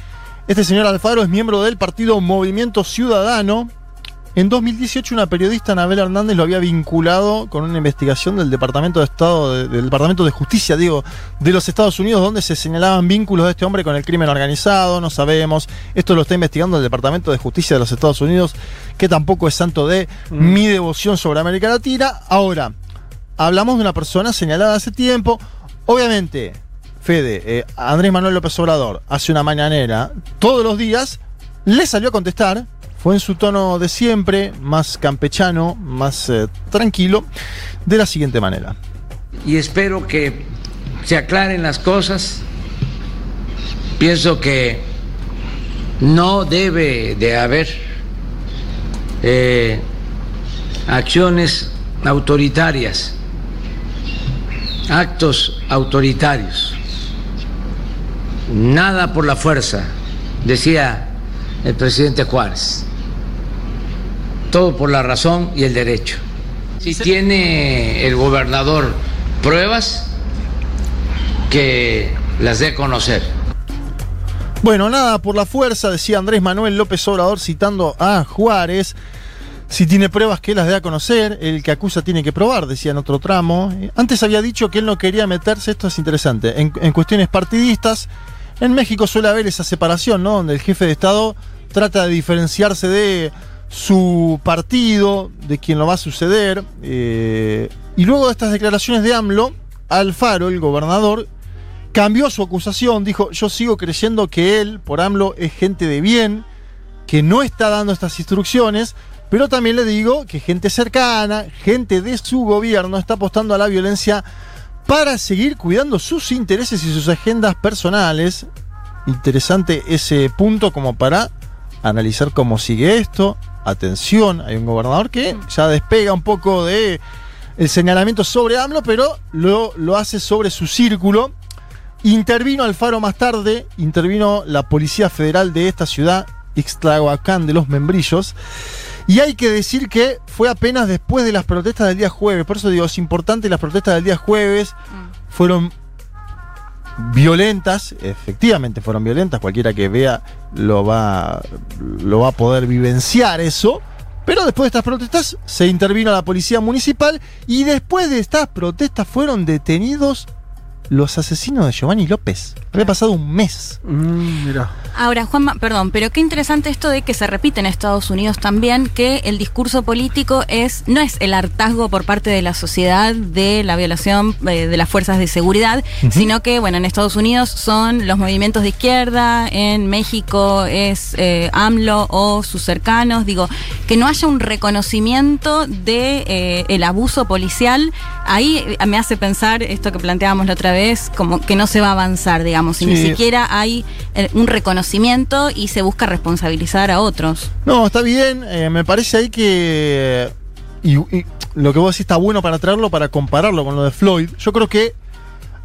S6: Este señor Alfaro es miembro del partido Movimiento Ciudadano. En 2018 una periodista, Anabel Hernández, lo había vinculado con una investigación del Departamento de Estado, de- del Departamento de Justicia, digo, de los Estados Unidos, donde se señalaban vínculos de este hombre con el crimen organizado, no sabemos. Esto lo está investigando el Departamento de Justicia de los Estados Unidos, que tampoco es santo de mi devoción sobre América Latina. Ahora, hablamos de una persona señalada hace tiempo. Obviamente, Fede, eh, Andrés Manuel López Obrador hace una mañanera todos los días, le salió a contestar, fue en su tono de siempre, más campechano, más eh, tranquilo, de la siguiente manera.
S19: y espero que se aclaren las cosas. Pienso que no debe de haber eh, acciones autoritarias, actos autoritarios. Nada por la fuerza, decía el presidente Juárez. Todo por la razón y el derecho. Si tiene el gobernador pruebas, que las dé a conocer.
S6: Bueno, nada por la fuerza, decía Andrés Manuel López Obrador citando a Juárez. Si tiene pruebas que las dé a conocer, el que acusa tiene que probar, decía en otro tramo. Antes había dicho que él no quería meterse, esto es interesante, en cuestiones partidistas. En México suele haber esa separación, ¿no? Donde el jefe de Estado trata de diferenciarse de su partido, de quien lo va a suceder. eh, y luego de estas declaraciones de AMLO, Alfaro, el gobernador, cambió su acusación, dijo, yo sigo creyendo que él, por AMLO, es gente de bien, que no está dando estas instrucciones, pero también le digo que gente cercana, gente de su gobierno, está apostando a la violencia para seguir cuidando sus intereses y sus agendas personales. Interesante ese punto como para analizar cómo sigue esto. Atención, hay un gobernador que ya despega un poco de el señalamiento sobre AMLO, pero lo, lo hace sobre su círculo. Intervino Alfaro más tarde, intervino la Policía Federal de esta ciudad, Ixtlahuacán de los Membrillos. Y hay que decir que fue apenas después de las protestas del día jueves. Por eso digo, es importante, las protestas del día jueves fueron violentas, efectivamente fueron violentas, cualquiera que vea lo va, lo va a poder vivenciar eso. Pero después de estas protestas se intervino la policía municipal y después de estas protestas fueron detenidos los asesinos de Giovanni López. Había pasado un mes.
S5: mira.
S7: Ahora, Juanma, perdón, pero qué interesante esto de que se repite en Estados Unidos también, que el discurso político es no es el hartazgo por parte de la sociedad de la violación eh, de las fuerzas de seguridad, sino que, bueno, en Estados Unidos son los movimientos de izquierda, en México es eh, AMLO o sus cercanos, digo, que no haya un reconocimiento de eh, el abuso policial, ahí me hace pensar esto que planteábamos la otra vez, como que no se va a avanzar, digamos, y ni siquiera hay eh, un reconocimiento y se busca responsabilizar a otros.
S6: No, está bien. eh, me parece ahí que. Y, y lo que vos decís está bueno para traerlo, para compararlo con lo de Floyd. Yo creo que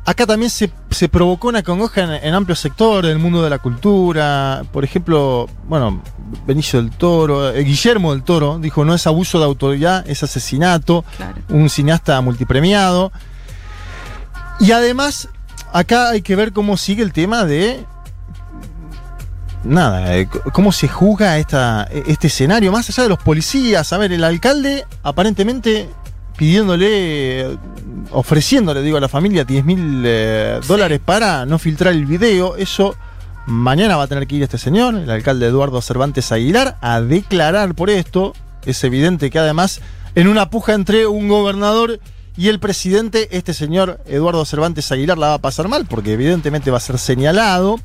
S6: acá también se, se provocó una congoja en, en amplios sectores del mundo de la cultura. Por ejemplo, bueno, Benicio del Toro, eh, Guillermo del Toro dijo: no es abuso de autoridad, es asesinato. Un cineasta multipremiado. Y además, acá hay que ver cómo sigue el tema de nada, eh, cómo se juzga esta, este escenario, más allá de los policías. A ver, el alcalde aparentemente pidiéndole, ofreciéndole, digo, a la familia 10 mil eh, dólares para no filtrar el video. Eso mañana va a tener que ir este señor, el alcalde Eduardo Cervantes Aguilar, a declarar por esto. Es evidente que además, en una puja entre un gobernador y el presidente, este señor Eduardo Cervantes Aguilar la va a pasar mal, porque evidentemente va a ser señalado.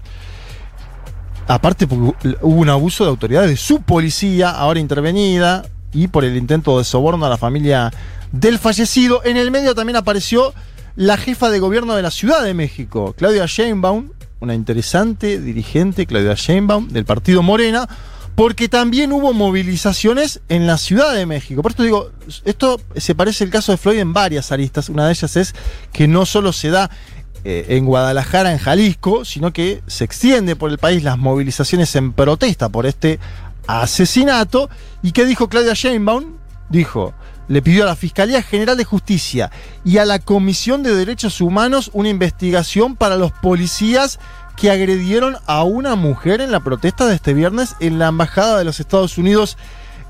S6: Aparte, porque hubo un abuso de autoridad de su policía, ahora intervenida, y por el intento de soborno a la familia del fallecido. En el medio también apareció la jefa de gobierno de la Ciudad de México, Claudia Sheinbaum, una interesante dirigente, Claudia Sheinbaum, del partido Morena, porque también hubo movilizaciones en la Ciudad de México. Por esto digo, esto se parece al caso de Floyd en varias aristas. Una de ellas es que no solo se da eh, en Guadalajara, en Jalisco, sino que se extiende por el país las movilizaciones en protesta por este asesinato. ¿Y qué dijo Claudia Sheinbaum? Dijo, le pidió a la Fiscalía General de Justicia y a la Comisión de Derechos Humanos una investigación para los policías que agredieron a una mujer en la protesta de este viernes en la Embajada de los Estados Unidos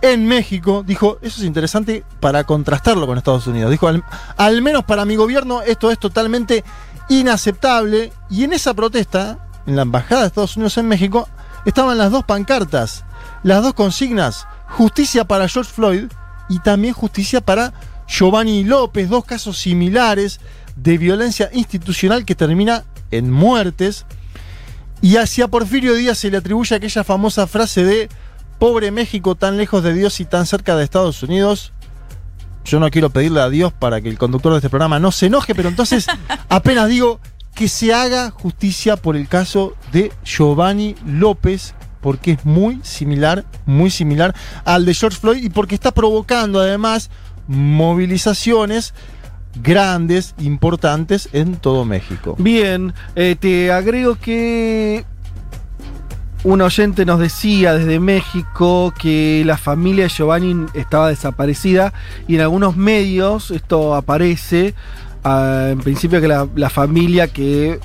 S6: en México. Dijo, eso es interesante para contrastarlo con Estados Unidos. Dijo, al, menos para mi gobierno esto es totalmente inaceptable. Y en esa protesta, en la Embajada de Estados Unidos en México, estaban las dos pancartas, las dos consignas, justicia para George Floyd y también justicia para Giovanni López, dos casos similares de violencia institucional que termina en muertes. Y hacia Porfirio Díaz se le atribuye aquella famosa frase de pobre México tan lejos de Dios y tan cerca de Estados Unidos. Yo no quiero pedirle a Dios para que el conductor de este programa no se enoje, pero entonces [laughs] apenas digo que se haga justicia por el caso de Giovanni López, porque es muy similar, muy similar al de George Floyd y porque está provocando además movilizaciones grandes, importantes en todo México.
S5: Bien, eh, te agrego que un oyente nos decía desde México que la familia de Giovanni estaba desaparecida y en algunos medios esto aparece, ah, en principio que la, la familia que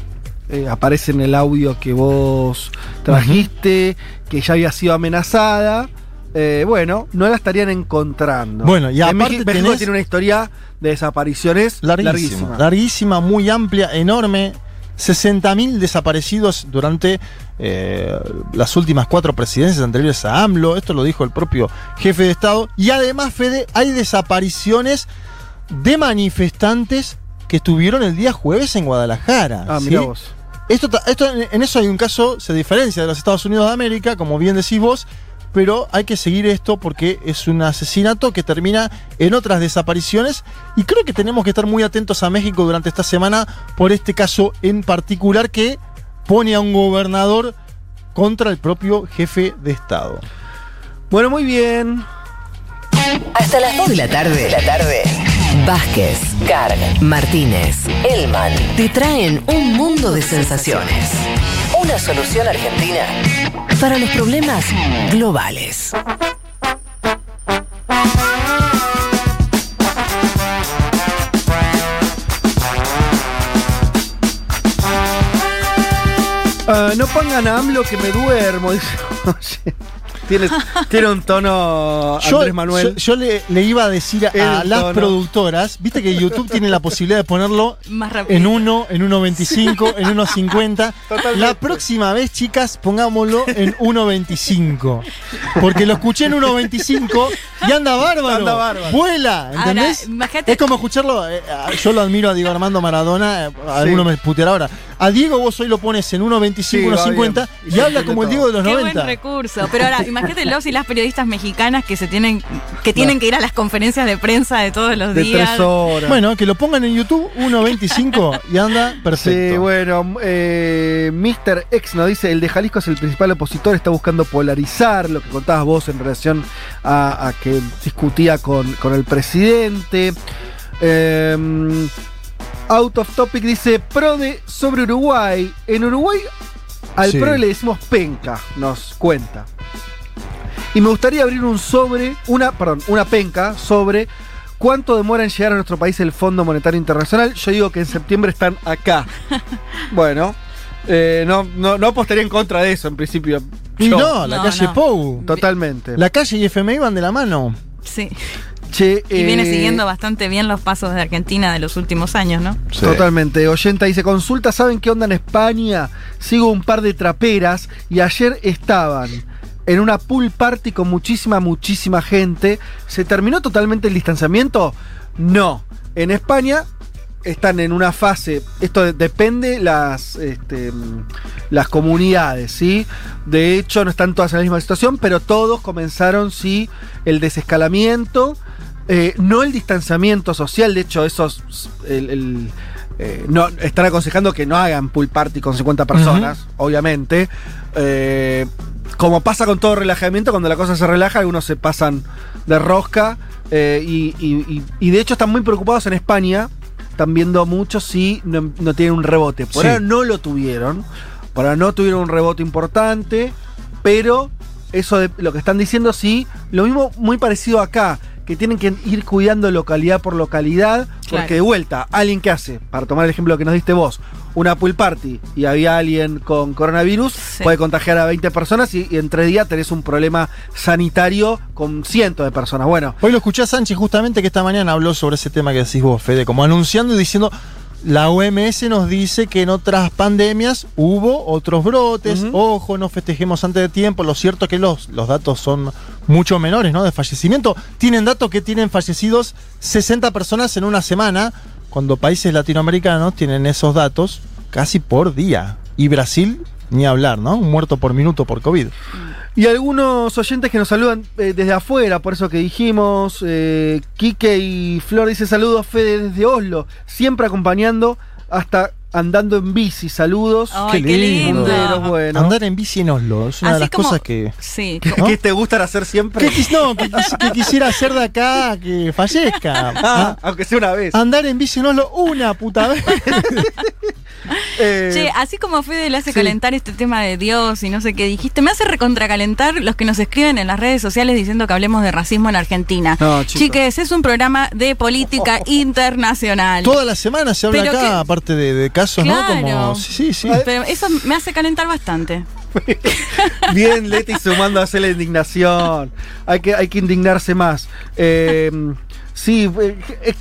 S5: eh, aparece en el audio que vos trajiste, que ya había sido amenazada. eh, bueno, no la estarían encontrando.
S6: Bueno, y
S5: En
S6: aparte
S5: México, México
S6: tenés-
S5: tiene una historia de desapariciones
S6: Larguísima,
S5: larguísima.
S6: larguísima, muy amplia, enorme. 60.000 desaparecidos durante eh, las últimas cuatro presidencias anteriores a AMLO. Esto lo dijo el propio jefe de Estado. Y además, Fede, hay desapariciones de manifestantes que estuvieron el día jueves en Guadalajara.
S5: Ah,
S6: ¿sí?
S5: mirá vos.
S6: Esto, esto, en- en eso hay un caso, se diferencia de los Estados Unidos de América, como bien decís vos, pero hay que seguir esto porque es un asesinato que termina en otras desapariciones y creo que tenemos que estar muy atentos a México durante esta semana por este caso en particular que pone a un gobernador contra el propio jefe de Estado.
S5: Bueno, muy bien.
S1: Hasta las 2 de la tarde. la tarde. Vázquez, Carg, Martínez, Elman te traen un mundo de sensaciones. Una solución argentina para los problemas globales.
S5: Ah, no pongan AMLO que me duermo. [laughs] tiene, tiene un tono
S6: Yo,
S5: Andrés Manuel.
S6: yo- yo le, le iba a decir a, las productoras, viste que YouTube tiene la posibilidad de ponerlo
S7: Más
S6: en 1, en 1.25, en 1.50. La próxima vez, chicas, pongámoslo en 1.25. Porque lo escuché en 1.25 y anda bárbaro.
S5: Anda bárbaro.
S6: Vuela, ¿entendés?
S7: Ahora,
S6: es como escucharlo. eh, yo lo admiro a Diego Armando Maradona. eh, Alguno me puteará ahora. A Diego vos hoy lo pones en 1.25,
S5: Sí, va
S6: 1.50
S5: bien.
S6: y,
S5: Y
S6: habla como el. Diego de los
S7: Qué
S6: 90.
S7: buen recurso. Pero ahora, imagínate los y las periodistas mexicanas que se tienen, que tienen que ir a las conferencias de prensa de todos los
S5: de
S7: días.
S5: tres horas.
S6: Bueno, que lo pongan en YouTube 1.25 y anda perfecto.
S5: Sí, bueno, eh, Mr. X nos dice, el de Jalisco es el principal opositor, está buscando polarizar, lo que contabas vos en relación a, a que discutía con, con el presidente. Eh, Out of Topic dice, PRODE sobre Uruguay. En Uruguay al
S6: Sí.
S5: PRODE le decimos penca, nos cuenta. Y me gustaría abrir un sobre, una, perdón, una penca sobre cuánto demora en llegar a nuestro país el Fondo Monetario Internacional. Yo digo que en septiembre están acá. [laughs] bueno, eh, no, no, no apostaría en contra de eso en principio.
S6: Y no, la
S7: No,
S6: calle
S7: no.
S6: Pou.
S5: Totalmente.
S6: La calle y FMI van de la mano.
S7: Sí.
S5: Che,
S7: Y viene
S5: eh,
S7: siguiendo bastante bien los pasos de Argentina de los últimos años, ¿no?
S5: Totalmente. Oyenta dice, consulta, ¿saben qué onda en España? Sigo un par de traperas y ayer estaban en una pool party con muchísima, muchísima gente. ¿Se terminó totalmente el distanciamiento? No. En España están en una fase, esto de- depende las, este, las comunidades, ¿sí? De hecho, no están todas en la misma situación, pero todos comenzaron, sí, el desescalamiento, eh, no el distanciamiento social, de hecho, el- el, eh, no, están aconsejando que no hagan pool party con 50 personas, obviamente. Eh, como pasa con todo relajamiento, cuando la cosa se relaja, algunos se pasan de rosca. eh, y, y- y- y de hecho están muy preocupados en España. Están viendo mucho si no, no tienen un rebote. Por
S6: Sí.
S5: ahora no lo tuvieron. Por ahora no tuvieron un rebote importante. Pero eso de lo que están diciendo, sí. Lo mismo muy parecido acá. Que tienen que ir cuidando localidad por localidad.
S7: Claro.
S5: Porque de vuelta, alguien que hace, para tomar el ejemplo que nos diste vos, una pool party y había alguien con coronavirus, puede contagiar a 20 personas y, y en tres días tenés un problema sanitario con cientos de personas. Bueno,
S6: Hoy lo escuché a Sánchez justamente que esta mañana habló sobre ese tema que decís vos, Fede, como anunciando y diciendo, la OMS nos dice que en otras pandemias hubo otros brotes, ojo, no festejemos antes de tiempo, lo cierto es que los, los datos son mucho menores, ¿no? De fallecimiento. Tienen datos que tienen fallecidos 60 personas en una semana, cuando países latinoamericanos tienen esos datos casi por día. Y Brasil, ni hablar, ¿no? Un muerto por minuto por COVID.
S5: Y algunos oyentes que nos saludan eh, desde afuera, por eso que dijimos, eh, Quique y Flor dice saludos Fede desde Oslo, siempre acompañando hasta andando en bici, saludos.
S7: Ay, qué lindo.
S5: Bueno.
S6: Andar en bici en Oslo es una de
S7: Así
S6: las
S7: como-
S6: cosas que...
S7: Sí.
S5: ¿Qué, qué te gustan hacer siempre?
S6: ¿Qué quis- no, que, quis- que quisiera hacer de acá que fallezca. [laughs]
S5: Ah, aunque sea una vez.
S6: Andar en bici en Oslo una puta vez. [laughs]
S5: Eh,
S7: Che, así como Fede le hace
S5: sí.
S7: calentar este tema de Dios y no sé qué dijiste, me hace recontracalentar los que nos escriben en las redes sociales diciendo que hablemos de racismo en Argentina.
S6: No, chicos.
S7: Chiques, es un programa de política [laughs] internacional.
S6: Toda la semana se habla
S7: Pero
S6: acá,
S7: que-
S6: aparte de, de casos, ¿no?
S7: Claro.
S6: Como. Sí, sí.
S7: Pero eso me hace calentar bastante. [laughs]
S5: Bien, Leti sumando a hacer la indignación. Hay que, hay que indignarse más. Eh, sí, eh,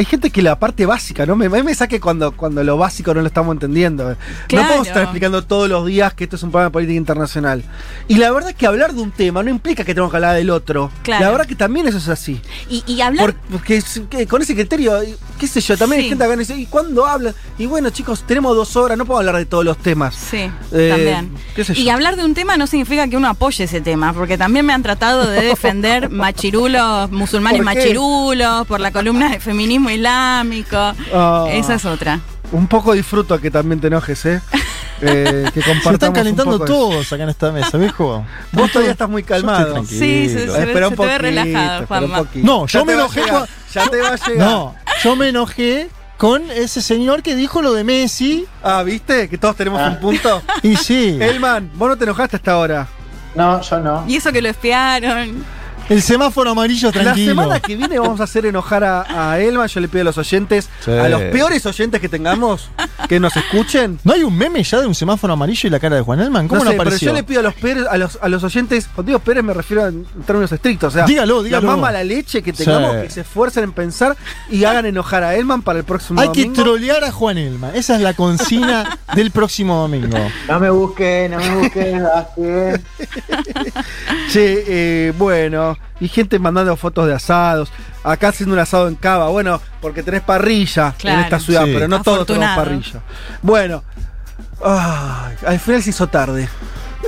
S5: hay gente que la parte básica, ¿no? Me, me, saque cuando, cuando lo básico no lo estamos entendiendo.
S7: Claro.
S5: No podemos estar explicando todos los días que esto es un programa de política internacional. Y la verdad es que hablar de un tema no implica que tenemos que hablar del otro.
S7: Claro.
S5: La verdad que también eso es así.
S7: Y, y hablar.
S5: Por- porque con ese criterio, qué sé yo, también
S7: Sí.
S5: hay gente que dice, ¿y cuándo hablan? Y bueno, chicos, tenemos dos horas, no podemos hablar de todos los temas.
S7: Sí,
S5: Eh,
S7: también.
S5: qué sé yo.
S7: Y hablar de un tema no significa que uno apoye ese tema, porque también me han tratado de [laughs] defender machirulos, musulmanes machirulos, por la columna de feminismo islámico.
S5: Ah.
S7: Esa es otra.
S5: Un poco disfruto que también te enojes, ¿eh? Eh, que [laughs]
S6: Se están
S5: un
S6: calentando todos acá en esta mesa, viejo.
S5: Vos todavía estás muy calmado.
S7: Sí, se- se ve-
S5: Espera un
S7: se te ve
S5: poquito,
S7: relajado, Juanma.
S6: No, yo me
S5: a
S6: enojé
S5: llegar,
S6: con-
S5: Ya te va a [laughs] llegar.
S6: No, yo me enojé con ese señor que dijo lo de Messi.
S5: Ah, ¿viste? Que todos tenemos un punto. [laughs]
S6: Y sí,
S5: Elman, vos no te enojaste hasta ahora.
S8: No, yo no.
S7: Y eso que lo espiaron.
S6: El semáforo amarillo tranquilo.
S5: La semana que viene vamos a hacer enojar a, a Elman. Yo le pido a los oyentes,
S6: Sí.
S5: a los peores oyentes que tengamos, que nos escuchen.
S6: ¿No hay un meme ya de un semáforo amarillo y la cara de Juan Elman? ¿Cómo
S5: no
S6: no,
S5: sé, pero
S6: apareció?
S5: yo le pido a los peores, a los, a los oyentes, cuando digo peores me refiero en términos estrictos. O sea,
S6: Dígalo, dígalo.
S5: la mala leche que tengamos,
S6: Sí.
S5: que se esfuercen en pensar y hagan enojar a Elman para el próximo
S6: Hay que
S5: domingo.
S6: trolear a Juan Elman. Esa es la consigna [laughs] del próximo domingo.
S8: No me busquen, no me busquen.
S5: Che, eh, bueno, y gente mandando fotos de asados. Acá haciendo un asado en cava. Bueno, porque tenés parrilla
S7: Claro.
S5: en esta ciudad,
S6: Sí.
S5: pero no todos tenemos parrilla. Bueno, ay, al final se hizo tarde.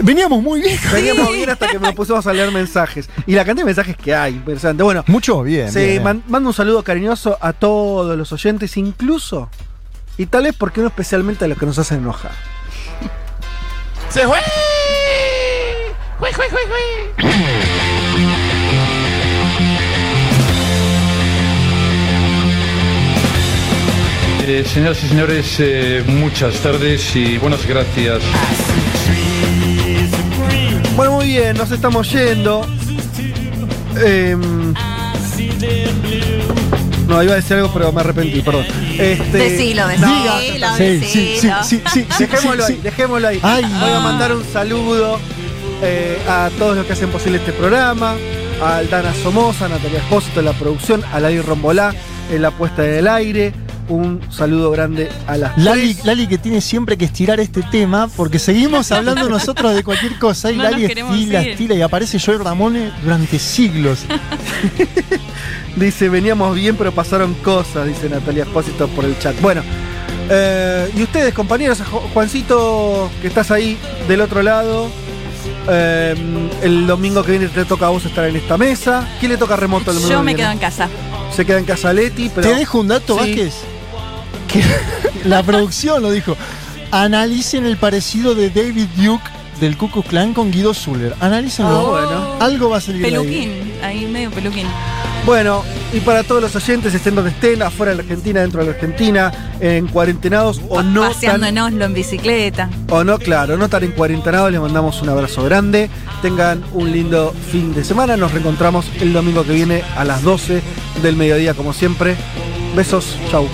S6: Veníamos muy bien.
S5: Veníamos bien hasta que nos pusimos a leer mensajes. Y la cantidad de mensajes que hay, interesante. Bueno,
S6: Mucho bien.
S5: sí,
S6: bien.
S5: man- mando un saludo cariñoso a todos los oyentes, incluso, y tal vez porque no especialmente a los que nos hacen enojar.
S17: ¡Se fue! ¡Jue, jue, jue, jue!
S20: Eh, señoras y señores, eh, muchas tardes y buenas gracias.
S5: Bueno, muy bien, nos estamos yendo. Em, no, iba a decir algo, pero me arrepentí, perdón. Este,
S7: Decilo, decilo,
S6: Sí, sí, sí, sí, sí, sí,
S5: Dejémoslo
S6: sí,
S5: ahí,
S6: sí.
S5: dejémoslo ahí.
S6: Ay.
S5: Voy a mandar un saludo eh, a todos los que hacen posible este programa, a Aldana Somoza, a Natalia Espósito en la producción, a Lali Rombolá en la puesta del aire. Un saludo grande a las
S6: Lali,
S5: tres.
S6: Lali que tiene siempre que estirar este tema porque seguimos hablando [laughs] nosotros de cualquier cosa y
S7: No
S6: Lali estila,
S7: ir.
S6: estila y aparece Joey Ramone durante siglos. [laughs]
S5: Dice, veníamos bien, pero pasaron cosas, dice Natalia Espósito por el chat. Bueno, eh, y ustedes, compañeros, Ju- Juancito, que estás ahí del otro lado. Eh, el domingo que viene te toca a vos estar en esta mesa. ¿Quién le toca remoto el domingo
S7: Yo me
S5: viene?
S7: quedo en casa.
S5: Se queda en casa Leti, pero.
S6: Te dejo un dato,
S5: Sí.
S6: Vázquez. [laughs] Que la producción lo dijo. Analicen el parecido de David Duke del Ku Klux Klan con Guido Zuller. Analícenlo.
S5: Ah, bueno.
S6: Algo va a salir de ahí.
S7: Peluquín, ahí medio peluquín.
S5: Bueno, y para todos los oyentes, estén donde estén, afuera de la Argentina, dentro de la Argentina, en cuarentenados o no
S7: Paseando
S5: tan,
S7: en bicicleta.
S5: o no, claro, no tan en cuarentenados, les mandamos un abrazo grande. Tengan un lindo fin de semana. Nos reencontramos el domingo que viene a las 12 del mediodía, como siempre. Besos, chau.